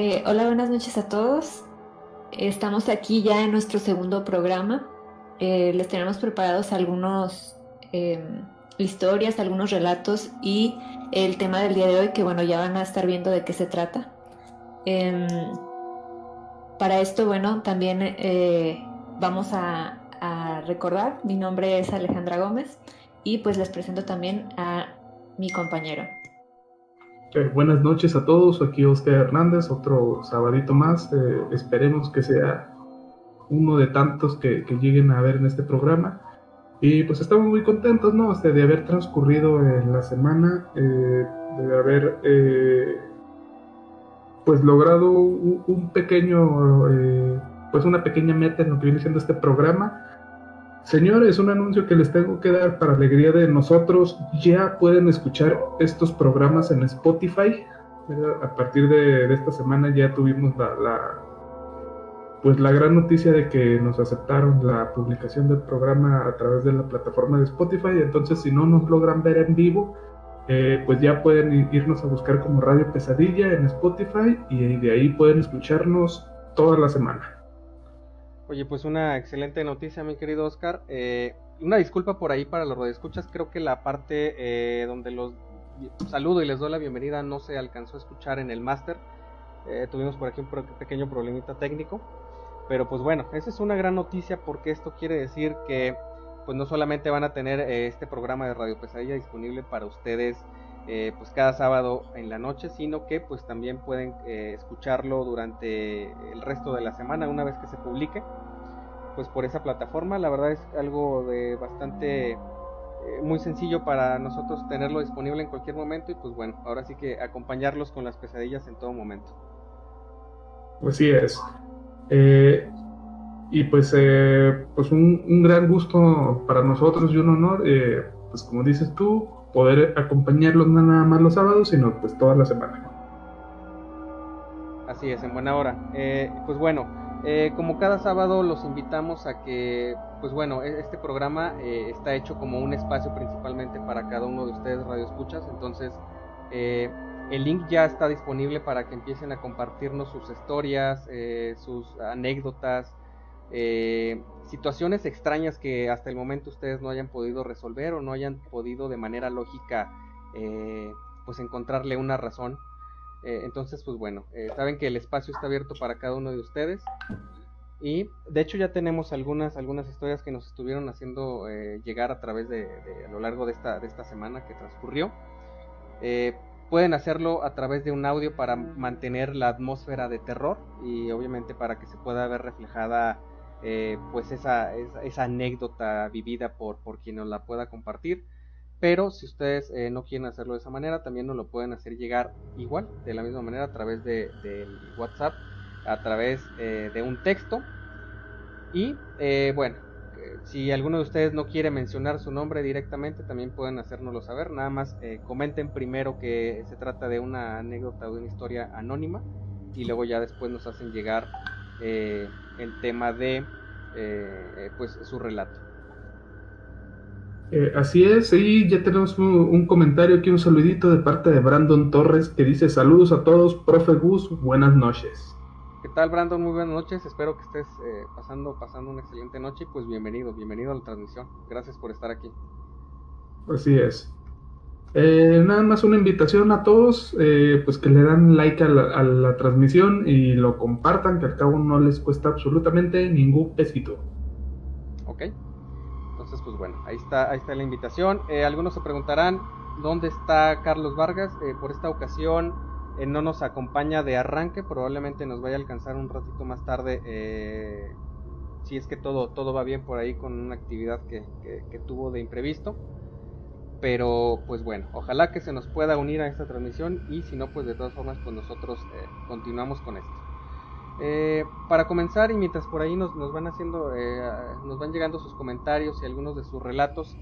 Eh, hola, buenas noches a todos. Estamos aquí ya en nuestro segundo programa. Eh, les tenemos preparados algunos em, historias, algunos relatos y el tema del día de hoy que bueno, ya van a estar viendo de qué se trata. Em, para esto, bueno, también eh, vamos a, a recordar, mi nombre es Alejandra Gómez y pues les presento también a mi compañero. Eh, buenas noches a todos, aquí Oscar Hernández, otro sabadito más. Eh, esperemos que sea uno de tantos que, lleguen a ver en este programa. Y pues estamos muy contentos, ¿no? Este, de haber transcurrido en la semana, eh, de haber pues logrado un, un pequeño, pues una pequeña meta en lo que viene siendo este programa Señores, un anuncio que les tengo que dar para alegría de nosotros. Ya pueden escuchar estos programas en Spotify. A partir de, esta semana ya tuvimos la, pues la gran noticia de que nos aceptaron la publicación del programa a través de la plataforma de Spotify. Entonces, si no nos logran ver en vivo, eh, pues ya pueden irnos a buscar como Radio Pesadilla en Spotify y de ahí pueden escucharnos toda la semana. Oye, pues una excelente noticia, mi querido Oscar. Eh, una disculpa por ahí para los radioescuchas. Creo que la parte eh, donde los saludo y les doy la bienvenida no se alcanzó a escuchar en el máster. Eh, tuvimos por aquí un pequeño problemita técnico. Pero pues bueno, esa es una gran noticia porque esto quiere decir que pues no solamente van a tener este programa de Radio Pesadilla disponible para ustedes eh, pues cada sábado en la noche, sino que pues también pueden eh, escucharlo durante el resto de la semana una vez que se publique, pues por esa plataforma. La verdad es algo de bastante eh, muy sencillo para nosotros tenerlo disponible en cualquier momento y pues bueno, ahora sí que acompañarlos con las pesadillas en todo momento. Pues sí es. y pues, pues un, un, gran gusto para nosotros y un honor, pues como dices tú, poder acompañarlos no nada más los sábados, sino pues toda la semana. Así es, en buena hora. Eh, pues bueno, eh, como cada sábado los invitamos a que, pues bueno, e-, este programa eh, está hecho como un espacio principalmente para cada uno de ustedes radioescuchas, entonces el link ya está disponible para que empiecen a compartirnos sus historias, sus anécdotas, eh, situaciones extrañas que hasta el momento ustedes no hayan podido resolver o no hayan podido de manera lógica eh, pues encontrarle una razón. Eh, entonces, pues bueno, eh, saben que el espacio está abierto para cada uno de ustedes. Y de hecho ya tenemos algunas, algunas historias que nos estuvieron haciendo llegar a través de, a lo largo de esta, de esta semana que transcurrió. pueden hacerlo a través de un audio para mantener la atmósfera de terror y obviamente para que se pueda ver reflejada eh, pues esa, esa, anécdota vivida por, quien nos la pueda compartir. Pero si ustedes eh, no quieren hacerlo de esa manera, también nos lo pueden hacer llegar igual, de la misma manera, a través de, WhatsApp, a través eh, de un texto. Y bueno, si alguno de ustedes no quiere mencionar su nombre directamente, también pueden hacérnoslo saber. Nada más comenten primero que se trata de una anécdota o de una historia anónima y luego ya después nos hacen llegar eh, el tema de eh, pues su relato. Eh, así es, y ya tenemos un, comentario aquí, un saludito de parte de Brandon Torres que dice saludos a todos, profe Gus, buenas noches. ¿Qué tal Brandon? Muy buenas noches, espero que estés pasando, pasando una excelente noche y pues bienvenido, bienvenido a la transmisión, gracias por estar aquí. Así es. Eh, nada más una invitación a todos, eh, pues que le dan like a la, transmisión y lo compartan, que al cabo no les cuesta absolutamente ningún pesito. Ok, entonces pues bueno, ahí está, ahí está la invitación. Eh, algunos se preguntarán dónde está Carlos Vargas. por esta ocasión no nos acompaña de arranque, probablemente nos vaya a alcanzar un ratito más tarde. si es que todo, todo va bien por ahí con una actividad que tuvo de imprevisto. Pero pues bueno, ojalá que se nos pueda unir a esta transmisión y si no, pues de todas formas, pues nosotros eh, continuamos con esto. Eh, para comenzar y mientras por ahí nos, van haciendo, eh, nos van llegando sus comentarios y algunos de sus relatos,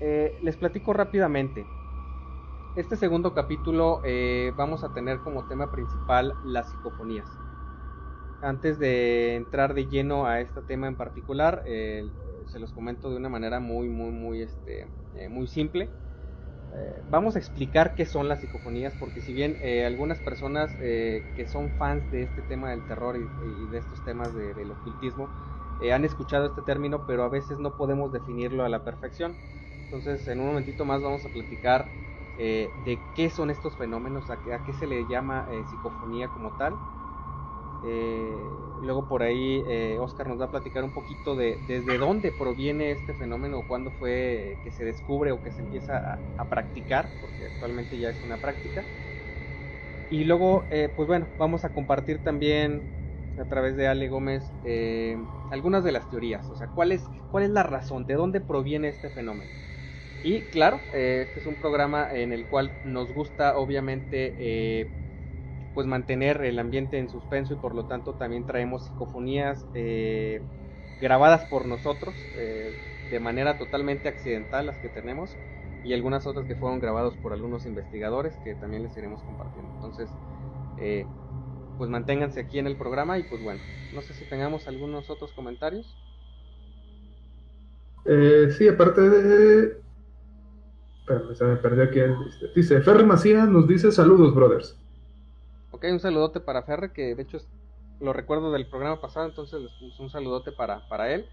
les platico rápidamente. Este segundo capítulo vamos a tener como tema principal las psicofonías. Antes de entrar de lleno a este tema en particular, se los comento de una manera muy, muy, muy, este, eh, muy simple. Eh, vamos a explicar qué son las psicofonías, porque si bien eh, algunas personas que son fans de este tema del terror y, de estos temas del ocultismo han escuchado este término, pero a veces no podemos definirlo a la perfección. Entonces, en un momentito más vamos a platicar de qué son estos fenómenos, a a qué se le llama psicofonía como tal. Eh, luego por ahí eh, Oscar nos va a platicar un poquito de desde dónde proviene este fenómeno, cuándo fue que se descubre o que se empieza a, practicar, porque actualmente ya es una práctica. Y luego, eh, pues bueno, vamos a compartir también a través de Ale Gómez eh, algunas de las teorías, o sea, cuál es, cuál es la razón, de dónde proviene este fenómeno. Y claro, este es un programa en el cual nos gusta obviamente pues mantener el ambiente en suspenso y por lo tanto también traemos psicofonías eh, grabadas por nosotros eh, de manera totalmente accidental las que tenemos y algunas otras que fueron grabadas por algunos investigadores que también les iremos compartiendo. Entonces, eh, pues manténganse aquí en el programa y pues bueno, no sé si tengamos algunos otros comentarios. sí, aparte de... Pero se me perdió aquí. Dice, Ferre Macías nos dice saludos, brothers. Ok, un saludote para Ferre, que de hecho lo recuerdo del programa pasado, entonces un saludote para, para él.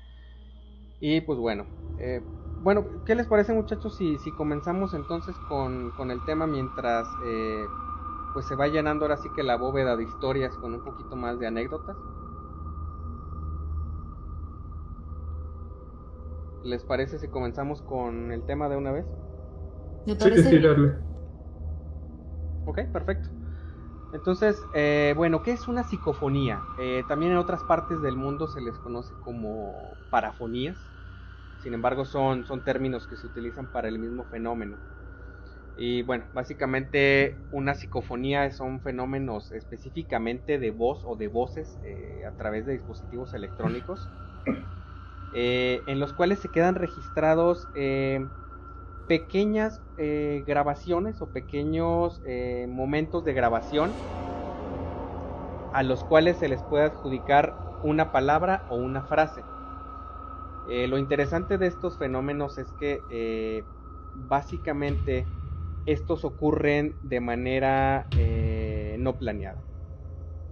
Y pues bueno, eh, bueno, ¿qué les parece muchachos si, si comenzamos entonces con, el tema mientras eh, pues se va llenando ahora sí que la bóveda de historias con un poquito más de anécdotas? ¿Les parece si comenzamos con el tema de una vez? Me parece. Sí, Ok, perfecto. Entonces, eh, bueno, ¿qué es una psicofonía? Eh, también en otras partes del mundo se les conoce como parafonías. Sin embargo, son, son términos que se utilizan para el mismo fenómeno. Y bueno, básicamente una psicofonía son fenómenos específicamente de voz o de voces eh, a través de dispositivos electrónicos, en los cuales se quedan registrados pequeñas eh, grabaciones o pequeños eh, momentos de grabación a los cuales se les puede adjudicar una palabra o una frase. Eh, lo interesante de estos fenómenos es que básicamente estos ocurren de manera no planeada.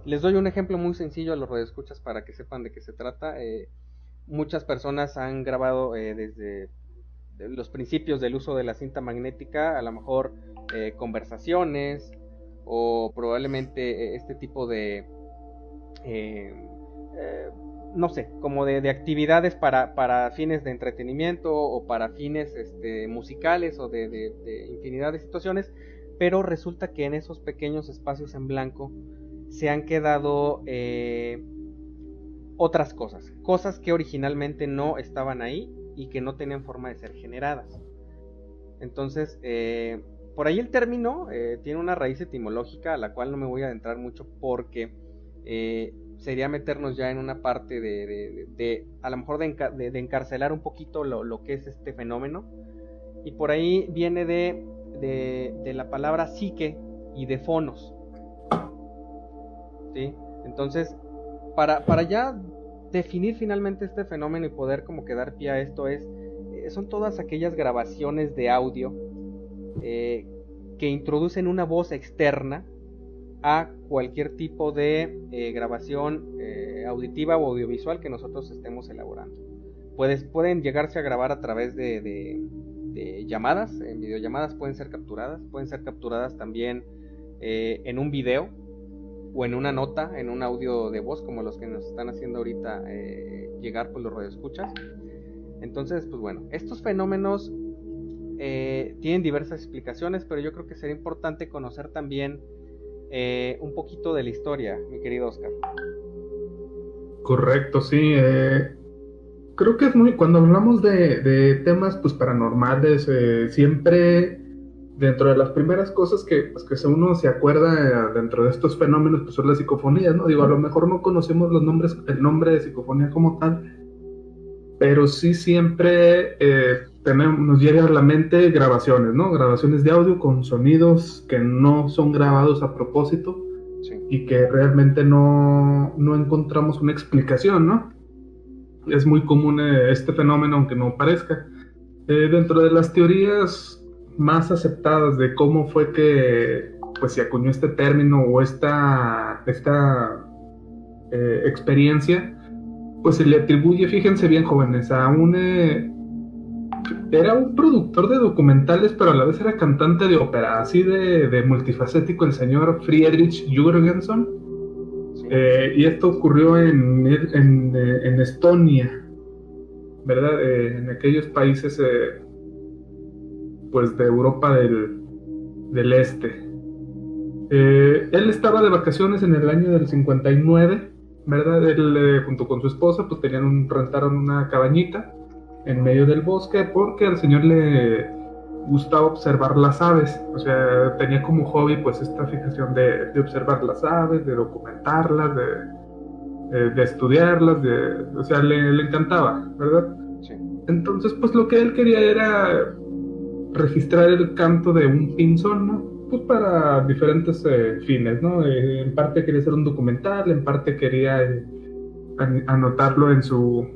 Les doy un ejemplo muy sencillo a los radioescuchas para que sepan de qué se trata. muchas personas han grabado desde los principios del uso de la cinta magnética, a lo mejor eh, conversaciones o probablemente eh, este tipo de, eh, no sé, como de, actividades para, para, fines de entretenimiento o para fines este, musicales o de, de, infinidad de situaciones, pero resulta que en esos pequeños espacios en blanco se han quedado otras cosas, cosas que originalmente no estaban ahí y que no tenían forma de ser generadas. Entonces, eh, por ahí el término eh, tiene una raíz etimológica a la cual no me voy a adentrar mucho porque eh, sería meternos ya en una parte de, a lo mejor de, encarcelar un poquito lo, que es este fenómeno. Y por ahí viene de, la palabra psique y de fonos. ¿Sí? Entonces, para, para ya definir finalmente este fenómeno y poder como que dar pie a esto es, eh, son todas aquellas grabaciones de audio eh, que introducen una voz externa a cualquier tipo de eh, grabación auditiva o audiovisual que nosotros estemos elaborando. Pueden llegarse a grabar a través de, de, llamadas, en videollamadas pueden ser capturadas, pueden ser capturadas también en un video, o en una nota, en un audio de voz, como los que nos están haciendo ahorita eh, llegar por los radioescuchas. Entonces, pues bueno, estos fenómenos eh, tienen diversas explicaciones, pero yo creo que sería importante conocer también eh, un poquito de la historia, mi querido Oscar. Correcto, sí. creo que es muy, cuando hablamos de, de temas pues paranormales, siempre dentro de las primeras cosas que, pues, que uno se acuerda eh, dentro de estos fenómenos, pues son las psicofonías, ¿no? Digo, a lo mejor no conocemos los nombres, el nombre de psicofonía como tal, pero sí siempre eh, tenemos, nos llega a la mente grabaciones, ¿no? Grabaciones de audio con sonidos que no son grabados a propósito y que realmente no, no, encontramos una explicación, ¿no? Es muy común eh, este fenómeno, aunque no parezca. dentro de las teorías más aceptadas de cómo fue que pues se acuñó este término o esta, esta eh, experiencia, pues se le atribuye, fíjense bien jóvenes, a un... Eh, era un productor de documentales, pero a la vez era cantante de ópera, así de, multifacético el señor Friedrich Jürgenson. Eh, y esto ocurrió en, en, en Estonia, ¿verdad? en aquellos países pues de Europa del, del Este. Eh, él estaba de vacaciones en el año del 59, ¿verdad? Él eh, junto con su esposa pues tenían un, rentaron una cabañita en medio del bosque porque al señor le gustaba observar las aves, o sea, tenía como hobby pues esta fijación de, de observar las aves, de documentarlas, de, de, estudiarlas, de, o sea, le, le encantaba, ¿verdad? Sí. Entonces pues lo que él quería era registrar el canto de un pinzón, ¿no? Pues para diferentes eh, fines, ¿no? Eh, en parte quería hacer un documental, en parte quería eh, anotarlo en su,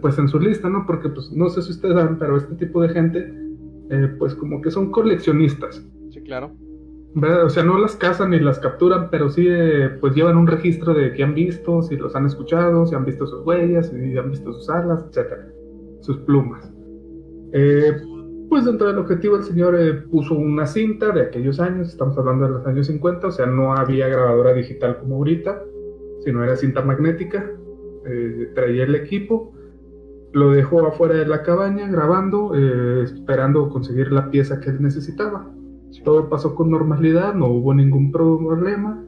pues en su lista, ¿no? Porque pues no sé si ustedes saben, pero este tipo de gente, pues como que son coleccionistas. Sí, claro. O sea, no las cazan ni las capturan, pero sí pues llevan un registro de qué han visto, si los han escuchado, si han visto sus huellas, si han visto sus alas, etcétera, sus plumas. Eh, pues dentro del objetivo el señor eh, puso una cinta de aquellos años, estamos hablando de los años 50, o sea, no había grabadora digital como ahorita, sino era cinta magnética, eh, traía el equipo, lo dejó afuera de la cabaña grabando, eh, esperando conseguir la pieza que él necesitaba. Todo pasó con normalidad, no hubo ningún problema,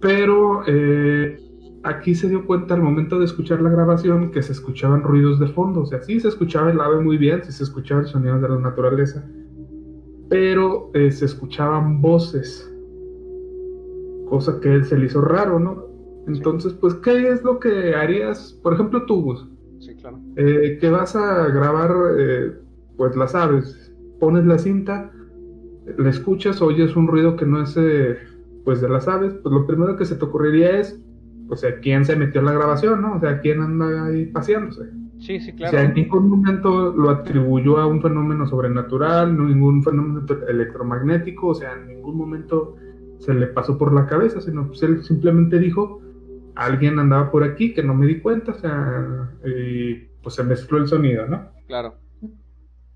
pero aquí se dio cuenta al momento de escuchar la grabación que se escuchaban ruidos de fondo. O sea, sí se escuchaba el ave muy bien, sí se escuchaba el sonido de la naturaleza, pero eh, se escuchaban voces, cosa que él se le hizo raro, ¿no? Entonces, pues, ¿qué es lo que harías? Por ejemplo, tú, Sí, claro. Eh, que vas a grabar, eh, pues, las aves, pones la cinta, la escuchas, oyes un ruido que no es, pues, de las aves, pues lo primero que se te ocurriría es o sea, quién se metió en la grabación, ¿no? O sea, quién anda ahí paseándose. Sí, sí, claro. O sea, en ningún momento lo atribuyó a un fenómeno sobrenatural, ningún fenómeno electromagnético, o sea, en ningún momento se le pasó por la cabeza, sino pues él simplemente dijo, alguien andaba por aquí que no me di cuenta, o sea, y pues se mezcló el sonido, ¿no? Claro.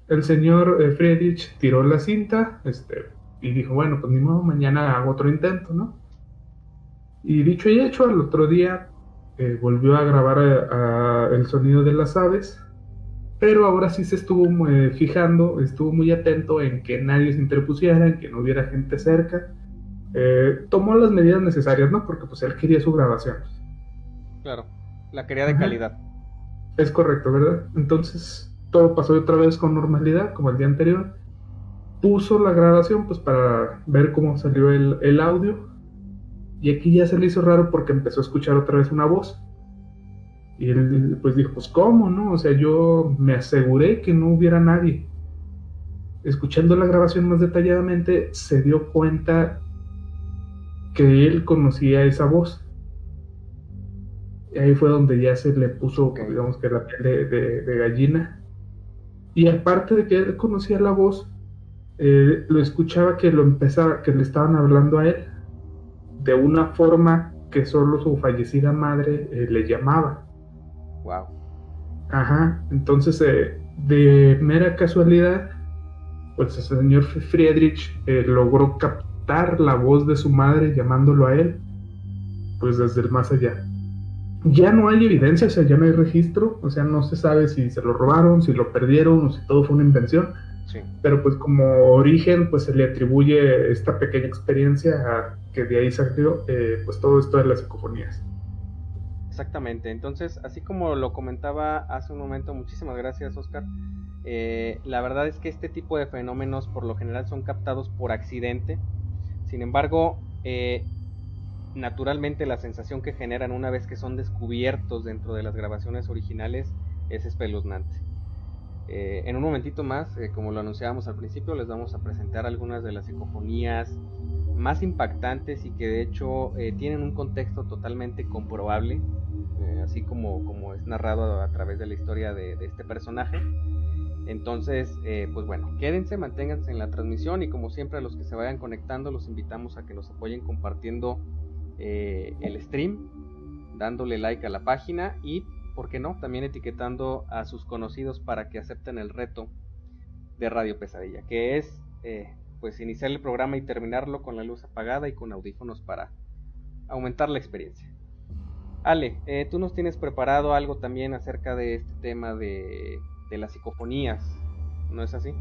El señor eh, Friedrich tiró la cinta, este, y dijo, bueno, pues ni modo, mañana hago otro intento, ¿no? Y dicho y hecho, al otro día eh, volvió a grabar eh, el sonido de las aves, pero ahora sí se estuvo fijando, estuvo muy atento en que nadie se interpusiera, en que no hubiera gente cerca, eh, tomó las medidas necesarias, ¿no? Porque pues él quería su grabación. Claro, la quería de calidad. Es correcto, ¿verdad? Entonces todo pasó otra vez con normalidad, como el día anterior. Puso la grabación pues para ver cómo salió el, el audio. Y aquí ya se le hizo raro porque empezó a escuchar otra vez una voz. Y él pues dijo, pues ¿cómo, no? O sea, yo me aseguré que no hubiera nadie. Escuchando la grabación más detalladamente, se dio cuenta que él conocía esa voz. Y ahí fue donde ya se le puso, digamos que la piel de, gallina. Y aparte de que él conocía la voz, eh, lo escuchaba que lo empezaba, que le estaban hablando a él de una forma que solo su fallecida madre eh, le llamaba. Wow. Ajá, entonces eh, de mera casualidad, pues el señor Friedrich eh, logró captar la voz de su madre llamándolo a él, pues desde el más allá. Ya no hay evidencia, o sea, ya no hay registro, o sea, no se sabe si se lo robaron, si lo perdieron o si todo fue una invención. Sí. Pero pues como origen, pues se le atribuye esta pequeña experiencia a que de ahí salió eh, pues todo esto de las psicofonías. Exactamente, entonces así como lo comentaba hace un momento, muchísimas gracias Oscar, eh, la verdad es que este tipo de fenómenos por lo general son captados por accidente, sin embargo, eh, naturalmente la sensación que generan una vez que son descubiertos dentro de las grabaciones originales es espeluznante. En un momentito más, como lo anunciábamos al principio, les vamos a presentar algunas de las psicofonías más impactantes y que de hecho tienen un contexto totalmente comprobable eh, así como, como es narrado a través de la historia de, este personaje. Entonces, eh, pues bueno, quédense, manténganse en la transmisión y como siempre a los que se vayan conectando los invitamos a que nos apoyen compartiendo eh, el stream, dándole like a la página y, ¿por qué no?, también etiquetando a sus conocidos para que acepten el reto de Radio Pesadilla, que es pues iniciar el programa y terminarlo con la luz apagada y con audífonos para aumentar la experiencia. Ale, eh, tú nos tienes preparado algo también acerca de este tema de, las psicofonías, ¿no es así?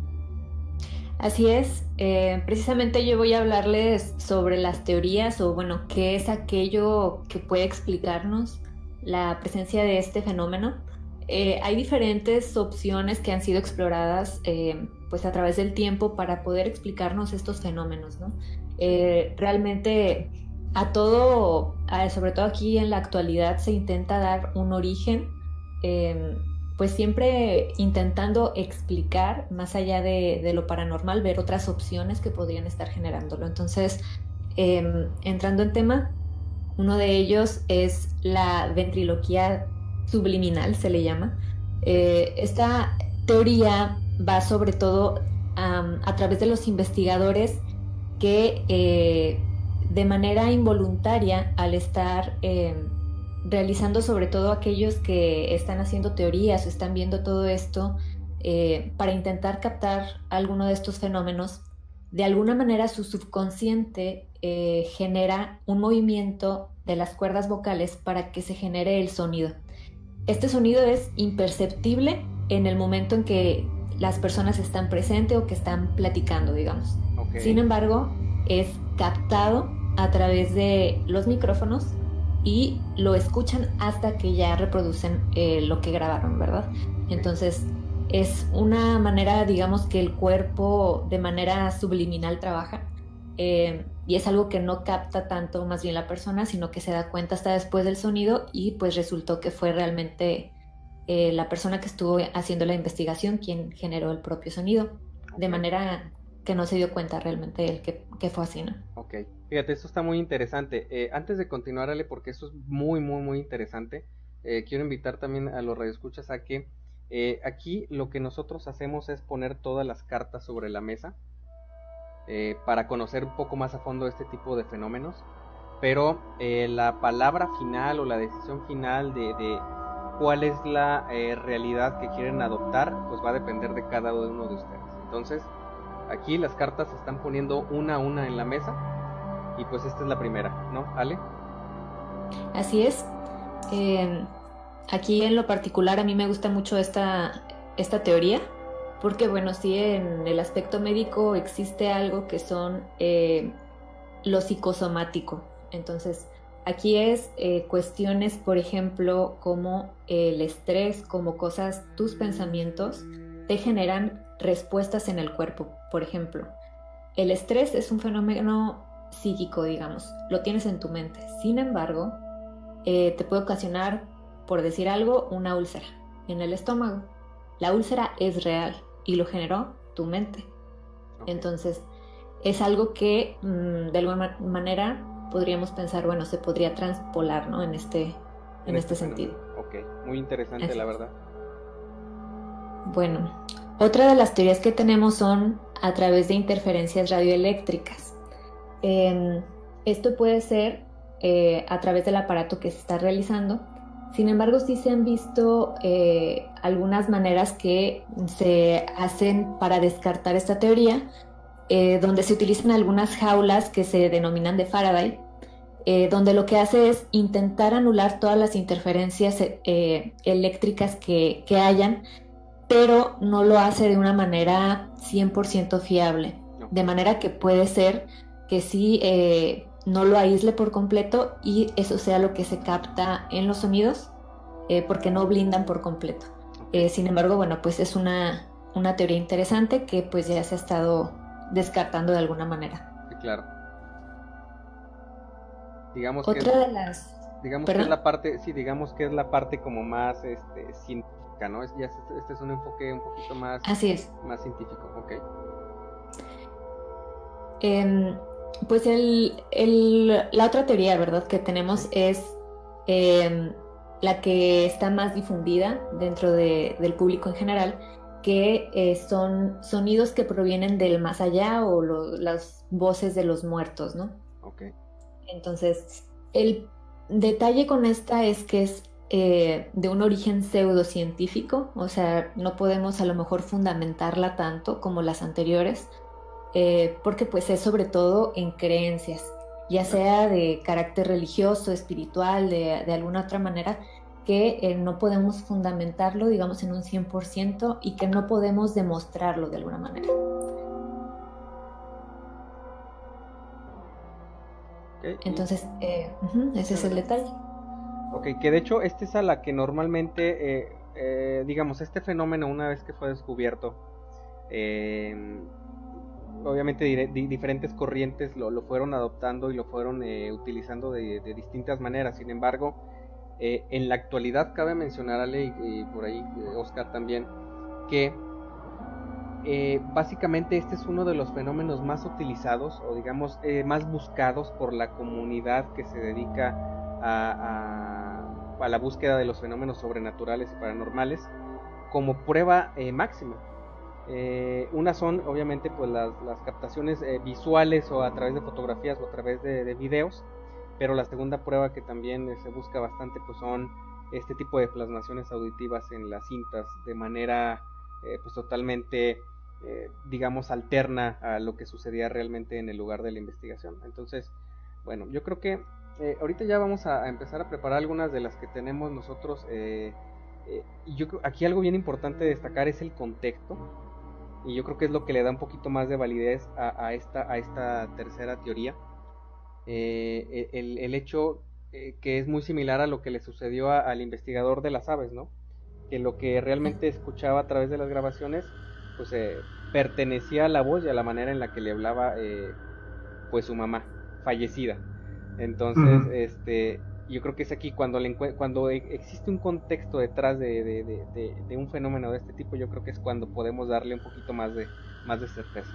Así es, eh, precisamente yo voy a hablarles sobre las teorías o bueno, qué es aquello que puede explicarnos la presencia de este fenómeno. Eh, hay diferentes opciones que han sido exploradas pues a través del tiempo para poder explicarnos estos fenómenos, ¿no? realmente a todo, sobre todo aquí en la actualidad, se intenta dar un origen, em, pues siempre intentando explicar, más allá de, lo paranormal, ver otras opciones que podrían estar generándolo. Entonces, em, entrando en tema, uno de ellos es la ventriloquía subliminal, se le llama. Eh, esta teoría va sobre todo a través de los investigadores que eh, de manera involuntaria al estar eh, realizando sobre todo aquellos que están haciendo teorías o están viendo todo esto eh, para intentar captar alguno de estos fenómenos, de alguna manera su subconsciente genera un movimiento de las cuerdas vocales para que se genere el sonido. Este sonido es imperceptible en el momento en que las personas están presentes o que están platicando, digamos. Sin embargo, es captado a través de los micrófonos y lo escuchan hasta que ya reproducen eh, lo que grabaron, ¿verdad? Entonces es una manera, digamos, que el cuerpo de manera subliminal trabaja eh, y es algo que no capta tanto más bien la persona, sino que se da cuenta hasta después del sonido y pues resultó que fue realmente eh, la persona que estuvo haciendo la investigación quien generó el propio sonido, de manera que no se dio cuenta realmente él que, fue así, ¿no? Ok, fíjate, esto está muy interesante. Eh, antes de continuar, Ale, porque esto es muy, muy, muy interesante, eh, quiero invitar también a los radioescuchas a que aquí lo que nosotros hacemos es poner todas las cartas sobre la mesa para conocer un poco más a fondo este tipo de fenómenos, pero la palabra final o la decisión final de, de cuál es la realidad que quieren adoptar, pues va a depender de cada uno de ustedes. Entonces, Aquí las cartas se están poniendo una a una en la mesa. Y pues esta es la primera, ¿no? Ale. Así es. Aquí en lo particular a mí me gusta mucho esta, esta teoría. Porque bueno, sí en el aspecto médico existe algo que son eh, lo psicosomático. Entonces, aquí es eh, cuestiones, por ejemplo, como el estrés, como cosas, tus pensamientos, te generan respuestas en el cuerpo. Por ejemplo, el estrés es un fenómeno psíquico, digamos, lo tienes en tu mente. Sin embargo, eh, te puede ocasionar, por decir algo, una úlcera en el estómago. La úlcera es real y lo generó tu mente. Entonces, es algo que mm, de alguna manera podríamos pensar, bueno, se podría transpolar, ¿no? En este, en, este, este sentido. Ok, muy interesante, la verdad. Bueno, otra de las teorías que tenemos son a través de interferencias radioeléctricas. Em, esto puede ser eh, a través del aparato que se está realizando. Sin embargo, sí se han visto eh, algunas maneras que se hacen para descartar esta teoría, eh, donde se utilizan algunas jaulas que se denominan de Faraday, donde lo que hace es intentar anular todas las interferencias eléctricas que, que hayan, pero no lo hace de una manera 100% fiable. De manera que puede ser que sí eh, no lo aísle por completo y eso sea lo que se capta en los sonidos, eh, porque no blindan por completo. Eh, sin embargo, bueno, pues es una, una teoría interesante que pues ya se ha estado descartando de alguna manera. Sí, claro. Digamos Otra que de las... Digamos que es la parte, sí, digamos que es la parte como más este, científica, ¿no? ya este es un enfoque un poquito más... Así es. Más científico, ok. Em, pues la otra teoría, ¿verdad?, que tenemos es em, la que está más difundida dentro del público en general, que eh, son sonidos que provienen del más allá o las voces de los muertos, ¿no? Ok. Entonces, el detalle con esta es que es eh, de un origen pseudocientífico, o sea, no podemos a lo mejor fundamentarla tanto como las anteriores, eh, porque pues es sobre todo en creencias, ya sea de carácter religioso, espiritual, de, alguna otra manera, que eh, no podemos fundamentarlo, digamos, en un 100% y que no podemos demostrarlo de alguna manera. Entonces, eh, ese es el detalle. Ok, que de hecho, esta es a la que normalmente, digamos, este fenómeno, una vez que fue descubierto, obviamente diferentes corrientes lo, fueron adoptando y lo fueron eh, utilizando de, distintas maneras. Sin embargo, eh, en la actualidad cabe mencionarle, y, por ahí eh, Oscar también, que básicamente este es uno de los fenómenos más utilizados o digamos más buscados por la comunidad que se dedica a, a la búsqueda de los fenómenos sobrenaturales y paranormales como prueba máxima. Eh, una son obviamente pues las, captaciones eh, visuales o a través de fotografías o a través de, videos, pero la segunda prueba que también eh, se busca bastante pues son este tipo de plasmaciones auditivas en las cintas de manera pues totalmente digamos alterna a lo que sucedía realmente en el lugar de la investigación. Entonces, bueno, yo creo que ahorita ya vamos a, empezar a preparar algunas de las que tenemos nosotros. y yo aquí algo bien importante destacar es el contexto y yo creo que es lo que le da un poquito más de validez a, esta, a esta tercera teoría. Eh, el, hecho eh, que es muy similar a lo que le sucedió al investigador de las aves, ¿no? Que lo que realmente escuchaba a través de las grabaciones, pues eh, pertenecía a la voz y a la manera en la que le hablaba, pues su mamá, fallecida. Entonces, este, yo creo que es aquí cuando, le cuando e, existe un contexto detrás de, un fenómeno de este tipo, yo creo que es cuando podemos darle un poquito más de, más de certeza.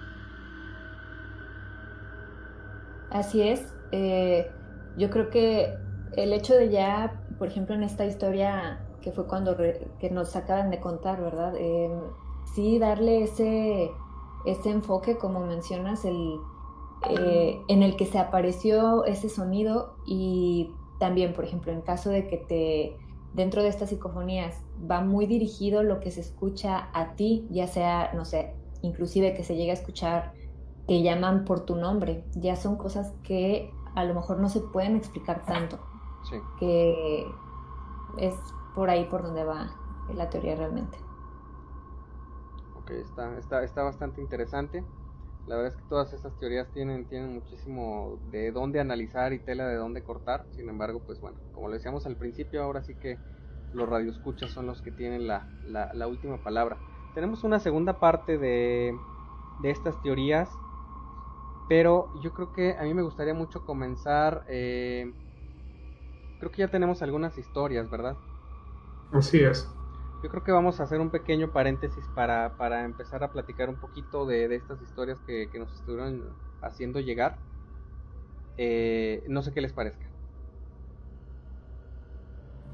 Así es. Eh, yo creo que el hecho de ya, por ejemplo, en esta historia que fue cuando que nos acaban de contar, ¿verdad? Em, sí, darle ese, ese enfoque, como mencionas, el, eh, en el que se apareció ese sonido y también, por ejemplo, en caso de que te dentro de estas psicofonías va muy dirigido lo que se escucha a ti, ya sea, no sé, inclusive que se llegue a escuchar que llaman por tu nombre, ya son cosas que a lo mejor no se pueden explicar tanto. Sí. Que es por ahí por donde va la teoría realmente. Ok, está, está, está bastante interesante. La verdad es que todas estas teorías tienen, tienen muchísimo de dónde analizar y tela de dónde cortar. Sin embargo, pues bueno, como lo decíamos al principio, ahora sí que los radioescuchas son los que tienen la, la, última palabra. Tenemos una segunda parte de, de, estas teorías, pero yo creo que a mí me gustaría mucho comenzar. Eh, creo que ya tenemos algunas historias, ¿verdad? Así es. Yo creo que vamos a hacer un pequeño paréntesis para, para empezar a platicar un poquito de, de estas historias que, que, nos estuvieron haciendo llegar. Eh, no sé qué les parezca.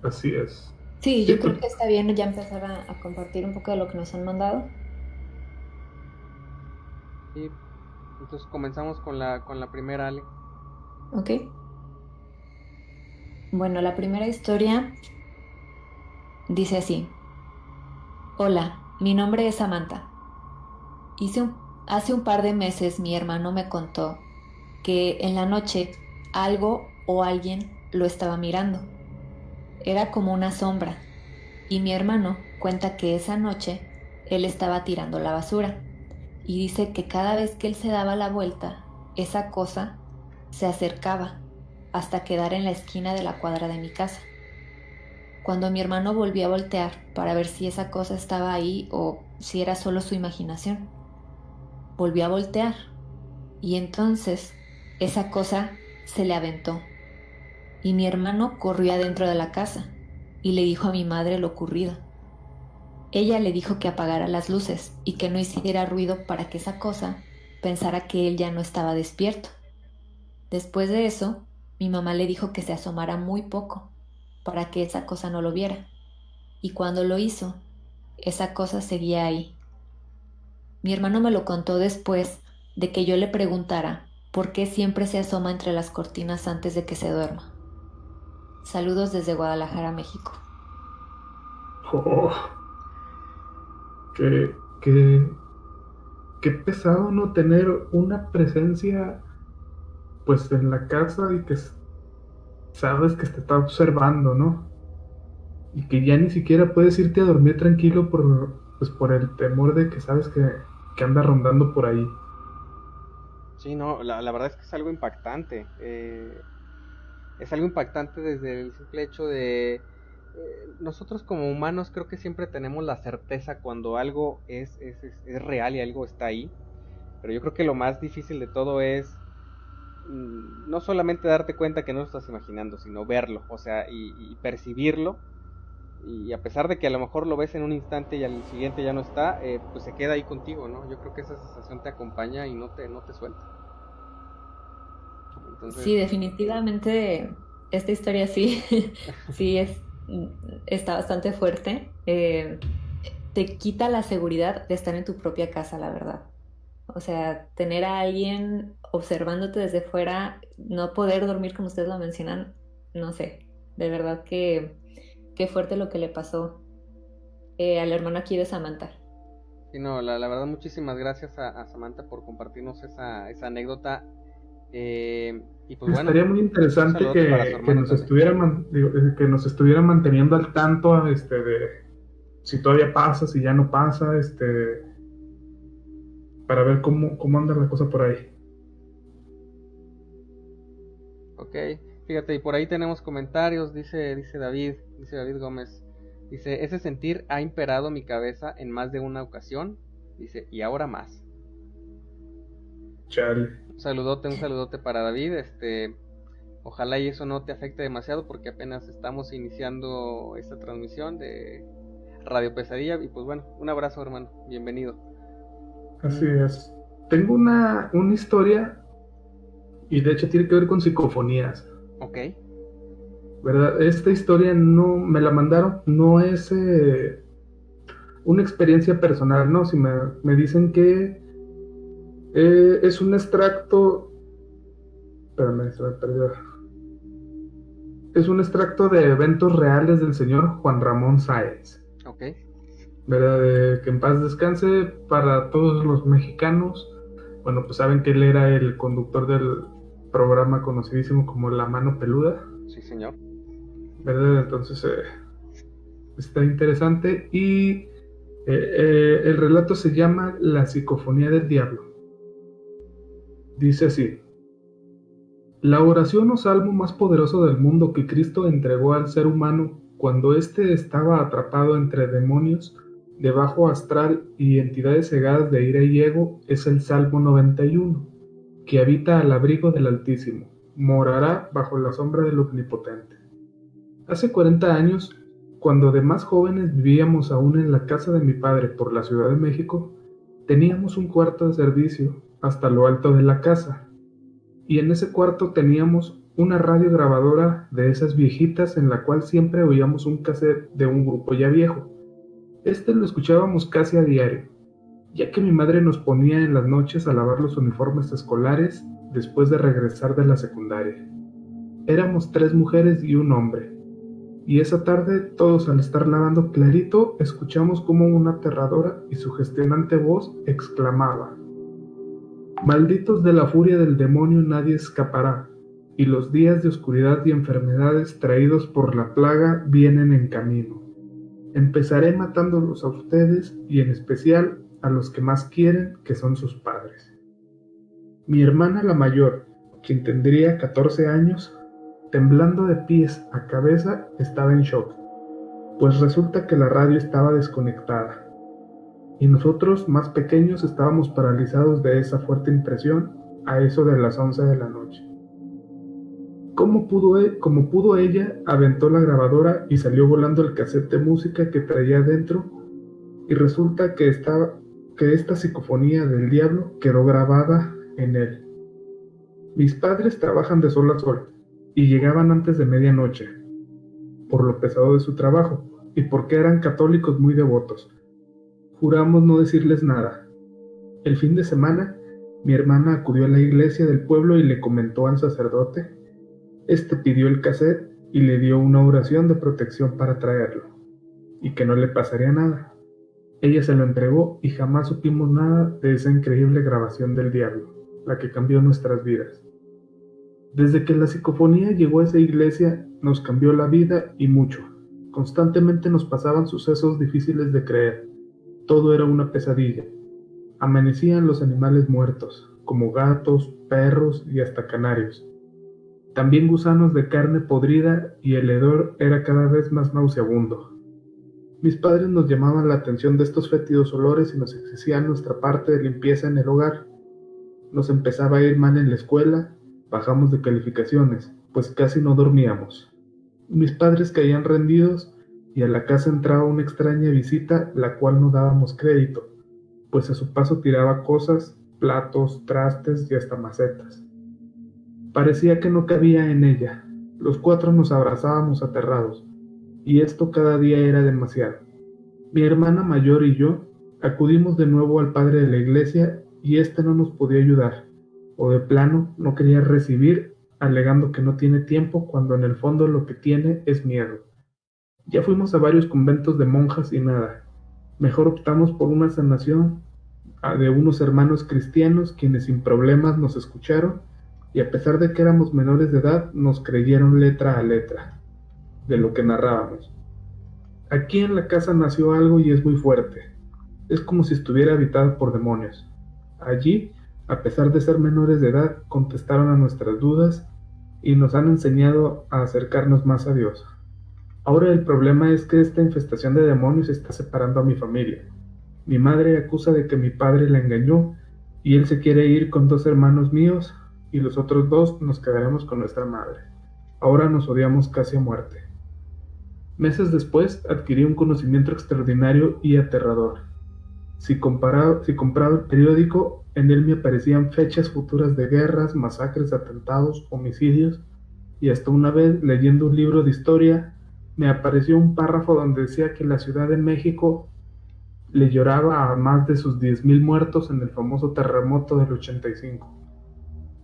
Así es. Sí, yo creo que está bien ya empezar a, compartir un poco de lo que nos han mandado. Y entonces comenzamos con la, con la primera, Ale. Ok. Bueno, la primera historia dice así. Hola, mi nombre es Samantha. hace un par de meses mi hermano me contó que en la noche algo o alguien lo estaba mirando. Era como una sombra. Y mi hermano cuenta que esa noche él estaba tirando la basura. Y dice que cada vez que él se daba la vuelta, esa cosa se acercaba hasta quedar en la esquina de la cuadra de mi casa. Cuando mi hermano volvió a voltear para ver si esa cosa estaba ahí o si era solo su imaginación, volvió a voltear y entonces esa cosa se le aventó y mi hermano corrió adentro de la casa y le dijo a mi madre lo ocurrido. Ella le dijo que apagara las luces y que no hiciera ruido para que esa cosa pensara que él ya no estaba despierto. Después de eso, mi mamá le dijo que se asomara muy poco para que esa cosa no lo viera. Y cuando lo hizo, esa cosa seguía ahí. Mi hermano me lo contó después de que yo le preguntara por qué siempre se asoma entre las cortinas antes de que se duerma. Saludos desde Guadalajara, México. Oh, qué, qué, qué pesado no tener una presencia pues en la casa y que sabes que te está observando, ¿no? Y que ya ni siquiera puedes irte a dormir tranquilo por, pues, por el temor de que sabes que, que anda rondando por ahí. Sí, no, la, la, verdad es que es algo impactante. Eh, es algo impactante desde el simple hecho de eh, nosotros como humanos creo que siempre tenemos la certeza cuando algo es, es, es, real y algo está ahí. Pero yo creo que lo más difícil de todo es no solamente darte cuenta que no lo estás imaginando, sino verlo, o sea, y, percibirlo. Y a pesar de que a lo mejor lo ves en un instante y al siguiente ya no está, eh, pues se queda ahí contigo, ¿no? Yo creo que esa sensación te acompaña y no te, no te suelta. Sí, definitivamente esta historia sí, sí es, está bastante fuerte. Eh, te quita la seguridad de estar en tu propia casa, la verdad. O sea, tener a alguien observándote desde fuera, no poder dormir como ustedes lo mencionan, no sé, de verdad que qué fuerte lo que le pasó eh, al hermano aquí de Samantha. Sí, no, la, verdad muchísimas gracias a, Samantha por compartirnos esa, esa anécdota eh, y pues Estaría muy interesante que, que nos estuviera eh, que nos estuviera manteniendo al tanto este, de si todavía pasa, si ya no pasa, este para ver cómo, cómo anda la cosa por ahí. Ok, fíjate, y por ahí tenemos comentarios, dice, dice David, dice David Gómez, dice, ese sentir ha imperado mi cabeza en más de una ocasión, dice, y ahora más. Chale. Un saludote, un saludote para David. Este, ojalá y eso no te afecte demasiado porque apenas estamos iniciando esta transmisión de Radio Pesadilla y pues bueno, un abrazo hermano, bienvenido. Así es. Tengo una, una historia y de hecho tiene que ver con psicofonías. Ok. ¿Verdad? Esta historia no me la mandaron, no es eh, una experiencia personal, ¿no? Si me, me dicen que eh, es un extracto. Espérame, se me perdió. Es un extracto de eventos reales del señor Juan Ramón Sáenz. Ok. ¿Verdad? que en paz descanse para todos los mexicanos. Bueno, pues saben que él era el conductor del programa conocidísimo como La Mano Peluda. Sí, señor. ¿Verdad? Entonces, eh, está interesante. Y eh, el relato se llama La psicofonía del diablo. Dice así, la oración o salmo más poderoso del mundo que Cristo entregó al ser humano cuando éste estaba atrapado entre demonios de bajo astral y entidades cegadas de ira y ego es el Salmo 91, que habita al abrigo del Altísimo, morará bajo la sombra del Omnipotente. Hace 40 años, cuando de más jóvenes vivíamos aún en la casa de mi padre por la Ciudad de México, teníamos un cuarto de servicio hasta lo alto de la casa, y en ese cuarto teníamos una radio grabadora de esas viejitas en la cual siempre oíamos un cassette de un grupo ya viejo este lo escuchábamos casi a diario, ya que mi madre nos ponía en las noches a lavar los uniformes escolares después de regresar de la secundaria. Éramos tres mujeres y un hombre, y esa tarde todos al estar lavando clarito escuchamos como una aterradora y sugestionante voz exclamaba, Malditos de la furia del demonio nadie escapará, y los días de oscuridad y enfermedades traídos por la plaga vienen en camino. Empezaré matándolos a ustedes y en especial a los que más quieren, que son sus padres. Mi hermana la mayor, quien tendría 14 años, temblando de pies a cabeza, estaba en shock, pues resulta que la radio estaba desconectada. Y nosotros, más pequeños, estábamos paralizados de esa fuerte impresión a eso de las 11 de la noche. Como pudo, e, pudo ella, aventó la grabadora y salió volando el cassette de música que traía dentro y resulta que, estaba, que esta psicofonía del diablo quedó grabada en él. Mis padres trabajan de sol a sol y llegaban antes de medianoche, por lo pesado de su trabajo y porque eran católicos muy devotos. Juramos no decirles nada. El fin de semana, mi hermana acudió a la iglesia del pueblo y le comentó al sacerdote este pidió el cassette y le dio una oración de protección para traerlo, y que no le pasaría nada. Ella se lo entregó y jamás supimos nada de esa increíble grabación del diablo, la que cambió nuestras vidas. Desde que la psicofonía llegó a esa iglesia, nos cambió la vida y mucho. Constantemente nos pasaban sucesos difíciles de creer. Todo era una pesadilla. Amanecían los animales muertos, como gatos, perros y hasta canarios también gusanos de carne podrida y el hedor era cada vez más nauseabundo. Mis padres nos llamaban la atención de estos fétidos olores y nos exigían nuestra parte de limpieza en el hogar. Nos empezaba a ir mal en la escuela, bajamos de calificaciones, pues casi no dormíamos. Mis padres caían rendidos y a la casa entraba una extraña visita, la cual no dábamos crédito, pues a su paso tiraba cosas, platos, trastes y hasta macetas. Parecía que no cabía en ella. Los cuatro nos abrazábamos aterrados, y esto cada día era demasiado. Mi hermana mayor y yo acudimos de nuevo al padre de la iglesia y éste no nos podía ayudar, o de plano no quería recibir, alegando que no tiene tiempo cuando en el fondo lo que tiene es miedo. Ya fuimos a varios conventos de monjas y nada. Mejor optamos por una sanación de unos hermanos cristianos quienes sin problemas nos escucharon y a pesar de que éramos menores de edad, nos creyeron letra a letra de lo que narrábamos. Aquí en la casa nació algo y es muy fuerte. Es como si estuviera habitada por demonios. Allí, a pesar de ser menores de edad, contestaron a nuestras dudas y nos han enseñado a acercarnos más a Dios. Ahora el problema es que esta infestación de demonios está separando a mi familia. Mi madre acusa de que mi padre la engañó y él se quiere ir con dos hermanos míos y los otros dos nos quedaremos con nuestra madre. Ahora nos odiamos casi a muerte. Meses después adquirí un conocimiento extraordinario y aterrador. Si, comparado, compraba el periódico, en él me aparecían fechas futuras de guerras, masacres, atentados, homicidios, y hasta una vez, leyendo un libro de historia, me apareció un párrafo donde decía que la Ciudad de México le lloraba a más de sus 10.000 muertos en el famoso terremoto del 85.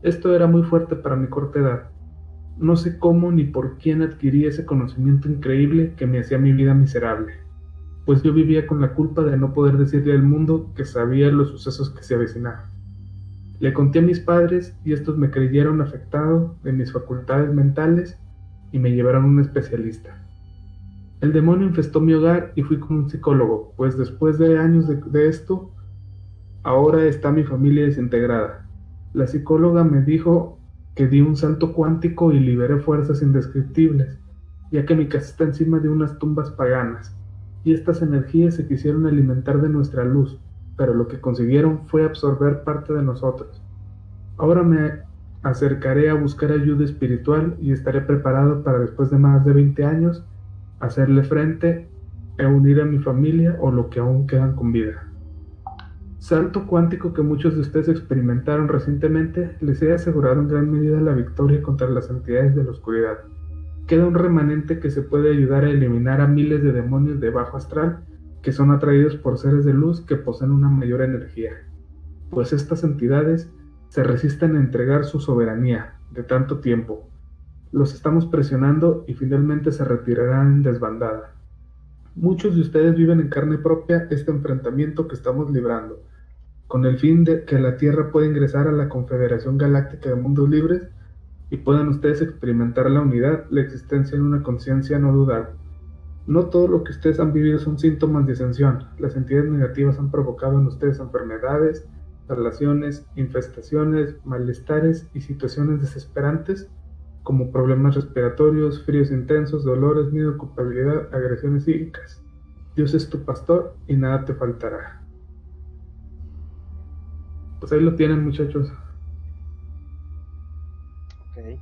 Esto era muy fuerte para mi corta edad. No sé cómo ni por quién adquirí ese conocimiento increíble que me hacía mi vida miserable, pues yo vivía con la culpa de no poder decirle al mundo que sabía los sucesos que se avecinaban. Le conté a mis padres y estos me creyeron afectado de mis facultades mentales y me llevaron a un especialista. El demonio infestó mi hogar y fui con un psicólogo, pues después de años de, de esto, ahora está mi familia desintegrada La psicóloga me dijo que di un salto cuántico y liberé fuerzas indescriptibles, ya que mi casa está encima de unas tumbas paganas, y estas energías se quisieron alimentar de nuestra luz, pero lo que consiguieron fue absorber parte de nosotros. Ahora me acercaré a buscar ayuda espiritual y estaré preparado para después de más de 20 años hacerle frente e unir a mi familia o lo que aún quedan con vida. Salto cuántico que muchos de ustedes experimentaron recientemente les he asegurado en gran medida la victoria contra las entidades de la oscuridad. Queda un remanente que se puede ayudar a eliminar a miles de demonios de bajo astral que son atraídos por seres de luz que poseen una mayor energía, pues estas entidades se resisten a entregar su soberanía de tanto tiempo. Los estamos presionando y finalmente se retirarán en desbandada. Muchos de ustedes viven en carne propia este enfrentamiento que estamos librando, con el fin de que la Tierra pueda ingresar a la Confederación Galáctica de Mundos Libres y puedan ustedes experimentar la unidad, la existencia en una conciencia no dudable. No todo lo que ustedes han vivido son síntomas de ascensión. Las entidades negativas han provocado en ustedes enfermedades, relaciones, infestaciones, malestares y situaciones desesperantes como problemas respiratorios, fríos intensos, dolores, miedo, culpabilidad, agresiones psíquicas. Dios es tu pastor y nada te faltará. Pues ahí lo tienen muchachos. Ok.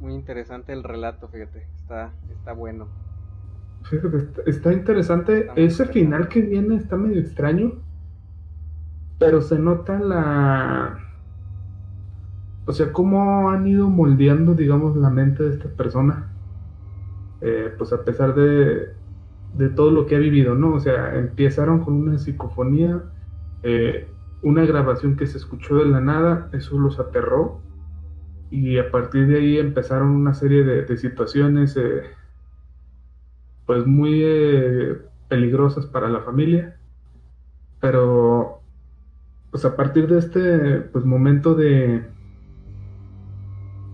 Muy interesante el relato, fíjate. Está, está bueno. Está, interesante. Ese final que viene está medio extraño. Pero se nota la. O sea, cómo han ido moldeando, digamos, la mente de esta persona. Eh, pues a pesar de, de todo lo que ha vivido, ¿no? O sea, empezaron con una psicofonía, eh, una grabación que se escuchó de la nada, eso los aterró. Y a partir de ahí empezaron una serie de, de situaciones. Eh, pues muy eh, peligrosas para la familia. Pero pues a partir de este pues momento de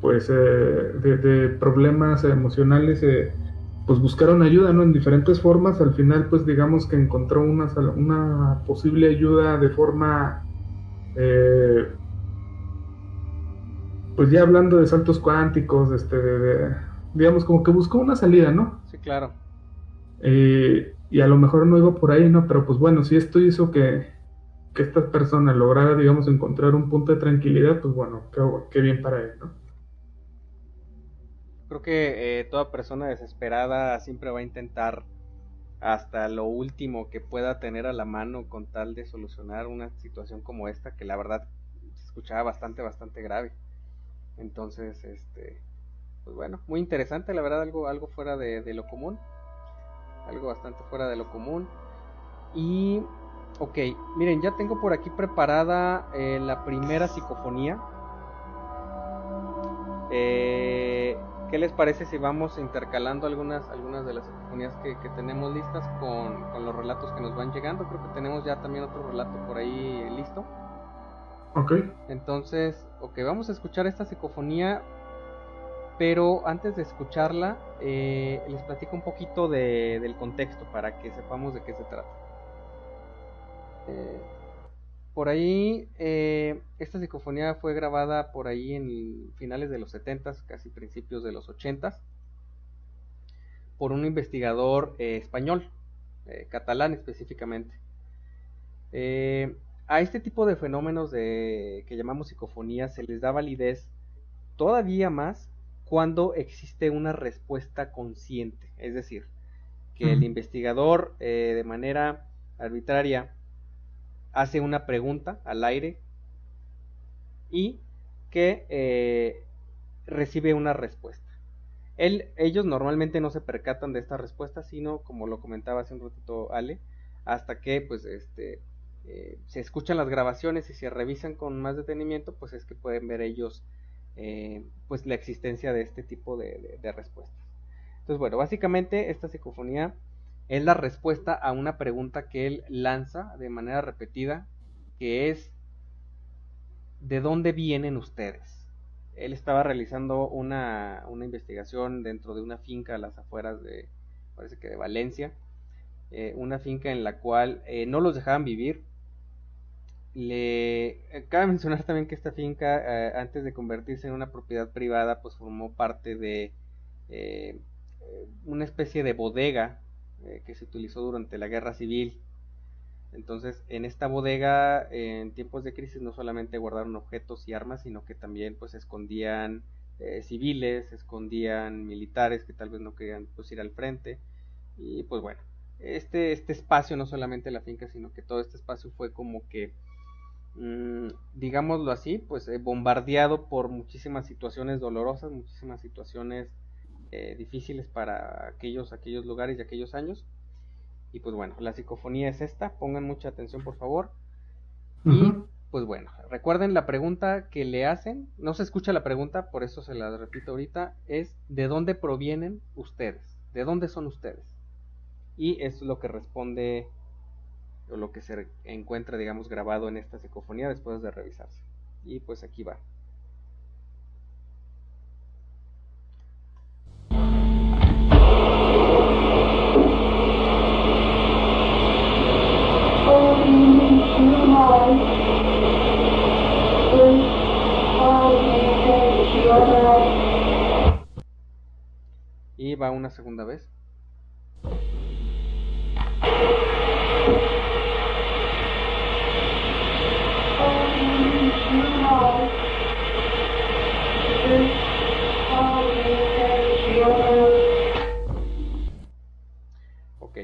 pues eh, de, problemas emocionales pues buscaron ayuda no en diferentes formas al final pues digamos que encontró una, una posible ayuda de forma pues ya hablando de saltos cuánticos este digamos como que buscó una salida no sí claro eh, y a lo mejor no iba por ahí, ¿no? Pero pues bueno, si esto hizo que, que esta persona lograra, digamos, encontrar un punto de tranquilidad, pues bueno, qué, bien para él, ¿no? Creo que eh, toda persona desesperada siempre va a intentar hasta lo último que pueda tener a la mano con tal de solucionar una situación como esta, que la verdad se escuchaba bastante, bastante grave. Entonces, este, pues bueno, muy interesante, la verdad, algo, algo fuera de lo común algo bastante fuera de lo común. Y, ok, miren, ya tengo por aquí preparada eh, la primera psicofonía. Eh, ¿Qué les parece si vamos intercalando algunas, algunas de las psicofonías que, tenemos listas con, con, los relatos que nos van llegando? Creo que tenemos ya también otro relato por ahí listo. Ok. Entonces, ok, vamos a escuchar esta psicofonía pero antes de escucharla, eh, les platico un poquito del contexto para que sepamos de qué se trata. Eh, por ahí, eh, esta psicofonía fue grabada por ahí en finales de los 70 casi principios de los 80 por un investigador español, catalán específicamente. a este tipo de fenómenos de, que llamamos psicofonía se les da validez todavía más cuando existe una respuesta consciente, es decir, que el investigador eh, de manera arbitraria hace una pregunta al aire y que eh, recibe una respuesta. ellos normalmente no se percatan de esta respuesta, sino, como lo comentaba hace un ratito Ale, hasta que pues este eh, se escuchan las grabaciones y se revisan con más detenimiento, pues es que pueden ver ellos eh, pues la existencia de este tipo de, respuestas. Entonces, bueno, básicamente esta psicofonía es la respuesta a una pregunta que él lanza de manera repetida, que es ¿de dónde vienen ustedes? Él estaba realizando una, investigación dentro de una finca a las afueras de, parece que de Valencia, eh, una finca en la cual eh, no los dejaban vivir, le eh, cabe mencionar también que esta finca eh, antes de convertirse en una propiedad privada pues formó parte de una especie de bodega que se utilizó durante la guerra civil. Entonces en esta bodega en tiempos de crisis no solamente guardaron objetos y armas sino que también pues escondían civiles escondían militares que tal vez no querían pues ir al frente. Y pues bueno este, este espacio, no solamente la finca, sino que todo este espacio fue como que, mm, digámoslo así, pues eh, bombardeado por muchísimas situaciones dolorosas, muchísimas situaciones eh, difíciles para aquellos, aquellos lugares y aquellos años. Y pues bueno, la psicofonía es esta, pongan mucha atención por favor. Y pues bueno, recuerden la pregunta que le hacen, no se escucha la pregunta, por eso se la repito ahorita, es ¿de dónde provienen ustedes? ¿De dónde son ustedes? y es lo que responde o lo que se encuentra digamos grabado en esta psicofonía después de revisarse y pues aquí va y va una segunda vez Ok.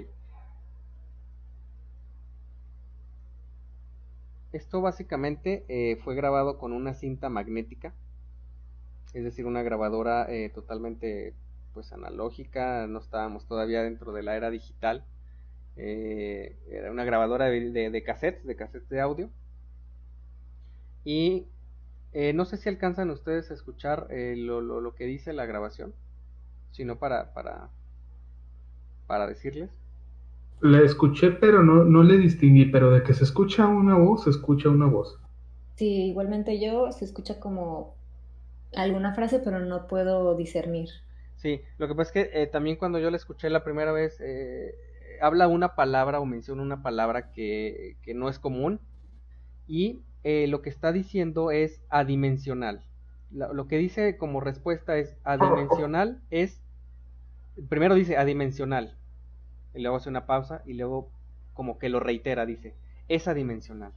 Esto básicamente eh, fue grabado con una cinta magnética, es decir, una grabadora eh, totalmente pues analógica, no estábamos todavía dentro de la era digital. Eh, era una grabadora de, de, cassettes, de cassettes de audio. Y eh, no sé si alcanzan ustedes a escuchar eh, lo, lo, que dice la grabación, sino para, para, para decirles. La escuché, pero no, no le distinguí, pero de que se escucha una voz, se escucha una voz. Sí, igualmente yo se escucha como alguna frase, pero no puedo discernir. Sí, lo que pasa es que también cuando yo la escuché la primera vez, habla una palabra o menciona una palabra que, no es común y eh, lo que está diciendo es adimensional. Lo, que dice como respuesta es adimensional es, primero dice adimensional, y luego hace una pausa y luego como que lo reitera, dice, es adimensional.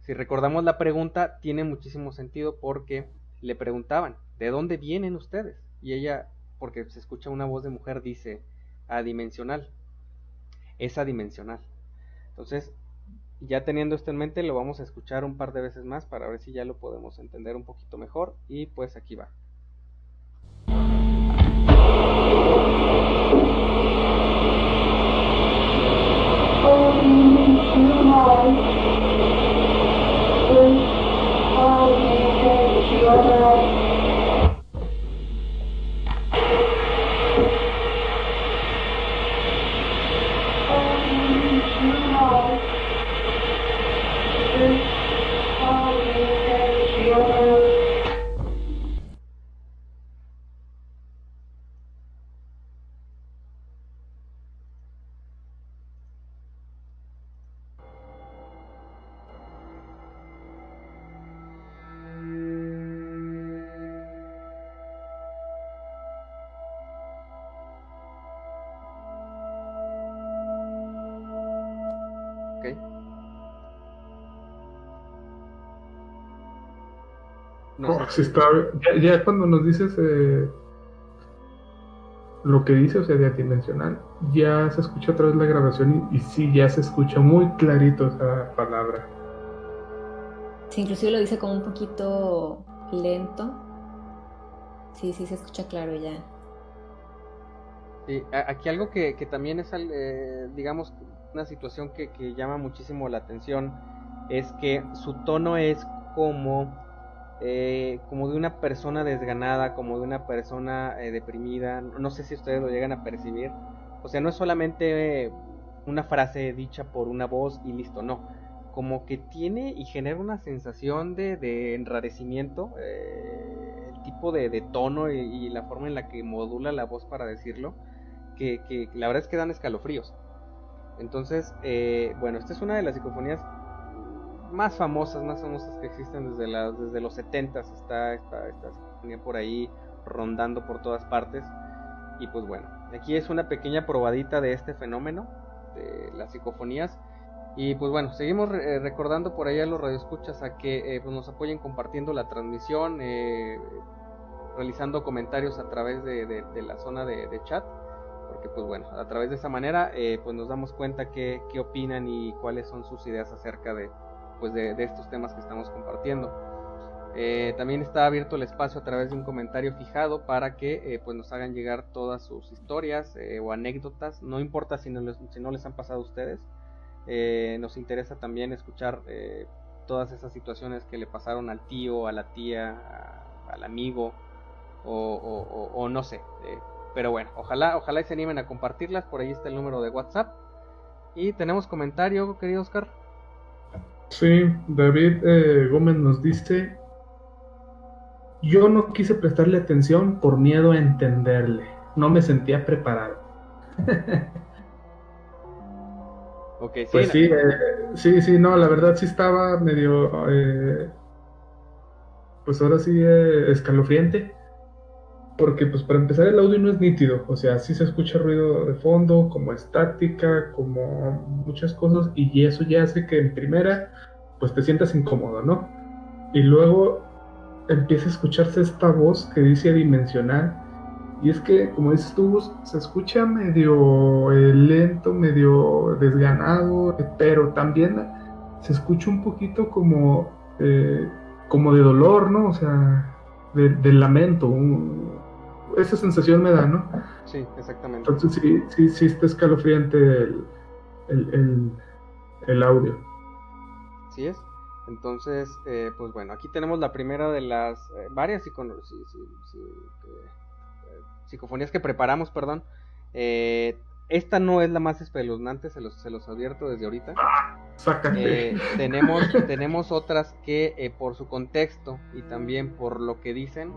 Si recordamos la pregunta, tiene muchísimo sentido porque le preguntaban, ¿de dónde vienen ustedes? Y ella, porque se escucha una voz de mujer, dice, adimensional. Es adimensional. Entonces, ya teniendo esto en mente, lo vamos a escuchar un par de veces más para ver si ya lo podemos entender un poquito mejor. Y pues aquí va. Está, ya, cuando nos dices eh, lo que dice, o sea, de adimensional, ya se escucha otra vez la grabación y, sí, ya se escucha muy clarito esa palabra. Sí, inclusive lo dice como un poquito lento. Sí, sí, se escucha claro ya. Sí, aquí algo que, también es, eh, digamos, una situación que, que llama muchísimo la atención es que su tono es como eh, como de una persona desganada, como de una persona eh, deprimida. No sé si ustedes lo llegan a percibir. O sea, no es solamente una frase dicha por una voz y listo, no. Como que tiene y genera una sensación de, enrarecimiento, eh, el tipo de, tono y, la forma en la que modula la voz para decirlo, que, que la verdad es que dan escalofríos. Entonces, bueno, esta es una de las psicofonías más famosas, más famosas que existen desde, la, desde los 70 está esta, esta por ahí rondando por todas partes. Y pues bueno, aquí es una pequeña probadita de este fenómeno, de las psicofonías. Y pues bueno, seguimos eh, recordando por ahí a los radioescuchas a que eh, pues nos apoyen compartiendo la transmisión, eh, realizando comentarios a través de, la zona de, chat, porque pues bueno, a través de esa manera pues nos damos cuenta qué, qué opinan y cuáles son sus ideas acerca de, pues de, estos temas que estamos compartiendo. Eh, también está abierto el espacio a través de un comentario fijado para que eh, pues nos hagan llegar todas sus historias eh, o anécdotas. No importa si no, les, han pasado a ustedes. nos interesa también escuchar todas esas situaciones que le pasaron al tío, a la tía, al amigo o, o no sé. pero bueno, ojalá, ojalá y se animen a compartirlas. Por ahí está el número de WhatsApp. Y tenemos comentario, querido Oscar. Sí, David eh, Gómez nos dice, yo no quise prestarle atención por miedo a entenderle, no me sentía preparado. okay, pues sí, eh, sí, sí, no, la verdad sí estaba medio, eh, pues ahora sí, escalofriante. Porque pues para empezar el audio no es nítido, o sea, sí se escucha ruido de fondo, como estática, como muchas cosas, y eso ya hace que en primera pues te sientas incómodo, ¿no? Y luego empieza a escucharse esta voz que dice dimensional, y es que, como dices tú, se escucha medio eh, lento, medio desganado, pero también se escucha un poquito como, eh, como de dolor, ¿no? O sea, de, lamento, esa sensación me da, ¿no? Sí, exactamente. Entonces sí, sí, sí está escalofriante el, el, el, audio. Así es. Entonces, eh, pues bueno, aquí tenemos la primera de las eh, varias psicofonías que preparamos, perdón. Eh, esta no es la más espeluznante, se los, se los advierto desde ahorita. tenemos, tenemos otras que por su contexto y también por lo que dicen,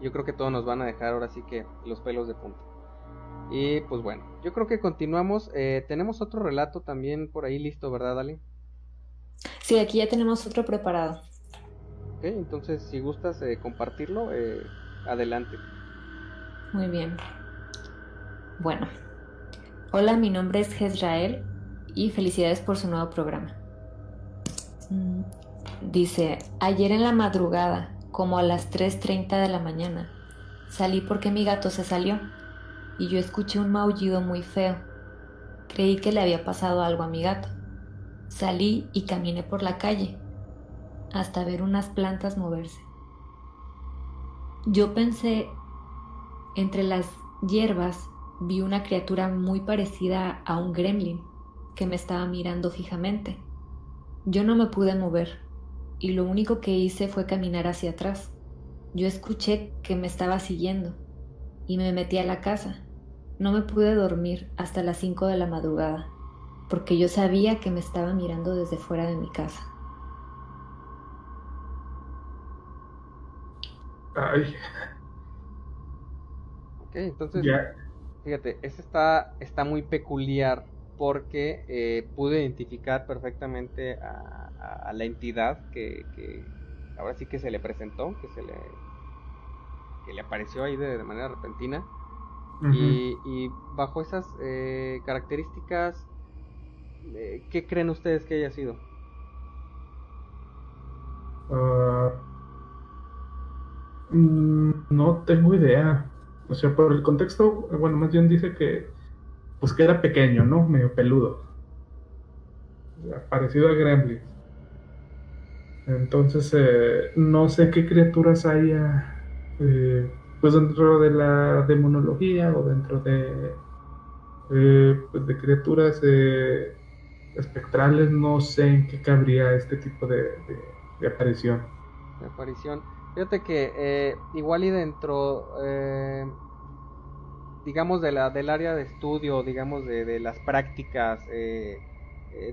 yo creo que todos nos van a dejar ahora sí que los pelos de punta. Y pues bueno, yo creo que continuamos. Eh, tenemos otro relato también por ahí listo, ¿verdad, Ali? Sí, aquí ya tenemos otro preparado. Ok, entonces si gustas eh, compartirlo, eh, adelante. Muy bien. Bueno, hola, mi nombre es Jezrael y felicidades por su nuevo programa. Mm, dice, ayer en la madrugada como a las 3.30 de la mañana. Salí porque mi gato se salió y yo escuché un maullido muy feo. Creí que le había pasado algo a mi gato. Salí y caminé por la calle hasta ver unas plantas moverse. Yo pensé, entre las hierbas vi una criatura muy parecida a un gremlin que me estaba mirando fijamente. Yo no me pude mover y lo único que hice fue caminar hacia atrás. Yo escuché que me estaba siguiendo y me metí a la casa. No me pude dormir hasta las 5 de la madrugada, porque yo sabía que me estaba mirando desde fuera de mi casa. Ay. Ok, entonces, fíjate, este está, está muy peculiar porque eh, pude identificar perfectamente a, a, la entidad que, ahora sí que se le presentó, que se le, que le apareció ahí de, manera repentina. y, bajo esas eh, características, eh, ¿qué creen ustedes que haya sido? Ah, mm, no tengo idea. O sea, por el contexto, bueno, más bien dice que, pues que era pequeño, ¿no? Medio peludo. parecido a Gremlins. Entonces, eh, no sé qué criaturas haya, eh, pues dentro de la demonología o dentro de, eh, pues de criaturas espectrales, no sé en qué cabría este tipo de, aparición. De aparición. Fíjate que igual y dentro, digamos, de la, del área de estudio, digamos, de, de las prácticas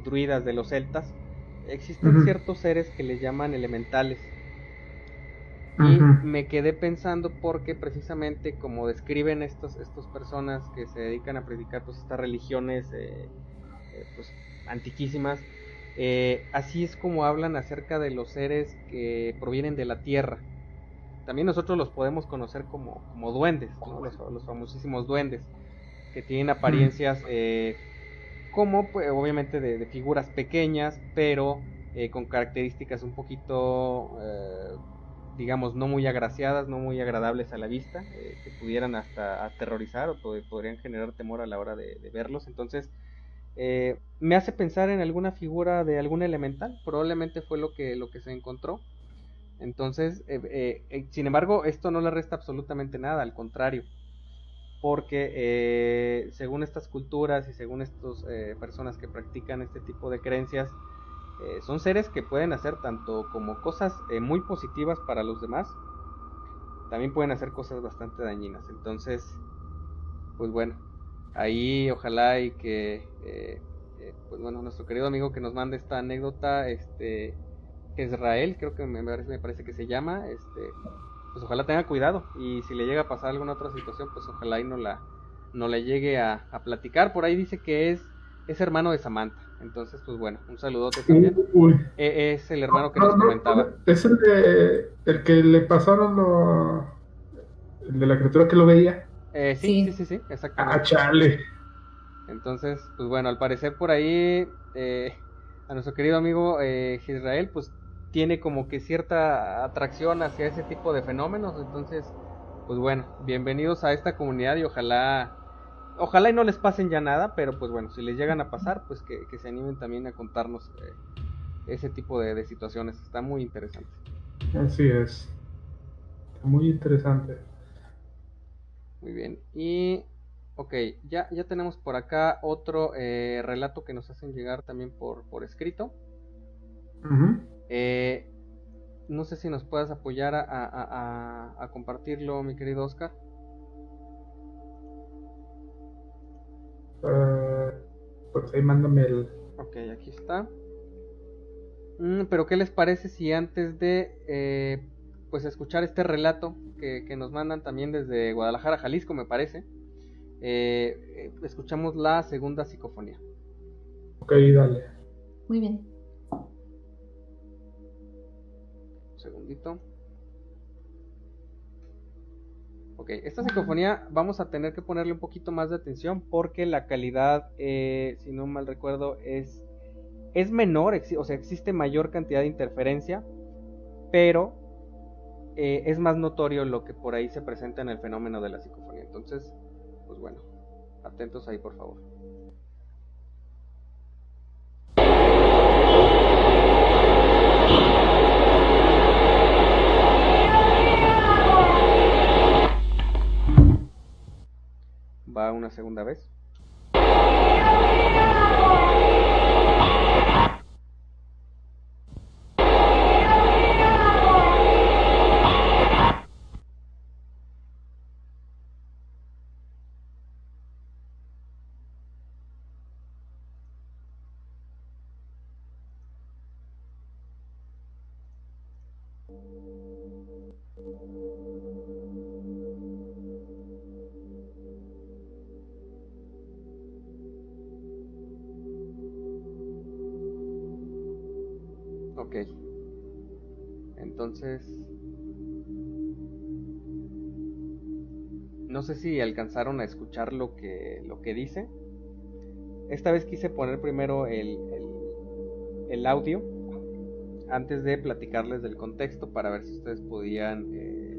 druidas de los celtas, existen ciertos seres que les llaman elementales. Y me quedé pensando porque precisamente como describen estos, estas personas que se dedican a predicar pues estas religiones eh, eh, pues, antiquísimas, eh, así es como hablan acerca de los seres que provienen de la tierra. También nosotros los podemos conocer como, como duendes, los, famosísimos duendes, que tienen apariencias eh, como pues, obviamente de, figuras pequeñas, pero eh, con características un poquito, digamos, no muy agraciadas, no muy agradables a la vista, que pudieran hasta aterrorizar o podrían generar temor a la hora de verlos. Entonces, eh, me hace pensar en alguna figura de algún elemental, probablemente fue lo que, lo que se encontró. Entonces, eh, eh, sin embargo, esto no le resta absolutamente nada, al contrario, porque según estas culturas y según estas personas que practican este tipo de creencias, son seres que pueden hacer tanto como cosas muy positivas para los demás, también pueden hacer cosas bastante dañinas. Entonces, pues bueno, ahí ojalá y que eh, eh, pues bueno nuestro querido amigo que nos mande esta anécdota este Israel creo que me parece que se llama este pues ojalá tenga cuidado. Y si le llega a pasar alguna otra situación pues ojalá y no la no le llegue a, platicar. Por ahí dice que es es hermano de Samantha. Entonces pues bueno un saludote también. e, es el hermano que nos comentaba. es el de el que le pasaron lo el de la criatura que lo veía. Eh, sí, sí, sí, sí, exactamente. Ah, chale. Entonces, pues bueno, al parecer por ahí eh, a nuestro querido amigo eh, Israel, pues tiene como que cierta atracción hacia ese tipo de fenómenos. Entonces, pues bueno, bienvenidos a esta comunidad y ojalá, ojalá y no les pasen ya nada, pero pues bueno, si les llegan a pasar, pues que, se animen también a contarnos eh, ese tipo de, de situaciones. Está muy interesante. Así es. Muy interesante. Muy bien. Y, ok, ya, ya tenemos por acá otro eh, relato que nos hacen llegar también por, por escrito. Eh, no sé si nos puedas apoyar a, a, a, compartirlo, mi querido Oscar. Uh, pues ahí mándame el... Ok, aquí está. Mm, pero ¿qué les parece si antes de eh, pues escuchar este relato que, nos mandan también desde Guadalajara, Jalisco, me parece. Eh, eh, escuchamos la segunda psicofonía. Ok, dale. Muy bien. Segundito. Ok, esta psicofonía vamos a tener que ponerle un poquito más de atención porque la calidad, eh, si no mal recuerdo, es, es menor, o sea, existe mayor cantidad de interferencia, pero eh, es más notorio lo que por ahí se presenta en el fenómeno de la psicofonía. Entonces, pues bueno, atentos ahí por favor. Va una segunda vez. Alcanzaron a escuchar lo que, lo que dice. Esta vez quise poner primero el, el, audio antes de platicarles del contexto para ver si ustedes podían eh,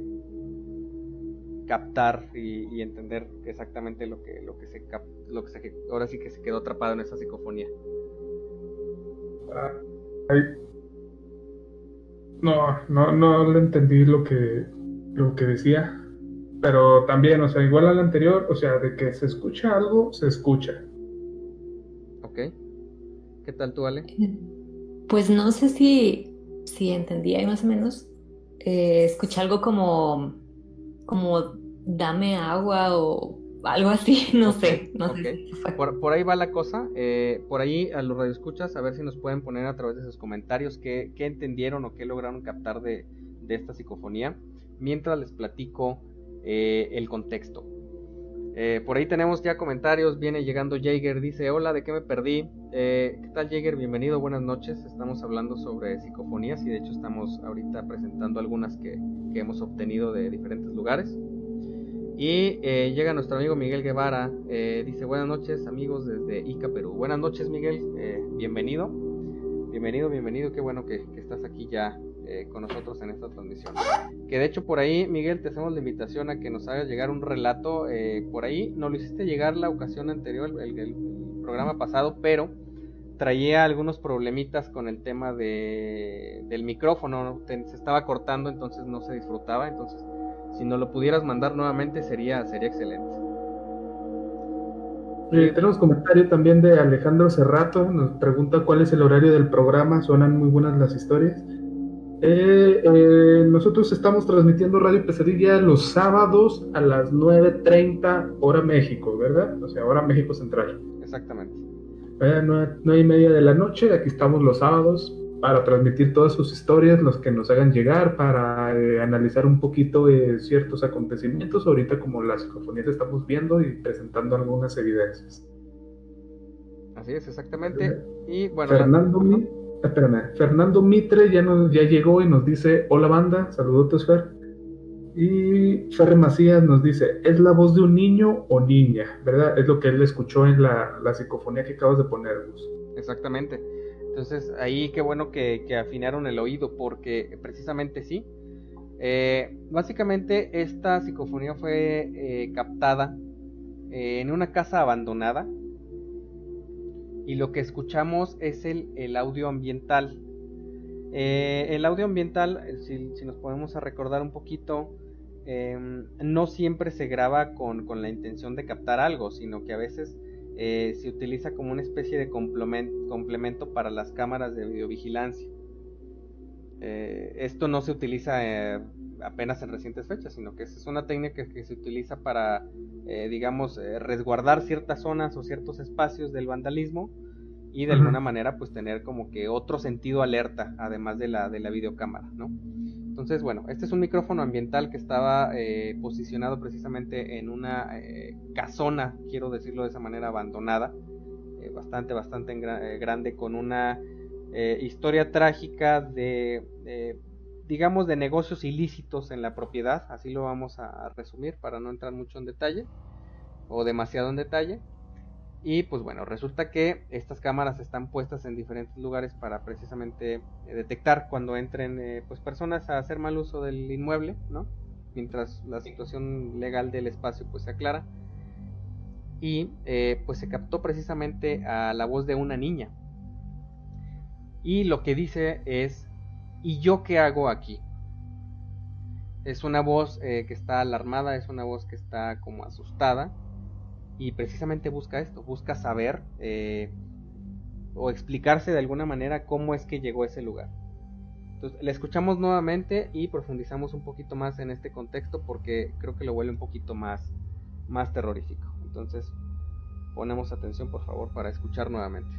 captar y, entender exactamente lo que, lo que se lo que se, ahora sí que se quedó atrapado en esa psicofonía. No, no, no le entendí lo que, lo que decía. Pero también, o sea, igual al anterior, o sea, de que se escucha algo, se escucha. Ok. ¿Qué tal tú, Ale? Pues no sé si, si entendí ahí más o menos. Eh, escuché algo como, como dame agua o algo así, no sé, no sé. Por, ahí va la cosa, eh, por ahí a los radioescuchas, a ver si nos pueden poner a través de sus comentarios qué, entendieron o qué lograron captar de, esta psicofonía, mientras les platico eh, el contexto. Eh, por ahí tenemos ya comentarios, viene llegando Jaeger, dice, hola, ¿de qué me perdí? Eh, ¿Qué tal Jaeger? Bienvenido, buenas noches. Estamos hablando sobre psicofonías y de hecho estamos ahorita presentando algunas que, hemos obtenido de diferentes lugares. Y llega nuestro amigo Miguel Guevara, dice, buenas noches amigos desde Ica, Perú. Buenas noches Miguel, bienvenido. Bienvenido, bienvenido, qué bueno que estás aquí ya eh, con nosotros en esta transmisión. Que de hecho por ahí, Miguel, te hacemos la invitación a que nos hagas llegar un relato. Eh, por ahí no lo hiciste llegar la ocasión anterior, el, programa pasado, pero traía algunos problemitas con el tema de, del micrófono. se estaba cortando, entonces no se disfrutaba. Entonces, si nos lo pudieras mandar nuevamente sería, sería excelente. Eh, tenemos comentario también de Alejandro Cerrato, nos pregunta cuál es el horario del programa, suenan muy buenas las historias. Eh, eh, nosotros estamos transmitiendo Radio Pesadilla los sábados a las 9.30 hora México, ¿verdad? O sea, hora México Central. Exactamente. Eh, nueve, y media de la noche, aquí estamos los sábados para transmitir todas sus historias, los que nos hagan llegar, para eh, analizar un poquito ciertos acontecimientos, ahorita como las psicofonías estamos viendo y presentando algunas evidencias. Así es, exactamente. Y bueno, Fernando, espérame, Fernando Mitre ya, nos, ya llegó y nos dice, hola banda, saludos Fer. Y Ferre Macías nos dice, ¿es la voz de un niño o niña? ¿Verdad? Es lo que él escuchó en la, la psicofonía que acabas de ponernos. Exactamente. Entonces ahí qué bueno que, que afinaron el oído porque precisamente sí. Eh, básicamente esta psicofonía fue eh, captada eh, en una casa abandonada y lo que escuchamos es el, audio ambiental. Eh, el audio ambiental, eh, si, nos podemos a recordar un poquito, em, no siempre se graba con, la intención de captar algo, sino que a veces eh, se utiliza como una especie de complemento para las cámaras de videovigilancia. esto no se utiliza apenas en recientes fechas, sino que es una técnica que se utiliza para, eh, digamos, eh, resguardar ciertas zonas o ciertos espacios del vandalismo y de alguna manera pues tener como que otro sentido alerta, además de la, de la videocámara, ¿no? Entonces, bueno, este es un micrófono ambiental que estaba eh, posicionado precisamente en una casona, quiero decirlo de esa manera, abandonada, bastante, bastante grande, con una historia trágica de digamos, de negocios ilícitos en la propiedad, así lo vamos a resumir para no entrar mucho en detalle o demasiado en detalle. Y pues bueno, resulta que estas cámaras están puestas en diferentes lugares para precisamente eh, detectar cuando entren eh, pues personas a hacer mal uso del inmueble, ¿no? Mientras la situación legal del espacio pues se aclara. Y eh, pues se captó precisamente a la voz de una niña. Y lo que dice es ¿Y yo qué hago aquí? Es una voz eh, que está alarmada, es una voz que está como asustada y precisamente busca esto, busca saber eh, o explicarse de alguna manera cómo es que llegó a ese lugar. Entonces, la escuchamos nuevamente y profundizamos un poquito más en este contexto porque creo que lo vuelve un poquito más, más terrorífico. Entonces, ponemos atención por favor para escuchar nuevamente.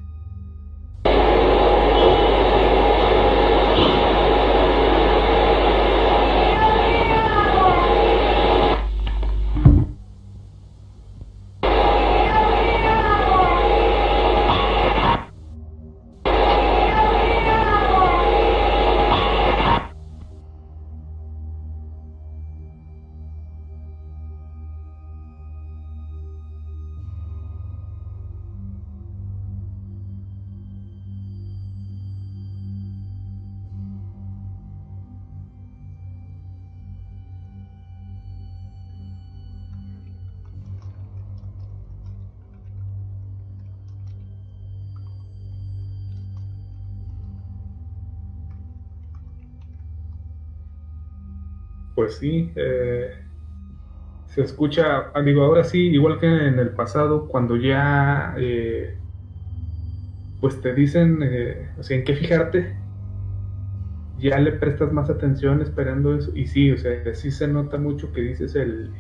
Pues sí, eh, se escucha, digo, ahora sí, igual que en el pasado, cuando ya, eh, pues te dicen, eh, o sea, en qué fijarte, ya le prestas más atención esperando eso. Y sí, o sea, sí se nota mucho que dices el,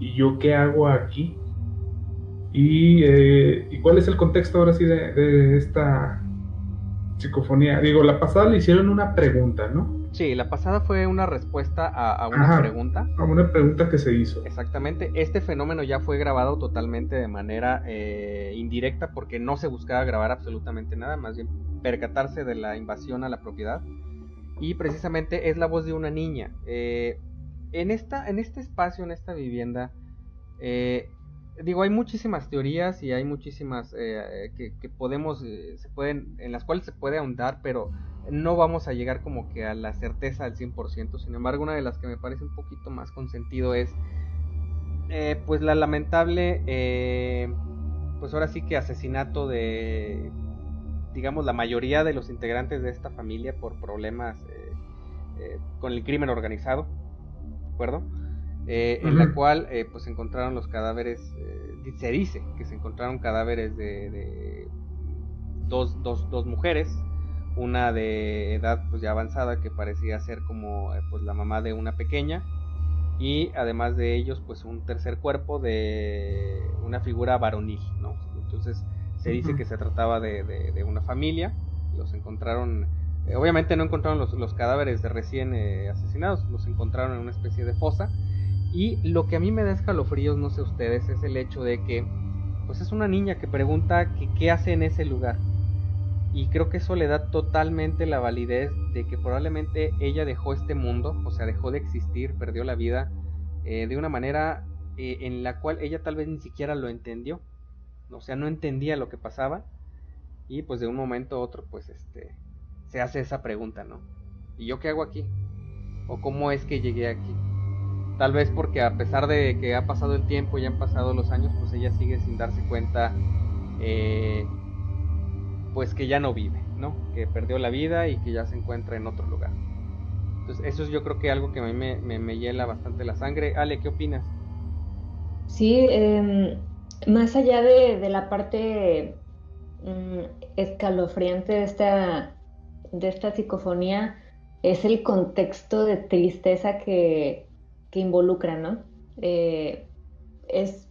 ¿y yo qué hago aquí? Y, ¿y cuál es el contexto ahora sí de, de esta psicofonía? Digo, la pasada le hicieron una pregunta, ¿no? Sí, la pasada fue una respuesta a, una pregunta. A una pregunta que se hizo. Exactamente. Este fenómeno ya fue grabado totalmente de manera eh, indirecta porque no se buscaba grabar absolutamente nada, más bien percatarse de la invasión a la propiedad. Y precisamente es la voz de una niña. Eh, en, esta, en este espacio, en esta vivienda, eh, digo, hay muchísimas teorías y hay muchísimas que, que, podemos, se pueden, en las cuales se puede ahondar, pero no vamos a llegar como que a la certeza al 100%. Sin embargo, una de las que me parece un poquito más con sentido es, eh, pues la lamentable, eh, pues ahora sí que asesinato de, digamos, la mayoría de los integrantes de esta familia por problemas eh, con el crimen organizado, ¿de acuerdo? En la cual, pues encontraron los cadáveres, se dice que se encontraron cadáveres de, de dos, dos, dos mujeres, una de edad pues ya avanzada que parecía ser como eh, pues la mamá de una pequeña. Y además de ellos pues un tercer cuerpo de una figura varonil, ¿no? Entonces se dice que se trataba de, una familia, los encontraron, eh, obviamente no encontraron los, cadáveres de recién eh, asesinados, los encontraron en una especie de fosa. Y lo que a mí me da escalofríos, no sé ustedes, es el hecho de que pues es una niña que pregunta que qué hace en ese lugar, y creo que eso le da totalmente la validez de que probablemente ella dejó este mundo, o sea, dejó de existir, perdió la vida eh, de una manera eh, en la cual ella tal vez ni siquiera lo entendió, o sea, no entendía lo que pasaba y pues de un momento a otro pues este se hace esa pregunta, ¿no? ¿Y yo qué hago aquí? ¿O cómo es que llegué aquí? Tal vez porque a pesar de que ha pasado el tiempo y han pasado los años, pues ella sigue sin darse cuenta eh, pues que ya no vive, ¿no? Que perdió la vida y que ya se encuentra en otro lugar. Entonces eso es yo creo que algo que a mí me, hiela bastante la sangre. Ale, ¿qué opinas? Sí, em, más allá de, la parte mm, escalofriante de esta, de esta psicofonía, es el contexto de tristeza que, que involucra, ¿no? Eh, es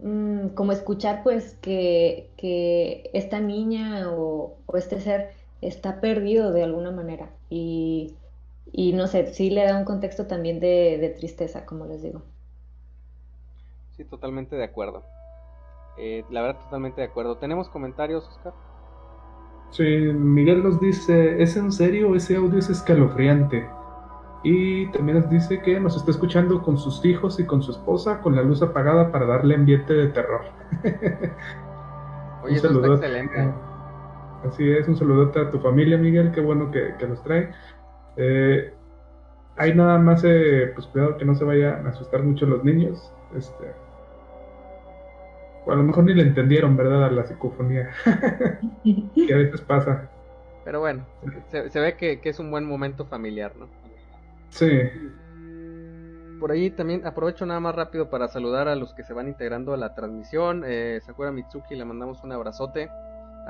Mm, como escuchar pues que, esta niña o, este ser está perdido de alguna manera y, no sé, sí le da un contexto también de, tristeza, como les digo. Sí, totalmente de acuerdo. Eh, la verdad, totalmente de acuerdo. ¿Tenemos comentarios, Oscar? Sí, Miguel nos dice, ¿es en serio? Ese audio es escalofriante. Y también nos dice que nos está escuchando con sus hijos y con su esposa con la luz apagada para darle ambiente de terror. Oye, eso está excelente. Así es, un saludote a tu familia, Miguel, qué bueno que, que nos trae. Eh, hay nada más, eh, pues cuidado que no se vayan a asustar mucho los niños. Este, a lo mejor ni le entendieron, ¿verdad? A la psicofonía. que a veces pasa. Pero bueno, se, ve que, que, es un buen momento familiar, ¿no? Sí. Por ahí también aprovecho nada más rápido para saludar a los que se van integrando a la transmisión. Eh, Sakura Mitsuki, le mandamos un abrazote.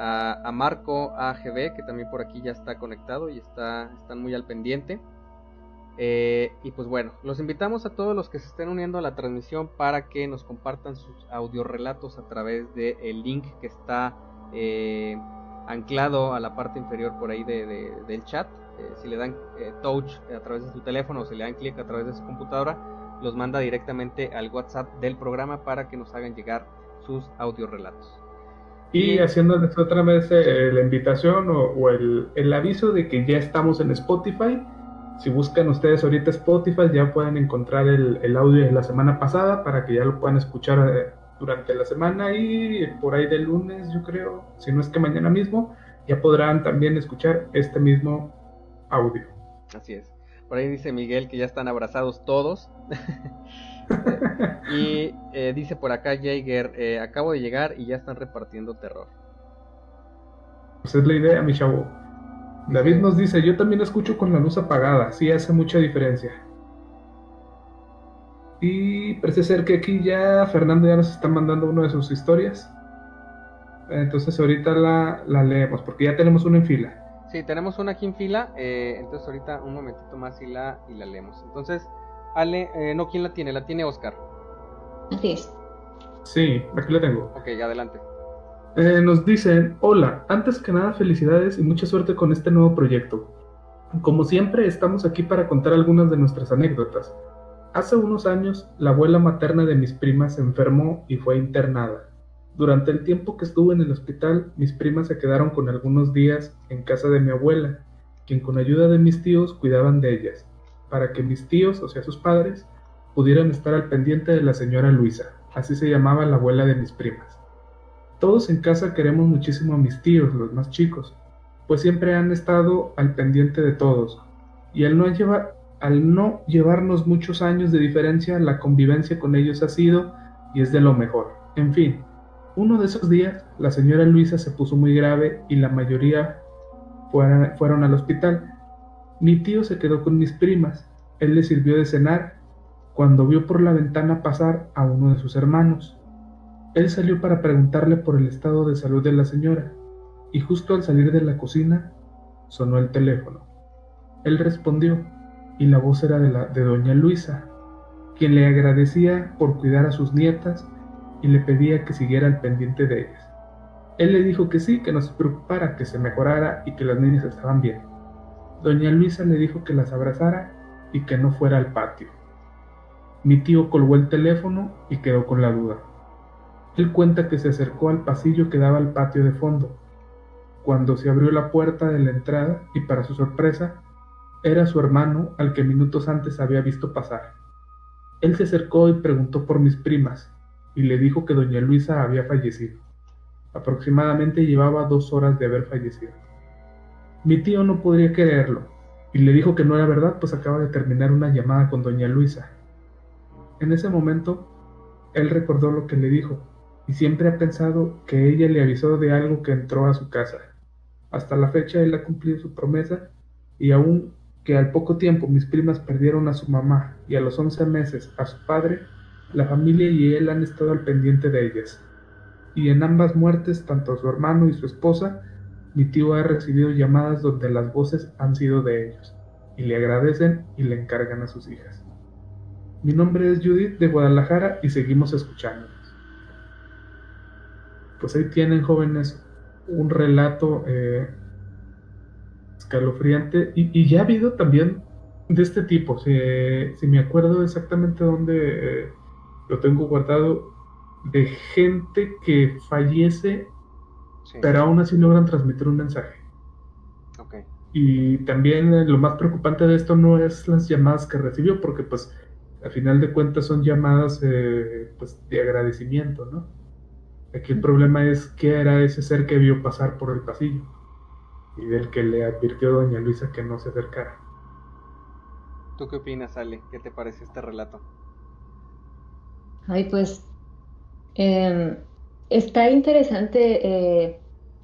A, Marco AGB, que también por aquí ya está conectado y está, están muy al pendiente. Eh, y pues bueno, los invitamos a todos los que se estén uniendo a la transmisión para que nos compartan sus audiorelatos a través del link que está eh, anclado a la parte inferior por ahí del chat. Eh, si le dan eh, touch a través de su teléfono o si le dan clic a través de su computadora, los manda directamente al WhatsApp del programa para que nos hagan llegar sus audiorelatos. Y, y haciéndoles otra vez eh, la invitación o, el, aviso de que ya estamos en Spotify. Si buscan ustedes ahorita Spotify, ya pueden encontrar el, audio de la semana pasada para que ya lo puedan escuchar durante la semana y por ahí del lunes, yo creo, si no es que mañana mismo, ya podrán también escuchar este mismo audio. Así es. Por ahí dice Miguel que ya están abrazados todos. y eh, dice por acá Jaeger, eh, acabo de llegar y ya están repartiendo terror. Pues es la idea, mi chavo. David nos dice, yo también escucho con la luz apagada, sí hace mucha diferencia. Y parece ser que aquí ya Fernando ya nos está mandando una de sus historias. Entonces ahorita la, la leemos, porque ya tenemos una en fila. Sí, tenemos una aquí en fila, eh, entonces ahorita un momentito más y la, y la leemos. Entonces, Ale, eh, no, ¿quién la tiene? La tiene Oscar. Así es. Sí, aquí la tengo. Ok, adelante. Eh, nos dicen, hola, antes que nada felicidades y mucha suerte con este nuevo proyecto. Como siempre, estamos aquí para contar algunas de nuestras anécdotas. Hace unos años, la abuela materna de mis primas se enfermó y fue internada. Durante el tiempo que estuve en el hospital, mis primas se quedaron con algunos días en casa de mi abuela, quien con ayuda de mis tíos cuidaban de ellas, para que mis tíos, o sea sus padres, pudieran estar al pendiente de la señora Luisa, así se llamaba la abuela de mis primas. Todos en casa queremos muchísimo a mis tíos, los más chicos, pues siempre han estado al pendiente de todos, y al no, llevar, al no llevarnos muchos años de diferencia, la convivencia con ellos ha sido y es de lo mejor. En fin, uno de esos días, la señora Luisa se puso muy grave y la mayoría fueron, al hospital. Mi tío se quedó con mis primas. Él le sirvió de cenar cuando vio por la ventana pasar a uno de sus hermanos. Él salió para preguntarle por el estado de salud de la señora y justo al salir de la cocina sonó el teléfono. Él respondió y la voz era de, la, de doña Luisa, quien le agradecía por cuidar a sus nietas y le pedía que siguiera al pendiente de ellas. Él le dijo que sí, que no se preocupara, que se mejorara y que las niñas estaban bien. Doña Luisa le dijo que las abrazara y que no fuera al patio. Mi tío colgó el teléfono y quedó con la duda. Él cuenta que se acercó al pasillo que daba al patio de fondo cuando se abrió la puerta de la entrada y para su sorpresa, era su hermano al que minutos antes había visto pasar. Él se acercó y preguntó por mis primas y le dijo que doña Luisa había fallecido. Aproximadamente llevaba dos horas de haber fallecido. Mi tío no podría creerlo y le dijo que no era verdad pues acaba de terminar una llamada con doña Luisa. En ese momento, él recordó lo que le dijo y siempre ha pensado que ella le avisó de algo que entró a su casa. Hasta la fecha él ha cumplido su promesa y aun que al poco tiempo mis primas perdieron a su mamá y a los 11 meses a su padre, la familia y él han estado al pendiente de ellas. Y en ambas muertes, tanto su hermano y su esposa, mi tío ha recibido llamadas donde las voces han sido de ellos, y le agradecen y le encargan a sus hijas. Mi nombre es Judith de Guadalajara y seguimos escuchándonos. Pues ahí tienen jóvenes un relato eh, escalofriante y, ya ha habido también de este tipo. Si, me acuerdo exactamente dónde eh, lo tengo guardado, de gente que fallece, pero aún así logran transmitir un mensaje. Y también eh, lo más preocupante de esto no es las llamadas que recibió, porque pues al final de cuentas son llamadas pues, de agradecimiento, ¿no? Aquí el problema es qué era ese ser que vio pasar por el pasillo y del que le advirtió doña Luisa que no se acercara. ¿Tú qué opinas, Ale? ¿Qué te parece este relato? Ay, pues em, está interesante eh,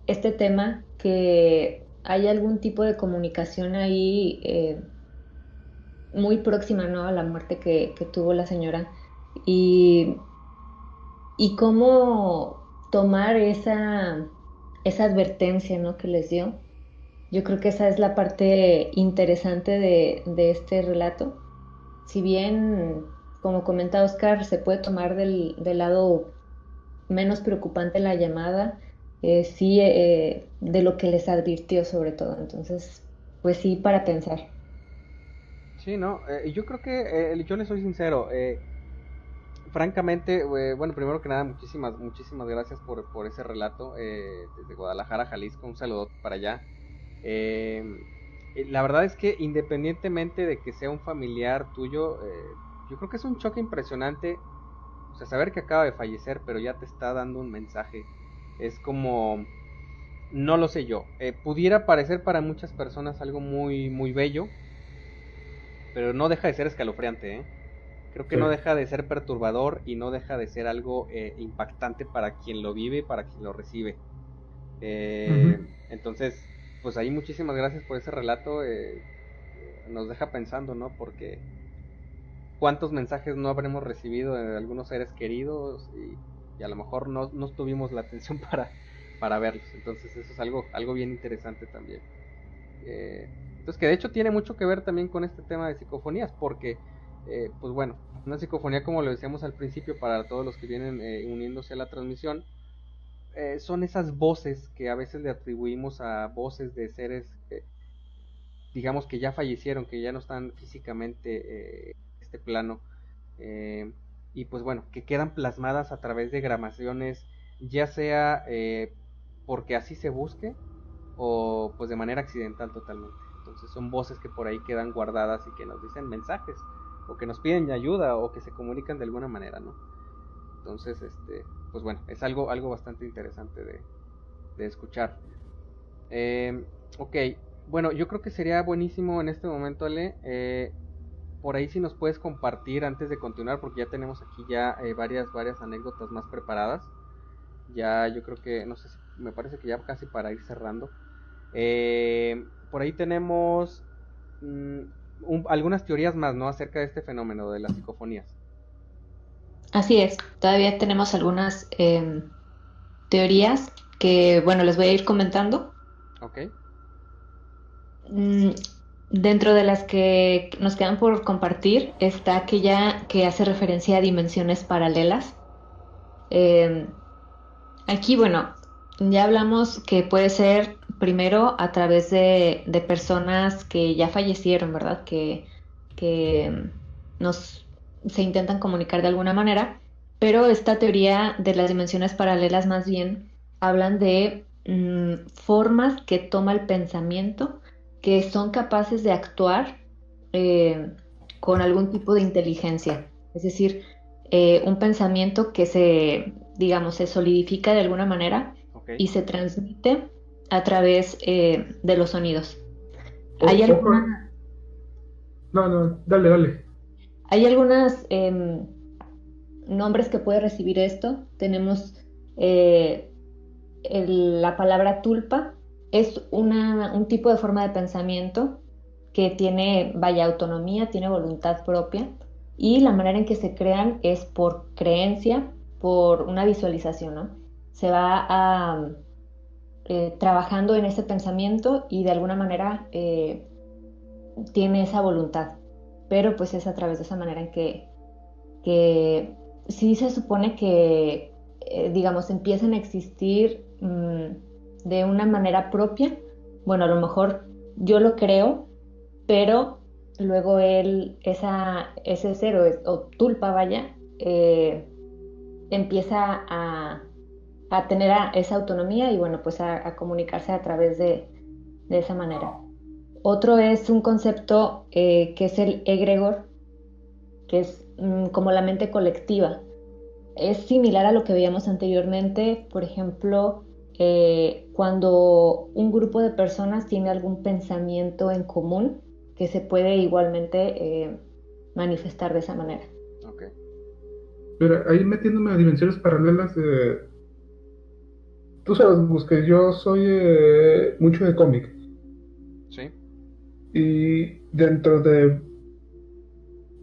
este tema, que hay algún tipo de comunicación ahí eh, muy próxima a la muerte que, que tuvo la señora. Y y cómo tomar esa, esa advertencia ¿no? que les dio. Yo creo que esa es la parte interesante de, este relato. Si bien, como comenta Oscar, se puede tomar del, lado menos preocupante la llamada, eh, sí eh, de lo que les advirtió sobre todo. Entonces, pues sí, para pensar. Sí, no, eh, yo creo que, yo le soy sincero, francamente, eh, bueno, primero que nada, muchísimas, muchísimas gracias por, por ese relato eh, desde Guadalajara, Jalisco, un saludo para allá. Eh, la verdad es que independientemente de que sea un familiar tuyo, yo creo que es un choque impresionante. O sea, saber que acaba de fallecer, pero ya te está dando un mensaje. Es como, no lo sé yo. pudiera parecer para muchas personas algo muy, muy bello, pero no deja de ser escalofriante, ¿eh? Creo que no deja de ser perturbador y no deja de ser algo eh, impactante para quien lo vive y para quien lo recibe. Eh, entonces, pues ahí muchísimas gracias por ese relato. Eh, nos deja pensando, ¿no? Porque cuántos mensajes no habremos recibido de algunos seres queridos y, a lo mejor no, no, tuvimos la atención para, para verlos. Entonces eso es algo, algo bien interesante también. entonces que de hecho tiene mucho que ver también con este tema de psicofonías porque eh, pues bueno, una psicofonía como lo decíamos al principio para todos los que vienen eh, uniéndose a la transmisión, eh, son esas voces que a veces le atribuimos a voces de seres digamos que ya fallecieron, que ya no están físicamente en este plano. y pues bueno, que quedan plasmadas a través de grabaciones, ya sea porque así se busque o pues de manera accidental totalmente. Entonces son voces que por ahí quedan guardadas y que nos dicen mensajes o que nos piden ayuda o que se comunican de alguna manera, ¿no? Entonces, este, pues bueno, es algo, algo bastante interesante de, de escuchar. Eh, ok, bueno, yo creo que sería buenísimo en este momento, Ale, eh, por ahí si nos puedes compartir antes de continuar, porque ya tenemos aquí ya eh, varias, varias anécdotas más preparadas. Ya yo creo que, no sé, me parece que ya casi para ir cerrando. Eh, por ahí tenemos mm, algunas teorías más, ¿no? Acerca de este fenómeno de las psicofonías. Así es, todavía tenemos algunas em, teorías que, bueno, les voy a ir comentando. Ok. Mm, dentro de las que nos quedan por compartir está aquella que hace referencia a dimensiones paralelas. Em, aquí, bueno, ya hablamos que puede ser primero a través de, personas que ya fallecieron, ¿verdad? Que, que nos se intentan comunicar de alguna manera, pero esta teoría de las dimensiones paralelas más bien hablan de mm, formas que toma el pensamiento que son capaces de actuar eh, con algún tipo de inteligencia, es decir, eh, un pensamiento que se, digamos, se solidifica de alguna manera y se transmite a través eh, de los sonidos. ¿Hay alguna... No, no, dale, dale. Hay algunos em, nombres que puede recibir esto. Tenemos eh, la palabra tulpa. Es una, un tipo de forma de pensamiento que tiene, vaya, autonomía, tiene voluntad propia y la manera en que se crean es por creencia, por una visualización, ¿no? Se va a, eh, trabajando en ese pensamiento y de alguna manera eh, tiene esa voluntad. Pero pues es a través de esa manera en que, que sí se supone que, eh, digamos, empiezan a existir mm, de una manera propia. Bueno, a lo mejor yo lo creo, pero luego él, esa, ese cero o tulpa, vaya, empieza a, a tener esa autonomía y bueno, pues a, comunicarse a través de, esa manera. Otro es un concepto eh, que es el egregor, que es mm, como la mente colectiva. Es similar a lo que veíamos anteriormente, por ejemplo, eh, cuando un grupo de personas tiene algún pensamiento en común que se puede igualmente eh, manifestar de esa manera. Pero ahí metiéndome a dimensiones paralelas, de tú sabes, que yo soy eh, mucho de cómic. Sí. Y dentro de,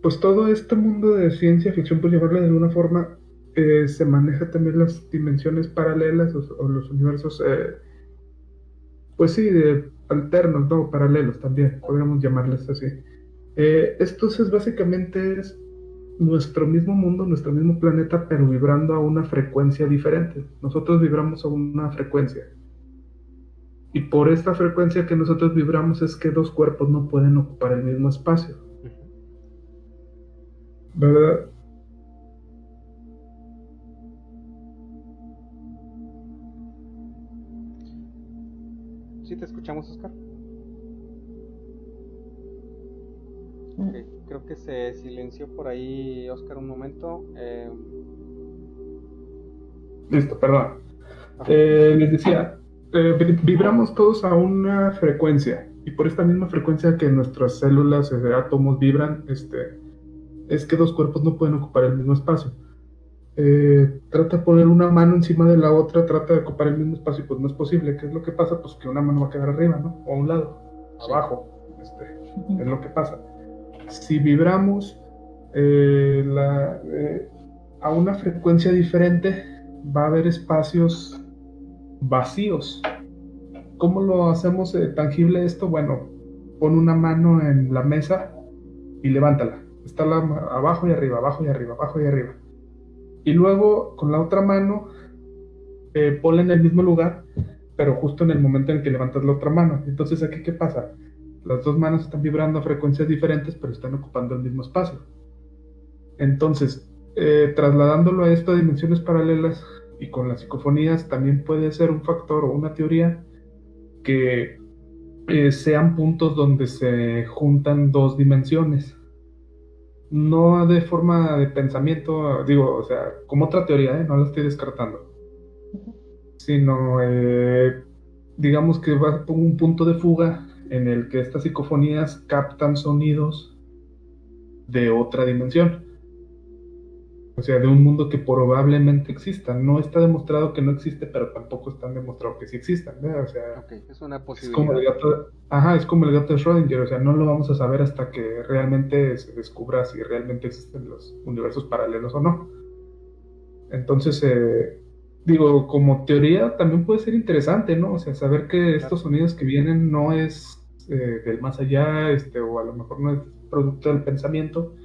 pues todo este mundo de ciencia ficción, pues llamarle de alguna forma, eh, se maneja también las dimensiones paralelas o, los universos, eh, pues sí, de alternos, no, paralelos también, podríamos llamarles así. esto es básicamente es nuestro mismo mundo, nuestro mismo planeta, pero vibrando a una frecuencia diferente. Nosotros vibramos a una frecuencia. Y por esta frecuencia que nosotros vibramos es que dos cuerpos no pueden ocupar el mismo espacio. ¿Verdad? Escuchamos, Oscar. creo que se silenció por ahí, Oscar, un momento. Eh, Listo, perdón. Eh, les decía, eh, vibramos todos a una frecuencia y por esta misma frecuencia que nuestras células, de átomos vibran, este, es que dos cuerpos no pueden ocupar el mismo espacio. Trata de poner una mano encima de la otra, trata de ocupar el mismo espacio, pues no es posible. ¿Qué es lo que pasa? Pues que una mano va a quedar arriba, ¿no? O a un lado, abajo. Este, es lo que pasa si vibramos eh, eh, a una frecuencia diferente, va a haber espacios vacíos. ¿Cómo lo hacemos eh, tangible esto? Bueno, pon una mano en la mesa y levántala. Está abajo y arriba, abajo y arriba, abajo y arriba. Y luego con la otra mano, ponla en el mismo lugar, pero justo en el momento en que levantas la otra mano. Entonces aquí, ¿qué pasa? Las dos manos están vibrando a frecuencias diferentes, pero están ocupando el mismo espacio. Entonces, eh, trasladándolo a estas dimensiones paralelas y con las psicofonías, también puede ser un factor o una teoría que eh, sean puntos donde se juntan dos dimensiones. No de forma de pensamiento, digo, o sea, como otra teoría, ¿eh? no la estoy descartando. Sino, eh, digamos que va a un punto de fuga en el que estas psicofonías captan sonidos de otra dimensión. O sea, de un mundo que probablemente exista. No está demostrado que no existe, pero tampoco está demostrado que sí existan. O sea, es una posibilidad. como el gato, ajá, es como el gato de Schrödinger. O sea, no lo vamos a saber hasta que realmente se descubra si realmente existen los universos paralelos o no. Entonces, eh, digo, como teoría también puede ser interesante, ¿no? O sea, saber que estos sonidos que vienen no es eh, del más allá, este, o a lo mejor no es producto del pensamiento,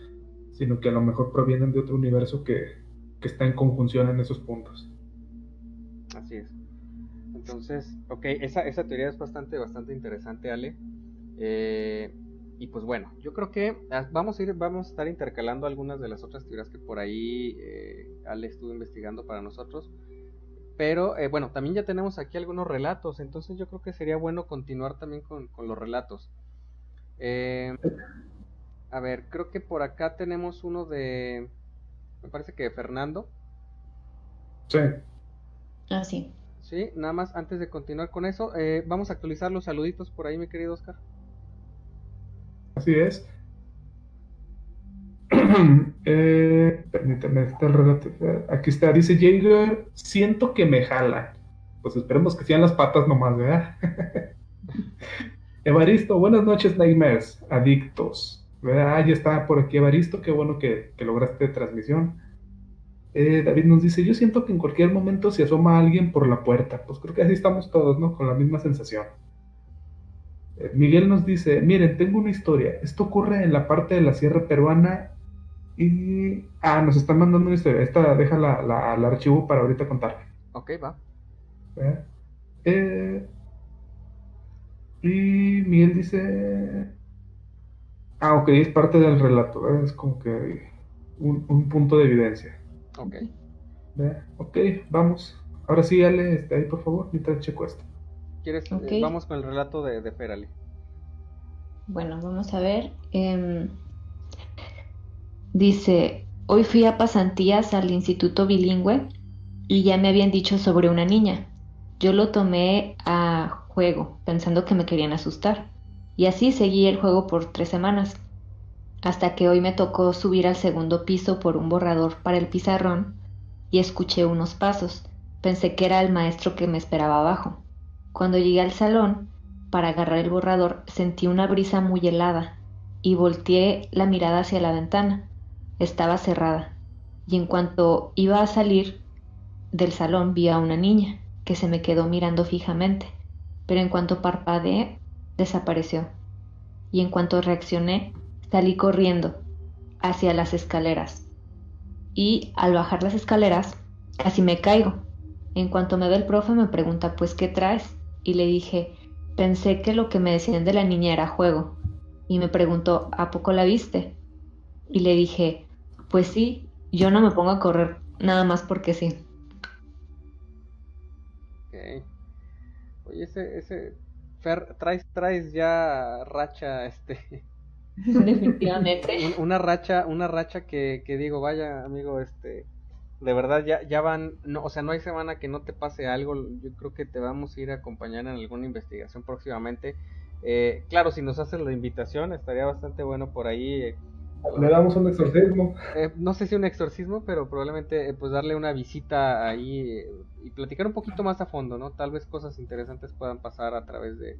sino que a lo mejor provienen de otro universo que, está en conjunción en esos puntos. Así es. Entonces, ok, esa, esa teoría es bastante, bastante interesante, Ale. Eh, y pues bueno, yo creo que ah, vamos a ir, vamos a estar intercalando algunas de las otras teorías que por ahí eh, Ale estuvo investigando para nosotros. Pero eh, bueno, también ya tenemos aquí algunos relatos, entonces yo creo que sería bueno continuar también con, con los relatos. A ver, creo que por acá tenemos uno de. Me parece que de Fernando. Sí. Ah, sí. Sí, nada más antes de continuar con eso, eh, vamos a actualizar los saluditos por ahí, mi querido Oscar. Así es. eh, permíteme, está el relato. Aquí está, dice Jaeger, siento que me jala. Pues esperemos que sean las patas nomás, ¿verdad? Evaristo, buenas noches, Nightmares, adictos. Ah, ya está por aquí Evaristo, qué bueno que, lograste transmisión. Eh, David nos dice, yo siento que en cualquier momento se asoma alguien por la puerta. Pues creo que así estamos todos, ¿no? Con la misma sensación. Eh, Miguel nos dice, miren, tengo una historia. Esto ocurre en la parte de la sierra peruana y... Ah, nos están mandando una historia. Esta déjala al archivo para ahorita contarla. Ok, va. Eh, y Miguel dice... Ah, ok, es parte del relato, es como que un, punto de evidencia. Ok. Ok, vamos. Ahora sí, Ale, este, ahí por favor, mientras checo esto. ¿Quieres? Eh, vamos con el relato de, de Ferali. Bueno, vamos a ver. Em, dice, hoy fui a pasantías al Instituto Bilingüe y ya me habían dicho sobre una niña. Yo lo tomé a juego, pensando que me querían asustar. Y así seguí el juego por tres semanas, hasta que hoy me tocó subir al segundo piso por un borrador para el pizarrón y escuché unos pasos. Pensé que era el maestro que me esperaba abajo. Cuando llegué al salón, para agarrar el borrador, sentí una brisa muy helada y volteé la mirada hacia la ventana. Estaba cerrada. Y en cuanto iba a salir del salón vi a una niña que se me quedó mirando fijamente, pero en cuanto parpadeé desapareció. Y en cuanto reaccioné, salí corriendo hacia las escaleras. Y al bajar las escaleras, casi me caigo. En cuanto me ve el profe me pregunta, pues, ¿qué traes? Y le dije, pensé que lo que me decían de la niña era juego. Y me preguntó, ¿a poco la viste? Y le dije, pues sí, yo no me pongo a correr nada más porque sí. Ok. Oye, ese traes, traes ya racha, este. Definitivamente. una racha, una racha que, que, digo, vaya, amigo, este. De verdad, ya, ya van, no, o sea, no hay semana que no te pase algo. Yo creo que te vamos a ir a acompañar en alguna investigación próximamente. Eh, claro, si nos haces la invitación, estaría bastante bueno por ahí. Eh, le damos un exorcismo. Eh, no sé si un exorcismo, pero probablemente pues darle una visita ahí y platicar un poquito más a fondo, ¿no? Tal vez cosas interesantes puedan pasar a través de,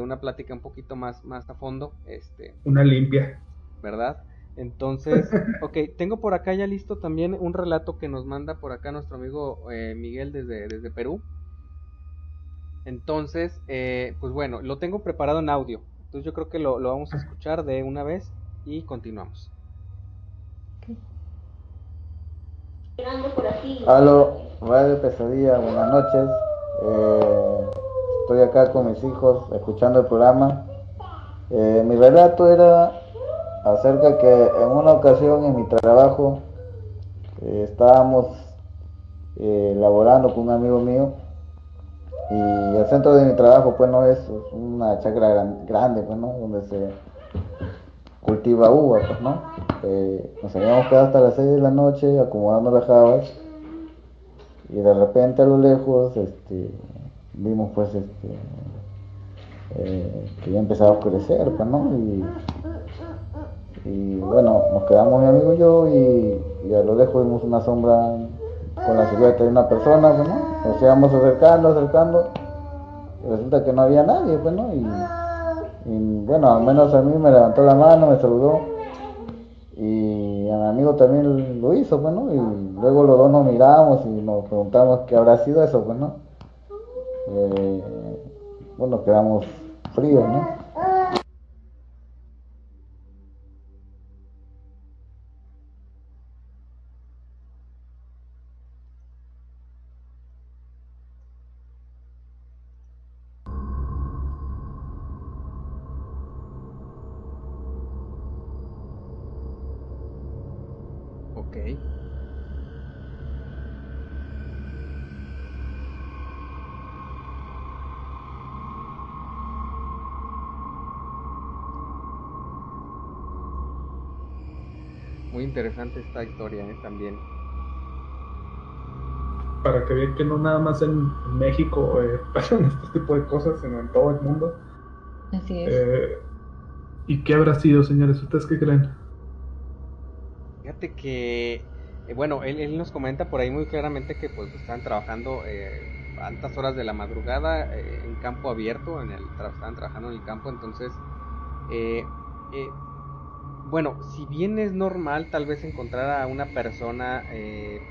una plática un poquito más, más a fondo. Este, una limpia. ¿Verdad? Entonces, ok, tengo por acá ya listo también un relato que nos manda por acá nuestro amigo eh, Miguel desde, desde Perú. Entonces, eh, pues bueno, lo tengo preparado en audio. Entonces yo creo que lo, lo vamos a escuchar de una vez y continuamos. Aló, Radio Pesadilla, buenas noches. Eh, estoy acá con mis hijos escuchando el programa. Eh, mi relato era acerca que en una ocasión en mi trabajo eh, estábamos eh, laborando con un amigo mío y el centro de mi trabajo pues no es una chacra grande pues no donde se cultiva uva pues no eh, nos habíamos quedado hasta las 6 de la noche acomodando las jabas y de repente a lo lejos este vimos pues este eh, que ya empezaba a oscurecer pues no y, y bueno nos quedamos mi amigo y yo y, y a lo lejos vimos una sombra con la silueta de una persona, pues, ¿no? Nos íbamos acercando, acercando, y resulta que no había nadie, pues, ¿no? Y, y, bueno, al menos a mí me levantó la mano, me saludó, y a mi amigo también lo hizo, pues, ¿no? Y luego los dos nos miramos y nos preguntamos qué habrá sido eso, pues, ¿no? Eh, bueno, quedamos fríos, ¿no? Interesante esta historia ¿eh? también. Para que vean que no nada más en México eh, pasan este tipo de cosas, sino en todo el mundo. Así es. Eh, ¿Y qué habrá sido, señores? ¿Ustedes qué creen? Fíjate que, eh, bueno, él, él, nos comenta por ahí muy claramente que pues estaban trabajando eh, altas horas de la madrugada eh, en campo abierto, en el, estaban trabajando en el campo, entonces, eh, eh, bueno, si bien es normal tal vez encontrar a una persona eh,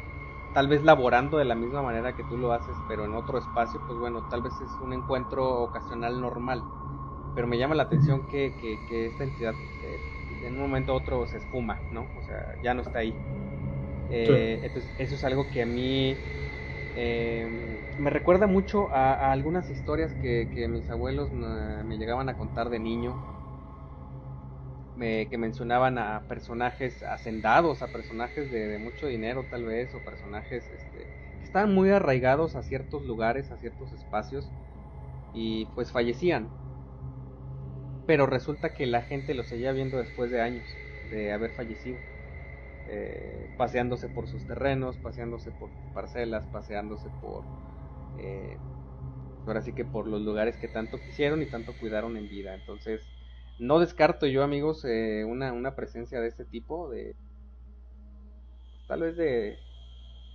tal vez laborando de la misma manera que tú lo haces, pero en otro espacio, pues bueno, tal vez es un encuentro ocasional normal. Pero me llama la atención que, que, que esta entidad eh, en un momento u otro se espuma, ¿no? O sea, ya no está ahí. Eh, sí. Entonces, eso es algo que a mí eh, me recuerda mucho a, a algunas historias que, que mis abuelos me, me, llegaban a contar de niño. Que mencionaban a personajes hacendados, a personajes de, mucho dinero tal vez, o personajes este, que estaban muy arraigados a ciertos lugares, a ciertos espacios, y pues fallecían pero resulta que la gente lo seguía viendo después de años de haber fallecido. Eh, paseándose por sus terrenos, paseándose por parcelas, paseándose por... Eh, ahora sí que por los lugares que tanto quisieron y tanto cuidaron en vida. Entonces, no descarto yo, amigos, eh, una, una presencia de este tipo, de tal vez de,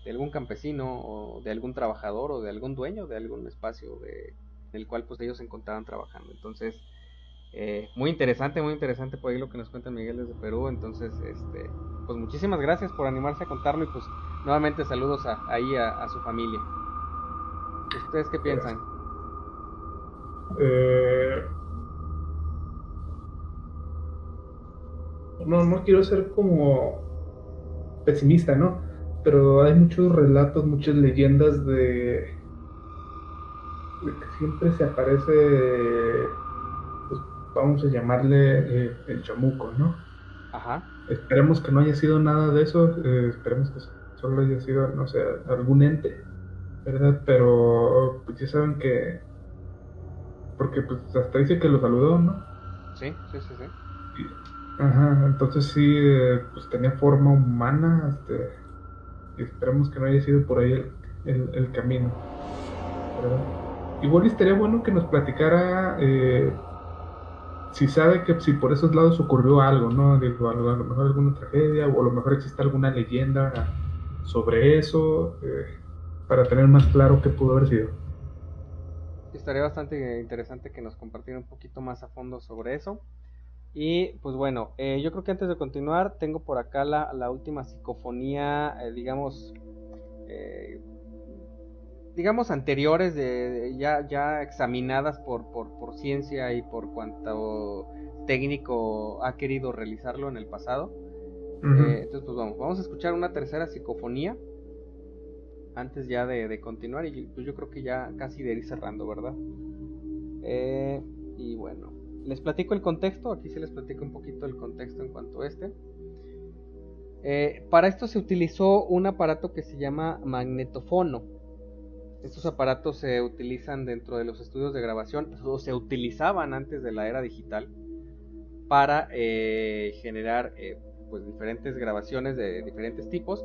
de, algún campesino o de algún trabajador o de algún dueño de algún espacio de, en el cual pues ellos se encontraban trabajando. Entonces, eh, muy interesante, muy interesante por ahí lo que nos cuenta Miguel desde Perú. Entonces, este, pues muchísimas gracias por animarse a contarlo y pues nuevamente saludos a, ahí a, a, su familia. ¿Ustedes qué piensan? Eh, no, no quiero ser como pesimista, ¿no? Pero hay muchos relatos, muchas leyendas de, de que siempre se aparece vamos a llamarle eh, el chamuco, ¿no? Ajá. Esperemos que no haya sido nada de eso, eh, esperemos que solo haya sido, no sé, algún ente, ¿verdad? Pero pues ya saben que, porque pues hasta dice que lo saludó, ¿no? Sí, sí, sí, sí. Ajá, entonces sí, eh, pues tenía forma humana, este, y esperemos que no haya sido por ahí el, el, el camino. Igual estaría bueno que nos platicara eh, si sabe que si por esos lados ocurrió algo, ¿no? Digo, a lo mejor alguna tragedia o a lo mejor existe alguna leyenda sobre eso, eh, para tener más claro qué pudo haber sido. Estaría bastante interesante que nos compartiera un poquito más a fondo sobre eso. Y pues bueno, eh, yo creo que antes de continuar, tengo por acá la, la última psicofonía, eh, digamos, eh, digamos, anteriores, de, de, ya, ya examinadas por, por, por ciencia y por cuanto técnico ha querido realizarlo en el pasado. Uh -huh. entonces, pues vamos, vamos a escuchar una tercera psicofonía antes ya de, de continuar y pues yo creo que ya casi de ir cerrando, ¿verdad? Eh, y bueno, les platico el contexto, aquí sí les platico un poquito el contexto en cuanto a este. Eh, para esto se utilizó un aparato que se llama magnetofono. Estos aparatos se utilizan dentro de los estudios de grabación, o se utilizaban antes de la era digital, para eh, generar eh, pues diferentes grabaciones de diferentes tipos,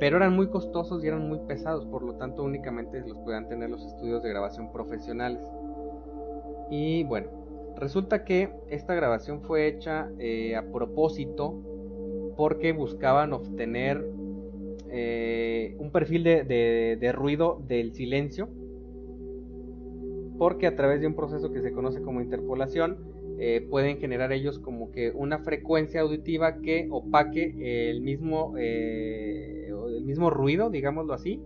pero eran muy costosos y eran muy pesados, por lo tanto únicamente los podían tener los estudios de grabación profesionales. Y bueno, resulta que esta grabación fue hecha eh, a propósito porque buscaban obtener eh, un perfil de, ruido del silencio, porque a través de un proceso que se conoce como interpolación, eh, pueden generar ellos como que una frecuencia auditiva que opaque el mismo, el mismo ruido, digámoslo así,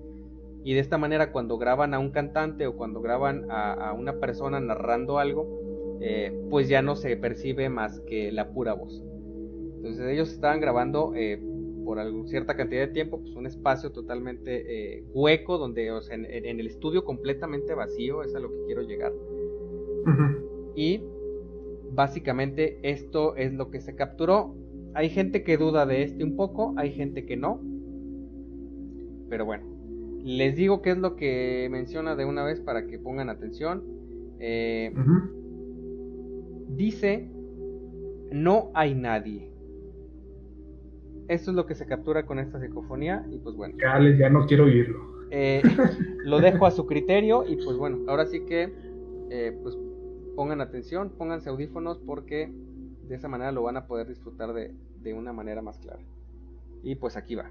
y de esta manera cuando graban a un cantante o cuando graban a, una persona narrando algo, eh, pues ya no se percibe más que la pura voz. Entonces ellos estaban grabando eh, por cierta cantidad de tiempo, pues un espacio totalmente eh, hueco, donde o sea, en, el estudio completamente vacío, es a lo que quiero llegar. Y básicamente esto es lo que se capturó. Hay gente que duda de este un poco, hay gente que no. Pero bueno, les digo qué es lo que menciona de una vez para que pongan atención. Eh, dice, no hay nadie. Esto es lo que se captura con esta psicofonía y pues bueno. ya no quiero oírlo. Eh, lo dejo a su criterio y pues bueno, ahora sí que eh, pues pongan atención, pónganse audífonos porque de esa manera lo van a poder disfrutar de, de una manera más clara. Y pues aquí va.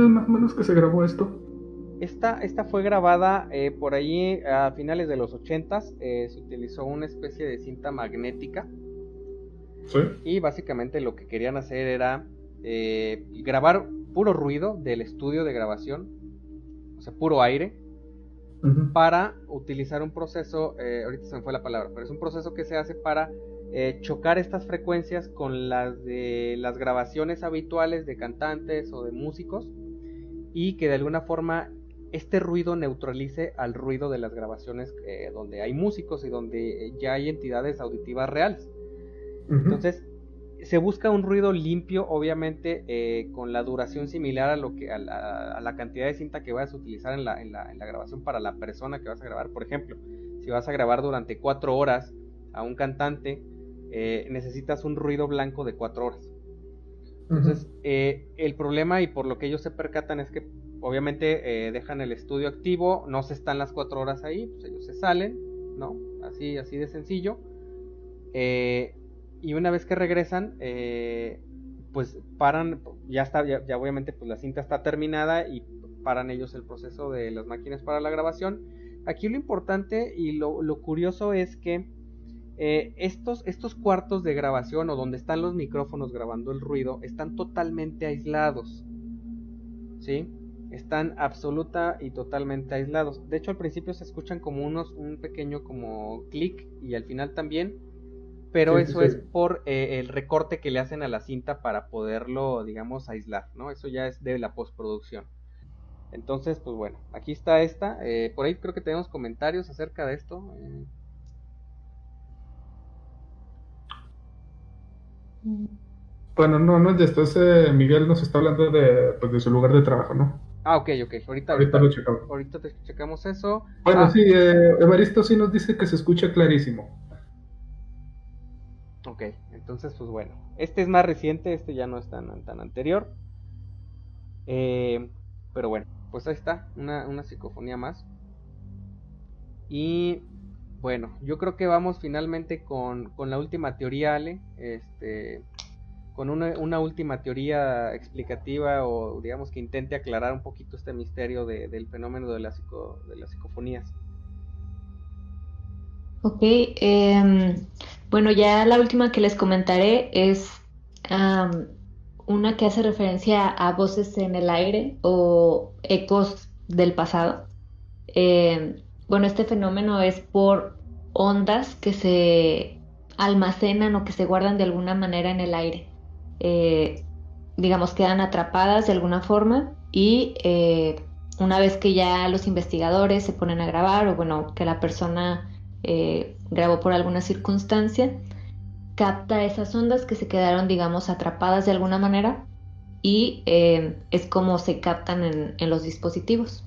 dices más o menos que se grabó esto? Esta, esta fue grabada eh, por allí a finales de los 80 eh, se utilizó una especie de cinta magnética. ¿Sí? Y básicamente lo que querían hacer era eh, grabar puro ruido del estudio de grabación, o sea, puro aire, para utilizar un proceso, ahorita se me fue la palabra, pero es un proceso que se hace para eh, chocar estas frecuencias con las de las grabaciones habituales de cantantes o de músicos y que de alguna forma este ruido neutralice al ruido de las grabaciones eh, donde hay músicos y donde ya hay entidades auditivas reales. Entonces, se busca un ruido limpio, obviamente, eh, con la duración similar a, lo que, a la, cantidad de cinta que vas a utilizar en la, en la, grabación para la persona que vas a grabar. Por ejemplo, si vas a grabar durante cuatro horas a un cantante, eh, necesitas un ruido blanco de cuatro horas. Entonces, eh, el problema y por lo que ellos se percatan es que obviamente eh, dejan el estudio activo, no se están las cuatro horas ahí, pues ellos se salen, ¿no? Así, así de sencillo. y una vez que regresan, pues paran, ya está, ya, obviamente pues la cinta está terminada y paran ellos el proceso de las máquinas para la grabación. Aquí lo importante y lo curioso es que eh, estos, estos cuartos de grabación o donde están los micrófonos grabando el ruido están totalmente aislados. ¿Sí? Están absoluta y totalmente aislados. De hecho, al principio se escuchan como unos, un pequeño como clic y al final también. Pero eso es por eh, el recorte que le hacen a la cinta para poderlo, digamos, aislar, ¿no? Eso ya es de la postproducción. Entonces, pues bueno, aquí está esta. Eh, por ahí creo que tenemos comentarios acerca de esto. Bueno, no, no es de esto, ese Miguel nos está hablando de, pues, de su lugar de trabajo, ¿no? Ah, ok, ok. Ahorita, Ahorita lo checamos. ahorita te checamos eso. Bueno, Ah, sí, eh, Evaristo sí nos dice que se escucha clarísimo. Ok, entonces pues bueno, este es más reciente, este ya no es tan, tan anterior. Eh, pero bueno, pues ahí está, una, una psicofonía más. Y bueno, yo creo que vamos finalmente con, con la última teoría, Ale. Este, con una, una última teoría explicativa o digamos que intente aclarar un poquito este misterio de- del fenómeno de, la psico- de las psicofonías. Ok, em, bueno, ya la última que les comentaré es am, una que hace referencia a voces en el aire o ecos del pasado. Em, bueno, este fenómeno es por ondas que se almacenan o que se guardan de alguna manera en el aire. Eh, digamos, quedan atrapadas de alguna forma y eh, una vez que ya los investigadores se ponen a grabar o bueno, que la persona eh, grabó por alguna circunstancia, capta esas ondas que se quedaron, digamos, atrapadas de alguna manera y es como se captan en, los dispositivos.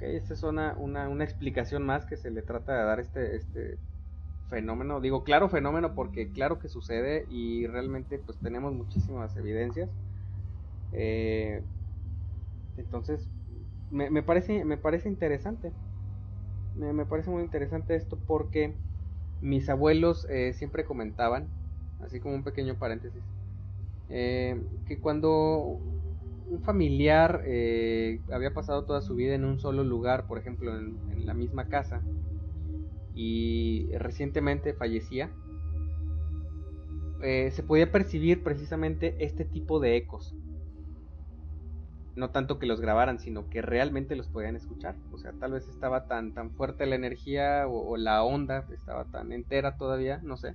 Ok, esta es una, una, una explicación más que se le trata de dar este, este fenómeno. Digo, claro fenómeno porque claro que sucede y realmente pues tenemos muchísimas evidencias. Eh, entonces, me, me parece, me parece interesante. Me, me parece muy interesante esto porque mis abuelos eh, siempre comentaban, así como un pequeño paréntesis, eh, que cuando un familiar eh, había pasado toda su vida en un solo lugar, por ejemplo, en, la misma casa, y recientemente fallecía, eh, se podía percibir precisamente este tipo de ecos. No tanto que los grabaran, sino que realmente los podían escuchar. O sea, tal vez estaba tan, tan fuerte la energía o, o la onda estaba tan entera todavía, no sé,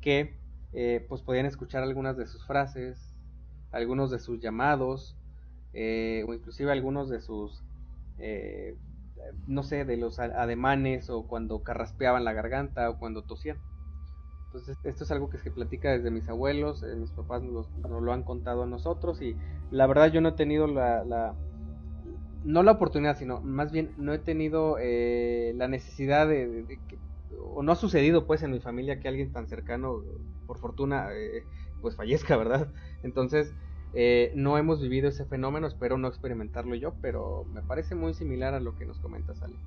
que eh, pues podían escuchar algunas de sus frases, algunos de sus llamados, eh, o inclusive algunos de sus, eh, no sé, de los ademanes o cuando carraspeaban la garganta o cuando tosían. Entonces, esto es algo que se platica desde mis abuelos, eh, mis papás nos, nos lo han contado a nosotros y la verdad yo no he tenido la, la- no la oportunidad, sino más bien no he tenido eh, la necesidad de, o no ha sucedido pues en mi familia que alguien tan cercano, por fortuna, pues fallezca, ¿verdad? Entonces, eh, no hemos vivido ese fenómeno, espero no experimentarlo yo, pero me parece muy similar a lo que nos comenta Sally.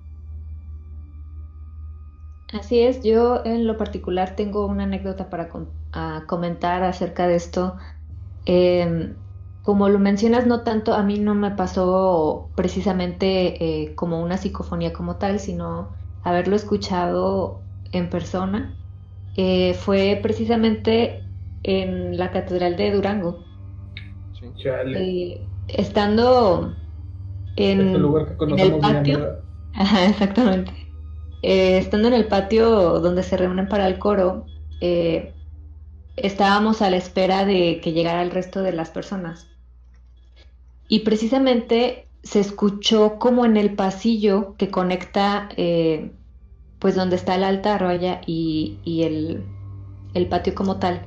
Así es, yo en lo particular tengo una anécdota para com- a comentar acerca de esto. Em, como lo mencionas, no tanto, a mí no me pasó precisamente eh, como una psicofonía como tal, sino haberlo escuchado en persona. Eh, fue precisamente en la Catedral de Durango. Sí. Eh, estando en, este lugar que en el patio. Ajá, exactamente. Eh, estando en el patio donde se reúnen para el coro, eh, estábamos a la espera de que llegara el resto de las personas. Y precisamente se escuchó como en el pasillo que conecta, eh, pues donde está el altar, vaya, y, y el, el patio como tal,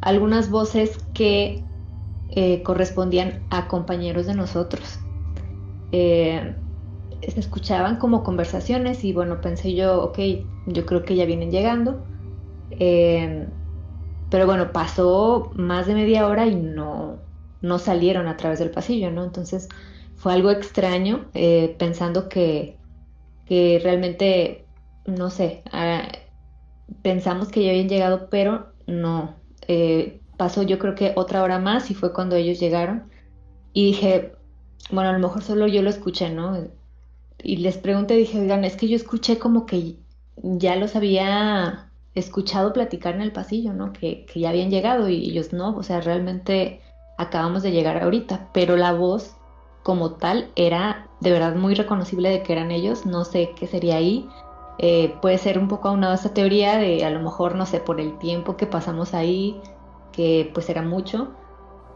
algunas voces que eh, correspondían a compañeros de nosotros. Eh, se escuchaban como conversaciones y bueno, pensé yo, ok, yo creo que ya vienen llegando. Eh, pero bueno, pasó más de media hora y no, no salieron a través del pasillo, ¿no? Entonces fue algo extraño, pensando que, que realmente, no sé, ah, pensamos que ya habían llegado, pero no. Eh, pasó yo creo que otra hora más y fue cuando ellos llegaron. Y dije, bueno, a lo mejor solo yo lo escuché, ¿no? Y les pregunté, dije, oigan, es que yo escuché como que ya los había escuchado platicar en el pasillo, ¿no? Que, que ya habían llegado y ellos no, o sea, realmente acabamos de llegar ahorita, pero la voz como tal era de verdad muy reconocible de que eran ellos, no sé qué sería ahí. Eh, puede ser un poco aunado esa teoría de a lo mejor, no sé, por el tiempo que pasamos ahí, que pues era mucho,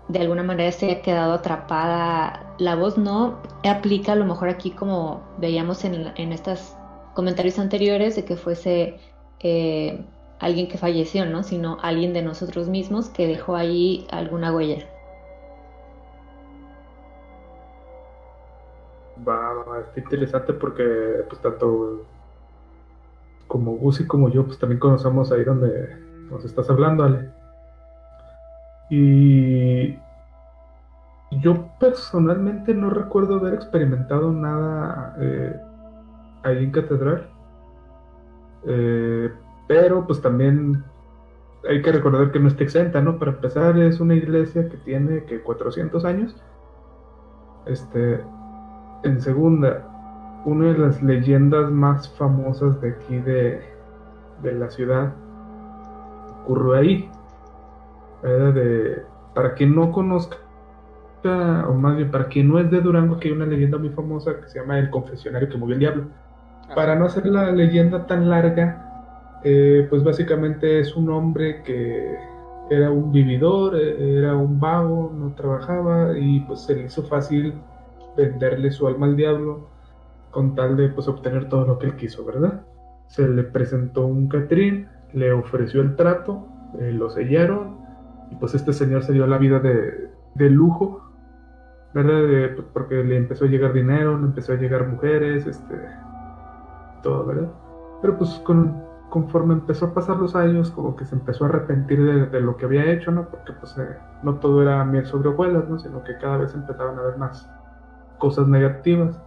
de alguna manera se ha quedado atrapada la voz, no aplica a lo mejor aquí como veíamos en, en estos comentarios anteriores de que fuese eh, alguien que falleció, ¿no? Sino alguien de nosotros mismos que dejó ahí alguna huella. Va, va, está interesante porque pues tanto como Gus y como yo pues también conocemos ahí donde nos estás hablando, Ale. Y yo personalmente no recuerdo haber experimentado nada eh, ahí en Catedral. Eh, pero pues también hay que recordar que no está exenta, ¿no? Para empezar es una iglesia que tiene que 400 años. Este, en segunda, una de las leyendas más famosas de aquí de, de la ciudad ocurrió ahí. De, para quien no conozca, o más bien para quien no es de Durango, que hay una leyenda muy famosa que se llama El confesionario que movió el diablo. Ah. Para no hacer la leyenda tan larga, eh, pues básicamente es un hombre que era un vividor, eh, era un vago, no trabajaba y pues se le hizo fácil venderle su alma al diablo con tal de pues obtener todo lo que él quiso, ¿verdad? Se le presentó un Catrín, le ofreció el trato, eh, lo sellaron y pues este señor se dio la vida de, de lujo, ¿verdad? Pues, porque le empezó a llegar dinero, le empezó a llegar mujeres, este, todo, ¿verdad? Pero pues con, conforme empezó a pasar los años, como que se empezó a arrepentir de, lo que había hecho, ¿no? Porque pues eh, no todo era miel sobre hojuelas, ¿no? Sino que cada vez empezaban a haber más cosas negativas.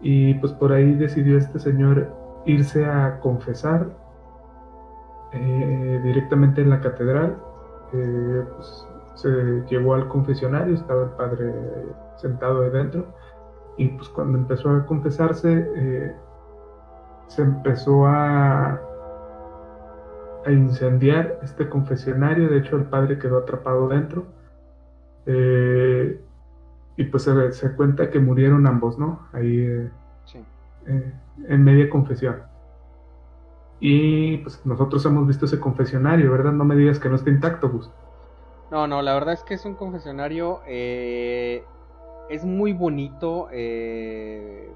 Y pues por ahí decidió este señor irse a confesar eh, directamente en la catedral. Eh, pues, se llevó al confesionario, estaba el padre sentado ahí dentro. Y pues cuando empezó a confesarse, eh, se empezó a, a incendiar este confesionario. De hecho, el padre quedó atrapado dentro. Y pues se, cuenta que murieron ambos, ¿no? Ahí eh, eh, en media confesión. Y pues nosotros hemos visto ese confesionario, ¿verdad? No me digas que no está intacto, Gus. No, no, la verdad es que es un confesionario, eh, es muy bonito en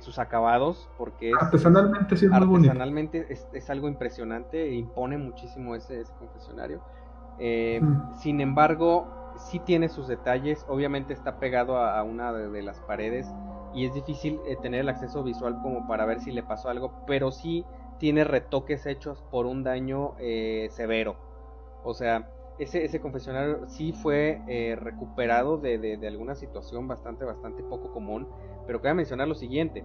sus acabados, porque artesanalmente sí es muy bonito. Artesanalmente es, algo impresionante, impone muchísimo ese, confesionario. Mm. Sin embargo, sí tiene sus detalles, obviamente está pegado a, una de, las paredes y es difícil eh, tener el acceso visual como para ver si le pasó algo, pero sí tiene retoques hechos por un daño eh, severo. O sea, ese, confesionario sí fue eh, recuperado de, alguna situación bastante, bastante poco común, pero cabe mencionar lo siguiente.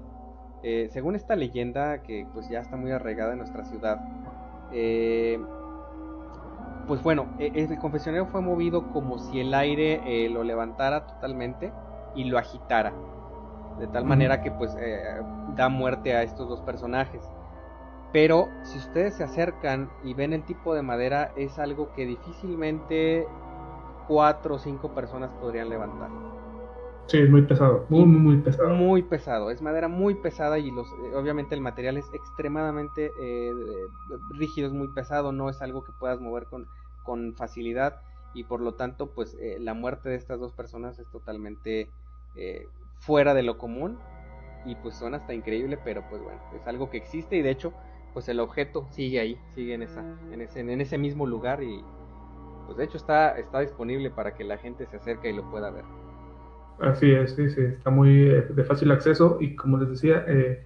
según esta leyenda que pues ya está muy arraigada en nuestra ciudad, pues bueno, e, el confesionario fue movido como si el aire eh, lo levantara totalmente y lo agitara. De tal manera que pues eh, da muerte a estos dos personajes. Pero si ustedes se acercan y ven el tipo de madera, es algo que difícilmente cuatro o cinco personas podrían levantar. Sí, es muy pesado, muy, muy pesado. Muy pesado, es madera muy pesada y los, eh, obviamente el material es extremadamente eh, rígido, es muy pesado, no es algo que puedas mover con, con facilidad y por lo tanto pues eh, la muerte de estas dos personas es totalmente fuera de lo común y pues suena hasta increíble, pero pues bueno, es algo que existe y de hecho pues el objeto sigue ahí, sigue en, esa, en, ese, en ese mismo lugar y pues de hecho está, está disponible para que la gente se acerque y lo pueda ver. Así es, sí, sí, está muy eh, de fácil acceso y como les decía, eh,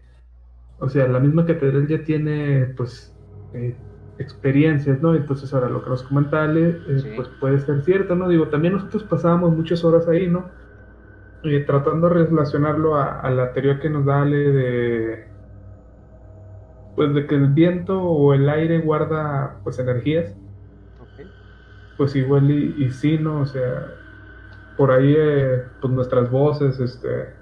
o sea, la misma catedral ya tiene pues eh, experiencias, ¿no? Entonces ahora lo que nos comenta Ale, pues puede ser cierto, ¿no? Digo, también nosotros pasábamos muchas horas ahí, ¿no? tratando de relacionarlo a, la teoría que nos da Ale de pues de que el viento o el aire guarda pues energías. Pues igual y, y sí, ¿no? O sea, por ahí eh, pues nuestras voces este,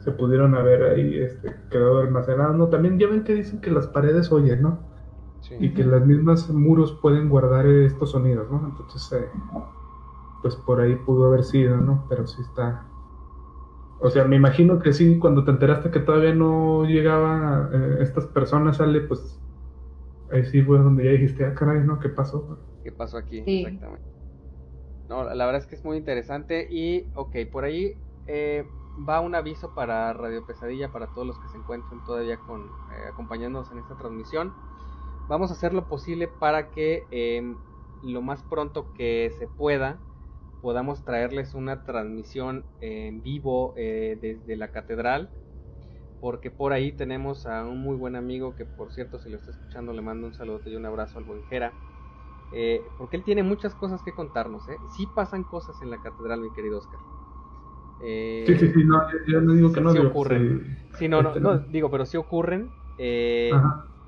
se pudieron haber ahí este, quedado almacenadas. ¿no? También ya ven que dicen que las paredes oyen, ¿no? Y que las mismas muros pueden guardar estos sonidos, ¿no? Entonces, eh, pues por ahí pudo haber sido, ¿no? Pero sí está... O sea, me imagino que sí, cuando te enteraste que todavía no llegaban eh, estas personas, sale, pues ahí sí fue donde ya dijiste, ah, caray, ¿no? ¿Qué pasó? ¿Qué pasó aquí? Exactamente. No, la verdad es que es muy interesante y, ok, por ahí eh, va un aviso para Radio Pesadilla para todos los que se encuentren todavía con, eh, acompañándonos en esta transmisión. vamos a hacer lo posible para que em, lo más pronto que se pueda podamos traerles una transmisión en vivo eh, desde la catedral porque por ahí tenemos a un muy buen amigo que por cierto si lo está escuchando le mando un saludo y un abrazo al buen Jera eh, porque él tiene muchas cosas que contarnos ¿eh? sí pasan cosas en la catedral mi querido Oscar eh, sí, sí, sí, no, yo no digo que no. Sí ocurren. Sí, no, no, no, digo, pero sí ocurren. Eh,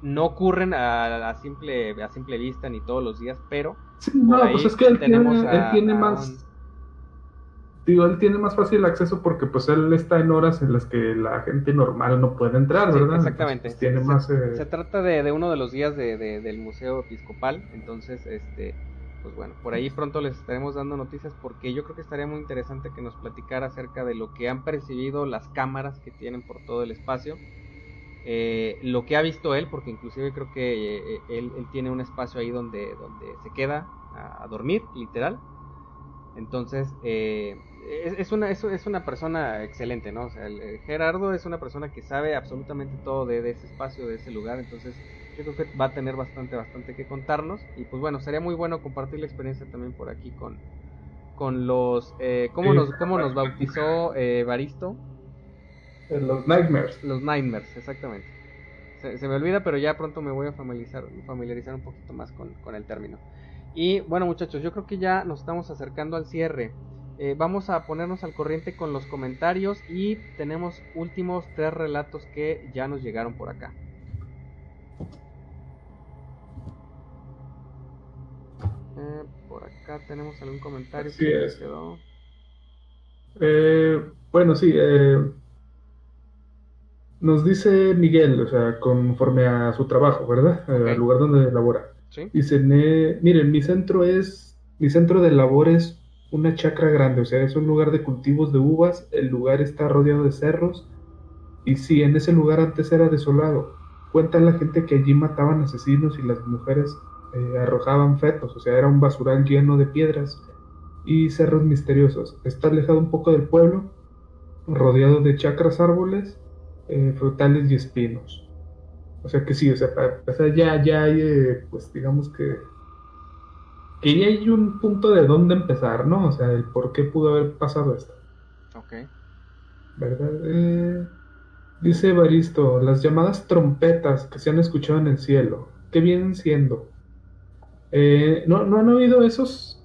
no ocurren a, a, simple, a simple vista ni todos los días, pero. Sí, no, pues es que él tiene, él tiene más digo, él tiene más fácil acceso porque pues él está en horas en las que la gente normal no puede entrar, ¿verdad? exactamente. Tiene se, más, se, trata de, de, uno de los días de, del Museo Episcopal, entonces, este, pues bueno, por ahí pronto les estaremos dando noticias porque yo creo que estaría muy interesante que nos platicara acerca de lo que han percibido las cámaras que tienen por todo el espacio. Eh, lo que ha visto él, porque inclusive creo que eh, él, él, tiene un espacio ahí donde, donde se queda a, a dormir, literal. Entonces, eh, es, una, es, es, una persona excelente, ¿no? O sea, el, Gerardo es una persona que sabe absolutamente todo de, de, ese espacio, de ese lugar, entonces yo creo que va a tener bastante, bastante que contarnos. Y pues bueno, sería muy bueno compartir la experiencia también por aquí con, con los... Eh, ¿cómo, nos, ¿Cómo nos bautizó eh, Baristo? Los Nightmares. Los Nightmares, exactamente. Se, se, me olvida, pero ya pronto me voy a familiarizar, familiarizar un poquito más con, con el término. Y bueno muchachos, yo creo que ya nos estamos acercando al cierre. Eh, vamos a ponernos al corriente con los comentarios y tenemos últimos tres relatos que ya nos llegaron por acá. Eh, por acá tenemos algún comentario que es. quedó. Eh, bueno, sí. nos dice Miguel, o sea, conforme a su trabajo, ¿verdad? Okay. al lugar donde labora. ¿Sí? Dice, miren, mi centro es, mi centro de labor es una chacra grande, o sea, es un lugar de cultivos de uvas, el lugar está rodeado de cerros, y sí, en ese lugar antes era desolado. Cuenta la gente que allí mataban asesinos y las mujeres eh, arrojaban fetos, o sea, era un basural lleno de piedras y cerros misteriosos. Está alejado un poco del pueblo, rodeado de chacras, árboles, eh, frutales y espinos. O sea que sí, o sea, para ya hay, eh, pues digamos que que ya hay un punto de dónde empezar, ¿no? O sea, el por qué pudo haber pasado esto. Ok. ¿Verdad? Eh, dice Baristo, las llamadas trompetas que se han escuchado en el cielo, ¿qué vienen siendo? Eh, ¿no, ¿No han oído esos,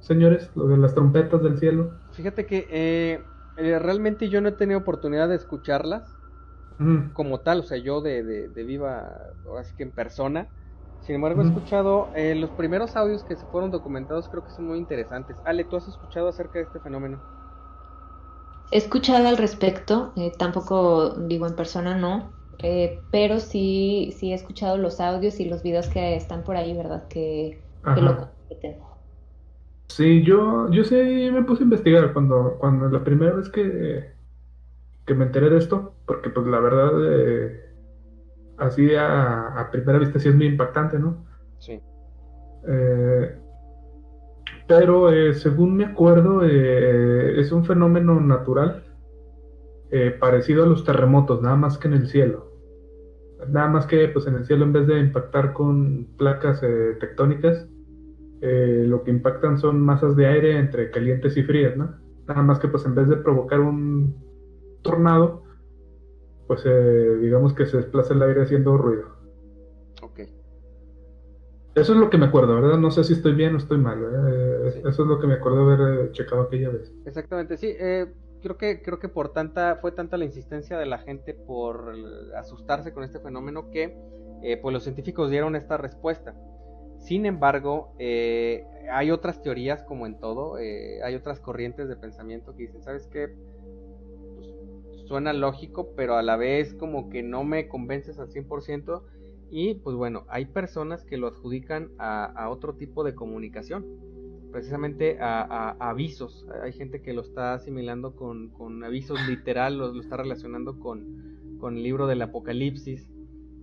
señores, lo de las trompetas del cielo? Fíjate que eh, eh realmente yo no he tenido oportunidad de escucharlas mm. como tal, o sea, yo de, de, de viva, así que en persona. Sin embargo, he escuchado eh, los primeros audios que se fueron documentados, creo que son muy interesantes. Ale, ¿tú has escuchado acerca de este fenómeno? He escuchado al respecto, eh, tampoco digo en persona, no, eh, pero sí, sí he escuchado los audios y los videos que están por ahí, ¿verdad? Que, que lo competen. Sí, yo, yo sí me puse a investigar cuando, cuando la primera vez que, que me enteré de esto, porque pues la verdad eh, así a, a, primera vista sí es muy impactante, ¿no? Sí. Eh, pero eh, según me acuerdo, eh, es un fenómeno natural parecido a los terremotos, nada más que en el cielo. Nada más que pues en el cielo en vez de impactar con placas tectónicas, lo que impactan son masas de aire entre calientes y frías, ¿no? Nada más que pues en vez de provocar un tornado, pues eh, digamos que se desplaza el aire haciendo ruido. Ok. Eso es lo que me acuerdo, ¿verdad? No sé si estoy bien o estoy mal. ¿eh? Sí. Eso es lo que me acuerdo haber eh, checado aquella vez. Exactamente, sí. Eh, creo que creo que por tanta fue tanta la insistencia de la gente por asustarse con este fenómeno que eh, pues los científicos dieron esta respuesta. Sin embargo, eh, hay otras teorías como en todo, hay otras corrientes de pensamiento que dicen, ¿sabes qué? Suena lógico, pero a la vez como que no me convences al 100%. Y pues bueno, hay personas que lo adjudican a, a otro tipo de comunicación, precisamente a, a, avisos. Hay gente que lo está asimilando con, con avisos literal, lo, lo, está relacionando con, con el libro del Apocalipsis.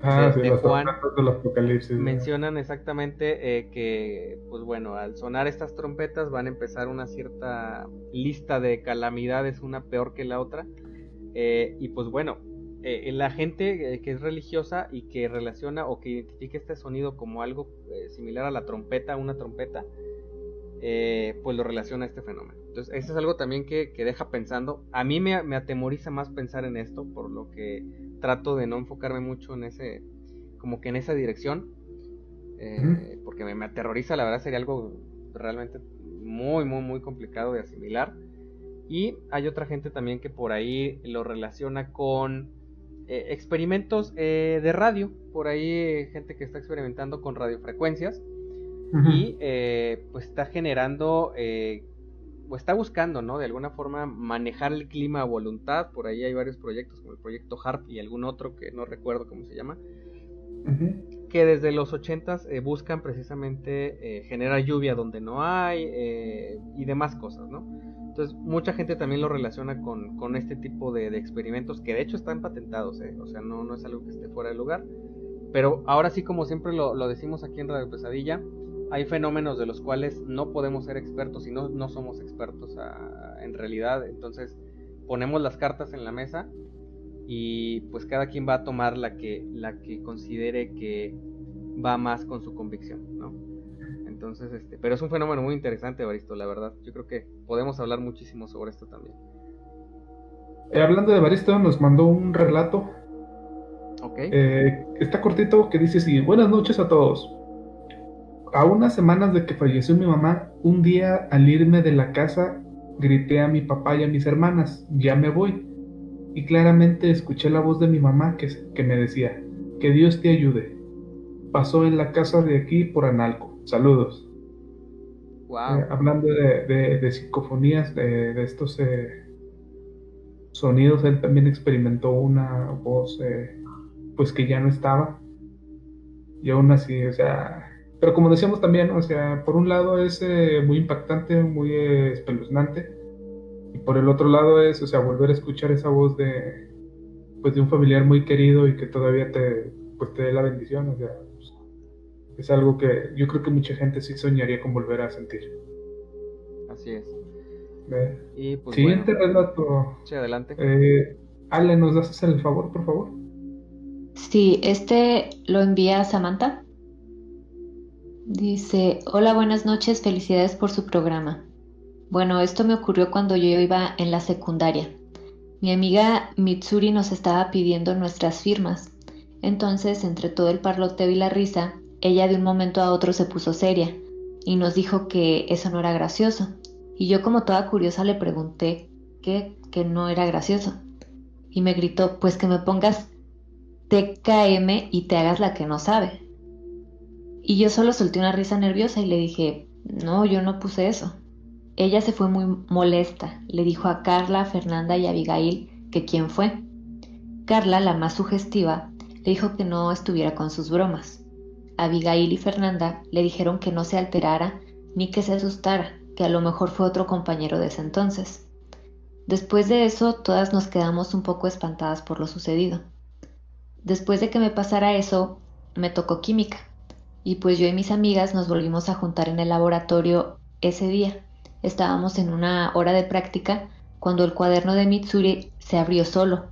Ah, de, sí, de Juan del Apocalipsis, mencionan exactamente eh, que, pues bueno, al sonar estas trompetas van a empezar una cierta lista de calamidades, una peor que la otra, eh, y pues bueno, eh, la gente que es religiosa y que relaciona o que identifica este sonido como algo similar a la trompeta, una trompeta, pues lo relaciona a este fenómeno. Entonces, eso es algo también que, deja pensando. A mí me, me, atemoriza más pensar en esto, por lo que trato de no enfocarme mucho en ese, como que en esa dirección, porque me, me aterroriza, la verdad sería algo realmente muy, muy, muy complicado de asimilar. Y hay otra gente también que por ahí lo relaciona con eh, experimentos eh, de radio. Por ahí gente que está experimentando con radiofrecuencias. Y eh, pues está generando o está buscando, ¿no? De alguna forma manejar el clima a voluntad. Por ahí hay varios proyectos, como el proyecto HARP y algún otro que no recuerdo cómo se llama que desde los 80 eh, buscan precisamente eh, generar lluvia donde no hay eh, y demás cosas, ¿no? Entonces, mucha gente también lo relaciona con, este tipo de, experimentos que de hecho están patentados, o sea, no, no es algo que esté fuera de lugar. Pero ahora sí, como siempre lo, decimos aquí en Radio Pesadilla, hay fenómenos de los cuales no podemos ser expertos y no, no somos expertos en realidad. Entonces, ponemos las cartas en la mesa y pues cada quien va a tomar la que, la que considere que va más con su convicción, ¿no? Entonces, este, pero es un fenómeno muy interesante, Baristo, la verdad. Yo creo que podemos hablar muchísimo sobre esto también. Eh, hablando de Baristo, nos mandó un relato. Ok. Eh, está cortito que dice así, buenas noches a todos. A unas semanas de que falleció mi mamá, un día al irme de la casa, grité a mi papá y a mis hermanas, ya me voy y claramente escuché la voz de mi mamá que, que me decía, que Dios te ayude. Pasó en la casa de aquí por Analco. Saludos. Wow. Eh, hablando de, de, psicofonías, de, estos eh, sonidos, él también experimentó una voz eh, pues que ya no estaba. Y aún así, o sea, pero como decíamos también, o sea, por un lado es muy impactante, muy espeluznante, por el otro lado es, o sea, volver a escuchar esa voz de, pues de un familiar muy querido y que todavía te, pues te dé la bendición, o sea, pues, es algo que yo creo que mucha gente sí soñaría con volver a sentir. Así es. Y pues, Siguiente relato. Sí, adelante. Eh, Ale, ¿nos das el favor, por favor? Sí, este lo envía Samantha. Dice, hola, buenas noches, felicidades por su programa. Bueno, esto me ocurrió cuando yo iba en la secundaria. Mi amiga Mitsuri nos estaba pidiendo nuestras firmas. Entonces, entre todo el parloteo y la risa, ella de un momento a otro se puso seria y nos dijo que eso no era gracioso. Y yo como toda curiosa le pregunté que, que no era gracioso. Y me gritó, pues que me pongas TKM y te hagas la que no sabe. Y yo solo solté una risa nerviosa y le dije, no, yo no puse eso. Ella se fue muy molesta, le dijo a Carla, Fernanda y Abigail que quién fue. Carla, la más sugestiva, le dijo que no estuviera con sus bromas. Abigail y Fernanda le dijeron que no se alterara ni que se asustara, que a lo mejor fue otro compañero de ese entonces. Después de eso, todas nos quedamos un poco espantadas por lo sucedido. Después de que me pasara eso, me tocó química, y pues yo y mis amigas nos volvimos a juntar en el laboratorio ese día. Estábamos en una hora de práctica cuando el cuaderno de Mitsuri se abrió solo.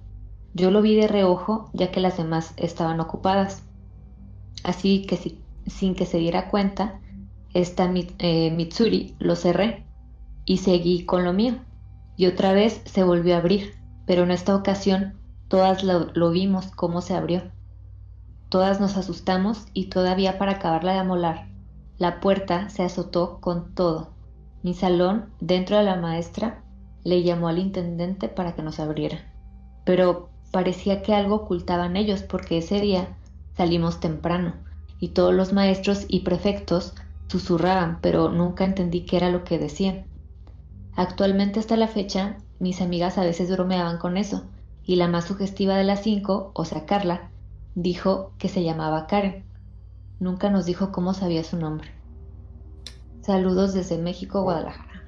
Yo lo vi de reojo ya que las demás estaban ocupadas. Así que sin que se diera cuenta, esta eh, Mitsuri lo cerré y seguí con lo mío. Y otra vez se volvió a abrir, pero en esta ocasión todas lo, lo vimos cómo se abrió. Todas nos asustamos y todavía para acabarla de amolar, la puerta se azotó con todo. Mi salón, dentro de la maestra, le llamó al intendente para que nos abriera. Pero parecía que algo ocultaban ellos porque ese día salimos temprano y todos los maestros y prefectos susurraban, pero nunca entendí qué era lo que decían. Actualmente hasta la fecha, mis amigas a veces bromeaban con eso, y la más sugestiva de las cinco, o sea Carla, dijo que se llamaba Karen. Nunca nos dijo cómo sabía su nombre. Saludos desde México, Guadalajara.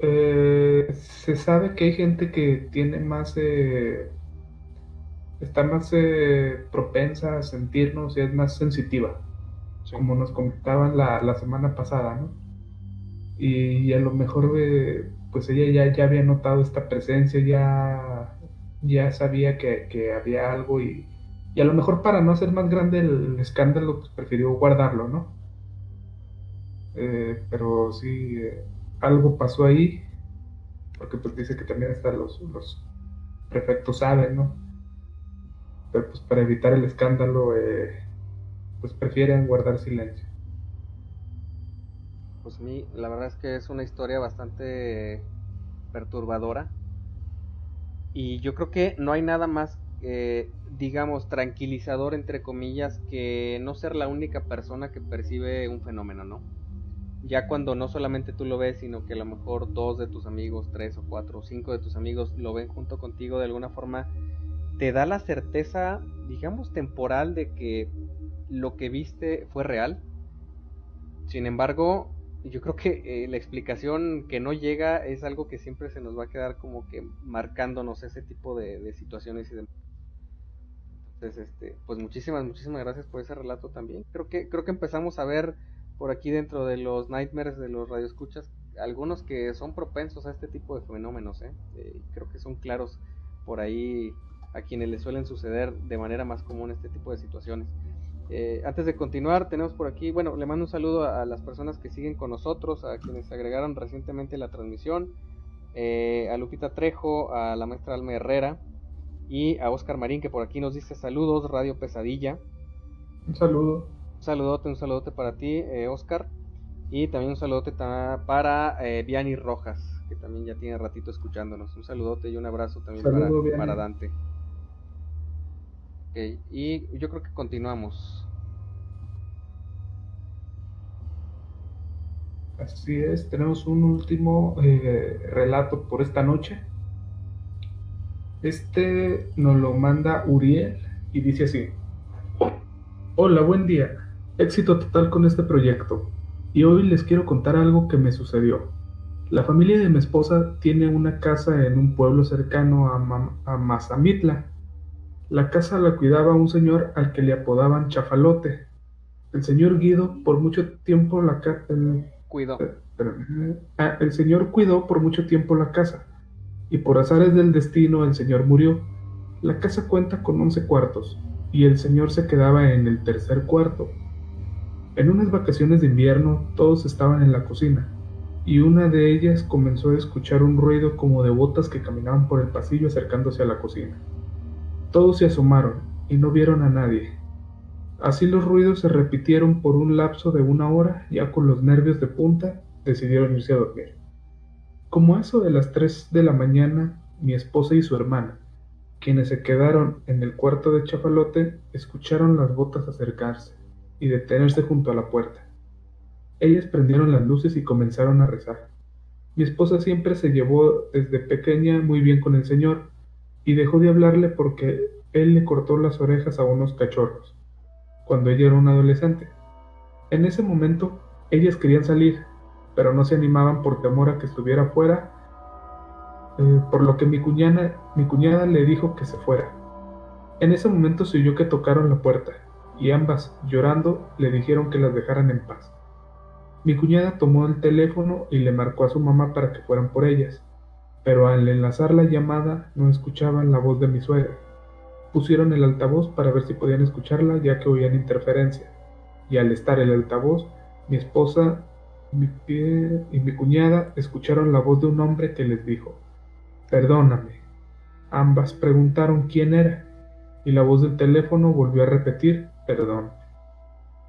Eh, se sabe que hay gente que tiene más, eh, está más eh, propensa a sentirnos y es más sensitiva, como nos comentaban la, semana pasada, ¿no? Y, a lo mejor, pues ella ya, ya había notado esta presencia, ya ya sabía que, había algo y, y, a lo mejor para no hacer más grande el escándalo, pues prefirió guardarlo, ¿no? Eh, pero sí, eh, algo pasó ahí, porque pues dice que también hasta los, los prefectos saben, ¿no? Pero pues para evitar el escándalo, eh, pues prefieren guardar silencio. Pues mí, la verdad es que es una historia bastante perturbadora y yo creo que no hay nada más, eh, digamos, tranquilizador, entre comillas, que no ser la única persona que percibe un fenómeno, ¿no? Ya cuando no solamente tú lo ves, sino que a lo mejor dos de tus amigos, tres o cuatro o cinco de tus amigos lo ven junto contigo de alguna forma, te da la certeza, digamos, temporal de que lo que viste fue real. Sin embargo, yo creo que eh, la explicación que no llega es algo que siempre se nos va a quedar como que marcándonos ese tipo de, situaciones y de... Entonces, este, pues muchísimas, muchísimas gracias por ese relato también. Creo que, creo que empezamos a ver por aquí dentro de los nightmares de los radioescuchas algunos que son propensos a este tipo de fenómenos, ¿eh? Eh, creo que son claros por ahí a quienes les suelen suceder de manera más común este tipo de situaciones. Eh, antes de continuar, tenemos por aquí, bueno, le mando un saludo a, las personas que siguen con nosotros, a quienes agregaron recientemente la transmisión, eh, a Lupita Trejo, a la maestra Alma Herrera y a Oscar Marín, que por aquí nos dice saludos, Radio Pesadilla. Un saludo. Saludote, un saludote para ti, eh, Oscar. Y también un saludote para Viani Rojas, que también ya tiene ratito escuchándonos. Un saludote y un abrazo también para Dante y yo creo que continuamos. Así es, tenemos un último eh, relato por esta noche. Este nos lo manda Uriel y dice así. Hola, buen día. Éxito total con este proyecto. Y hoy les quiero contar algo que me sucedió. La familia de mi esposa tiene una casa en un pueblo cercano a, a Mazamitla, la casa la cuidaba un señor al que le apodaban Chafalote. El señor Guido por mucho tiempo la casa... Cuidó. Eh, ah, el señor cuidó por mucho tiempo la casa, y por azares del destino el señor murió. La casa cuenta con once cuartos, y el señor se quedaba en el tercer cuarto. En unas vacaciones de invierno todos estaban en la cocina, y una de ellas comenzó a escuchar un ruido como de botas que caminaban por el pasillo acercándose a la cocina. Todos se asomaron y no vieron a nadie. Así los ruidos se repitieron por un lapso de una hora, ya con los nervios de punta, decidieron irse a dormir. Como eso de las tres de la mañana, mi esposa y su hermana, quienes se quedaron en el cuarto de Chafalote, escucharon las botas acercarse y detenerse junto a la puerta. Ellas prendieron las luces y comenzaron a rezar. Mi esposa siempre se llevó desde pequeña muy bien con el Señor, y dejó de hablarle porque él le cortó las orejas a unos cachorros, cuando ella era una adolescente. En ese momento, ellas querían salir, pero no se animaban por temor a que estuviera fuera, eh, por lo que mi cuñada, mi cuñada le dijo que se fuera. En ese momento se oyó que tocaron la puerta, y ambas, llorando, le dijeron que las dejaran en paz. Mi cuñada tomó el teléfono y le marcó a su mamá para que fueran por ellas pero al enlazar la llamada no escuchaban la voz de mi suegra. Pusieron el altavoz para ver si podían escucharla ya que oían interferencia, y al estar el altavoz, mi esposa mi y mi cuñada escucharon la voz de un hombre que les dijo, Perdóname. Ambas preguntaron quién era, y la voz del teléfono volvió a repetir, Perdón.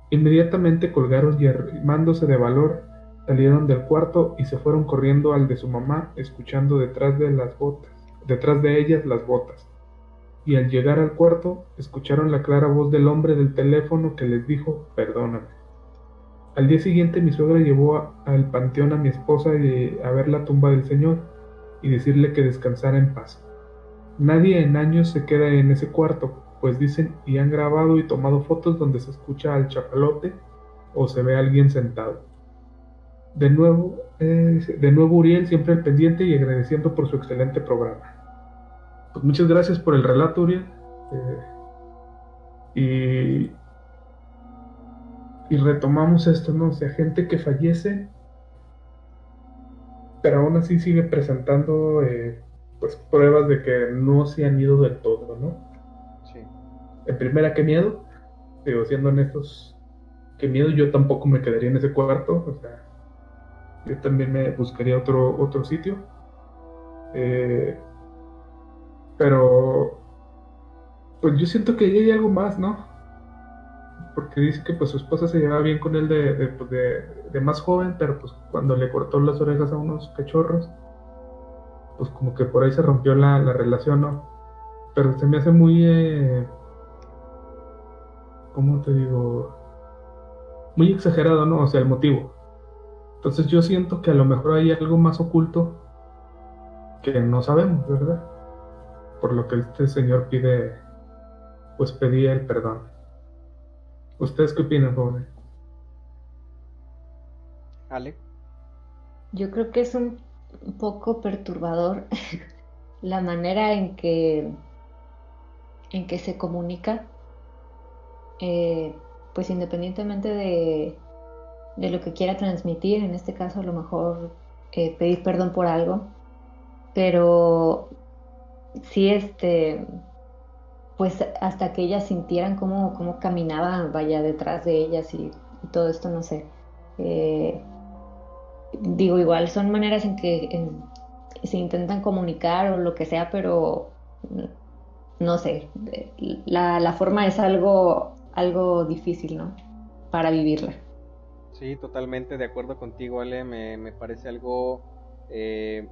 Inmediatamente colgaron y armándose de valor, Salieron del cuarto y se fueron corriendo al de su mamá, escuchando detrás de las botas, detrás de ellas las botas. Y al llegar al cuarto, escucharon la clara voz del hombre del teléfono que les dijo, perdóname. Al día siguiente mi suegra llevó al panteón a mi esposa a ver la tumba del Señor y decirle que descansara en paz. Nadie en años se queda en ese cuarto, pues dicen y han grabado y tomado fotos donde se escucha al chapalote o se ve a alguien sentado. De nuevo, de nuevo Uriel, siempre al pendiente y agradeciendo por su excelente programa. Pues muchas gracias por el relato, Uriel. Eh, y, y retomamos esto, ¿no? O sea, gente que fallece, pero aún así sigue presentando eh, pues pruebas de que no se han ido del todo, ¿no? En primera, qué miedo. Digo, siendo honestos, qué miedo. Yo tampoco me quedaría en ese cuarto. O sea, yo también me buscaría otro, otro sitio. Eh, pero, pues yo siento que ahí hay algo más, ¿no? Porque dice que pues su esposa se llevaba bien con él de, de, pues, de más joven, pero pues cuando le cortó las orejas a unos cachorros, pues como que por ahí se rompió la, relación, ¿no? Pero se me hace muy, eh, ¿cómo te digo? Muy exagerado, ¿no? O sea, el motivo. Entonces yo siento que a lo mejor hay algo más oculto que no sabemos, ¿verdad? Por lo que este señor pide, pues pedía el perdón. ¿Ustedes qué opinan, joven? Ale. Yo creo que es un un poco perturbador la manera en que, en que se comunica, eh, pues independientemente de, de, lo que quiera transmitir, en este caso a lo mejor eh, pedir perdón por algo, pero sí este pues hasta que ellas sintieran cómo, cómo caminaba vaya detrás de ellas y, todo esto no sé eh, digo, igual son maneras en que se intentan comunicar o lo que sea, pero no sé, la, forma es algo, algo difícil, ¿no? Para vivirla. Sí, totalmente de acuerdo contigo, Ale, me, parece algo eh,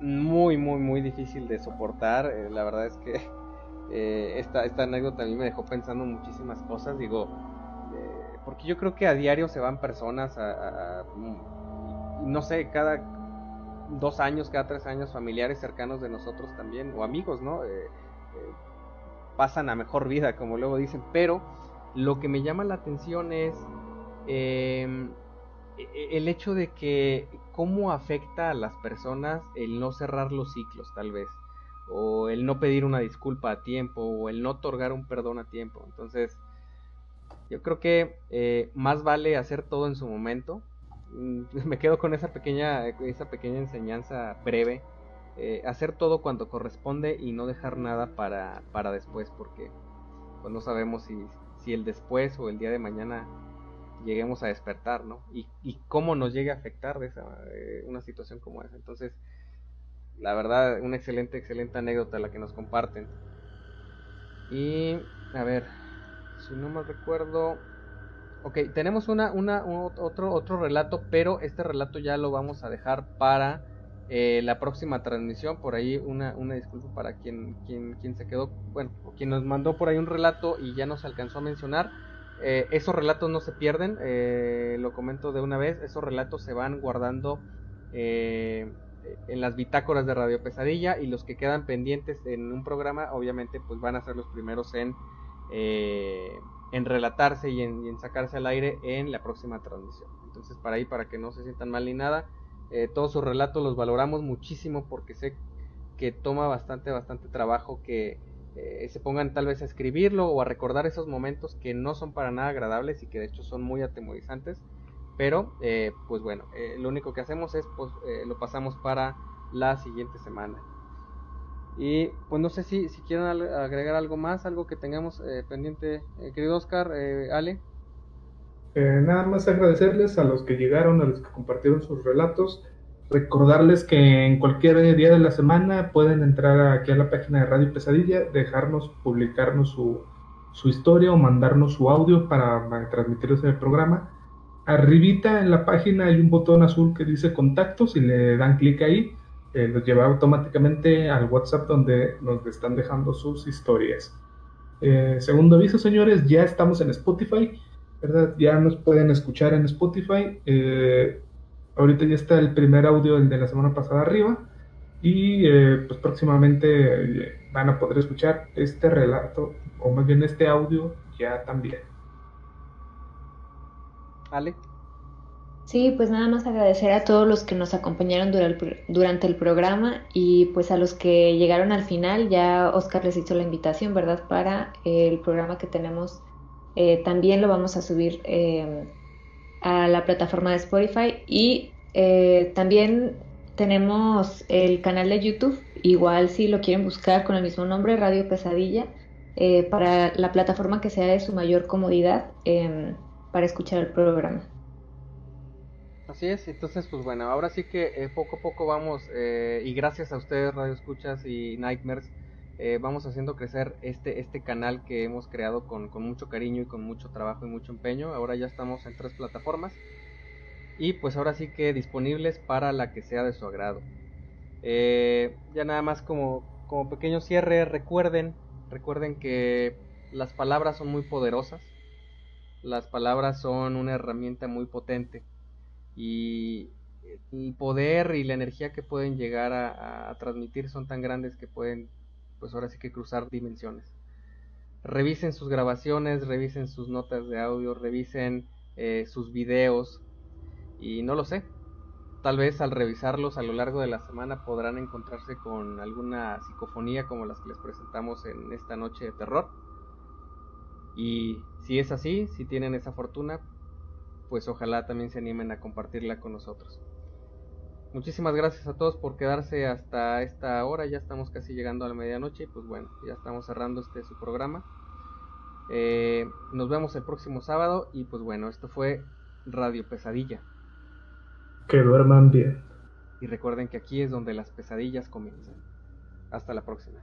muy, muy, muy difícil de soportar. Eh, la verdad es que eh, esta, esta anécdota a mí me dejó pensando muchísimas cosas, digo, porque yo creo que a diario se van personas a no sé, cada dos años, cada tres años, familiares cercanos de nosotros también, o amigos, ¿no? Eh, eh, pasan a mejor vida, como luego dicen, pero lo que me llama la atención es em, e, e, el hecho de que cómo afecta a las personas el no cerrar los ciclos, tal vez, o el no pedir una disculpa a tiempo, o el no otorgar un perdón a tiempo. Entonces, yo creo que eh, más vale hacer todo en su momento, Mm, me quedo con esa pequeña, esa pequeña enseñanza breve. Eh, hacer todo cuando corresponde y no dejar nada para, para después, porque pues no sabemos si, si, el después o el día de mañana lleguemos a despertar, ¿no? Y, y cómo nos llegue a afectar de esa, eh, una situación como esa. Entonces, la verdad, una excelente, excelente anécdota la que nos comparten. Y, a ver, si no me recuerdo, Ok, tenemos una, una, otro, otro relato, pero este relato ya lo vamos a dejar para eh, la próxima transmisión. Por ahí una, una disculpa para quien, quien, quien se quedó, bueno, quien nos mandó por ahí un relato y ya nos alcanzó a mencionar. Eh, esos relatos no se pierden, eh, lo comento de una vez, esos relatos se van guardando en las bitácoras de Radio Pesadilla y los que quedan pendientes en un programa obviamente pues van a ser los primeros en en relatarse y en, sacarse al aire en la próxima transmisión. Entonces, para ahí, para que no se sientan mal ni nada, eh, todos sus relatos los valoramos muchísimo porque sé que toma bastante, bastante trabajo que eh, se pongan tal vez a escribirlo o a recordar esos momentos que no son para nada agradables y que de hecho son muy atemorizantes. Pero, eh, pues bueno, lo único que hacemos es, pues, lo pasamos para la siguiente semana. Y pues no sé si, si quieren agregar algo más, algo que tengamos pendiente, querido Oscar, eh, nada más agradecerles a los que llegaron, a los que compartieron sus relatos, recordarles que en cualquier día de la semana pueden entrar aquí a la página de Radio Pesadilla, dejarnos, publicarnos su, su historia o mandarnos su audio para, en el programa. Arribita en la página hay un botón azul que dice contactos y le dan clic ahí eh, los lleva automáticamente al WhatsApp donde nos están dejando sus historias. Eh, segundo aviso, señores, ya estamos en Spotify, ¿verdad? Ya nos pueden escuchar en Spotify. Eh, ahorita ya está el primer audio, el de la semana pasada arriba. Y pues próximamente van a poder escuchar este relato, o más bien este audio, ya también. Ale. Sí, pues nada más agradecer a todos los que nos acompañaron durante el programa y pues a los que llegaron al final, ya Oscar les hizo la invitación, ¿verdad? Para el programa que tenemos, eh, también lo vamos a subir eh, a la plataforma de Spotify y eh, también tenemos el canal de YouTube igual si lo quieren buscar con el mismo nombre, Radio Pesadilla, eh, para la plataforma que sea de su mayor comodidad em, para escuchar el programa. Así es, entonces pues bueno, ahora sí que eh, poco a poco vamos, y gracias a ustedes Radio Escuchas y Nightmares, vamos haciendo crecer este, este canal que hemos creado con, con mucho cariño y con mucho trabajo y mucho empeño. Ahora ya estamos en tres plataformas y pues ahora sí que disponibles para la que sea de su agrado. Eh, ya nada más como, como pequeño cierre, recuerden, recuerden que las palabras son muy poderosas, las palabras son una herramienta muy potente y el poder y la energía que pueden llegar a, transmitir son tan grandes que pueden pues ahora sí que cruzar dimensiones. Revisen sus grabaciones, revisen sus notas de audio, revisen eh, sus videos, y no lo sé. Tal vez al revisarlos a lo largo de la semana podrán encontrarse con alguna psicofonía como las que les presentamos en esta noche de terror. Y si es así, si tienen esa fortuna, pues ojalá también se animen a compartirla con nosotros. Muchísimas gracias a todos por quedarse hasta esta hora. Ya estamos casi llegando a la medianoche. Y pues bueno, ya estamos cerrando este su programa. Eh, nos vemos el próximo sábado. Y pues bueno, esto fue Radio Pesadilla. Que duerman bien. Y recuerden que aquí es donde las pesadillas comienzan. Hasta la próxima.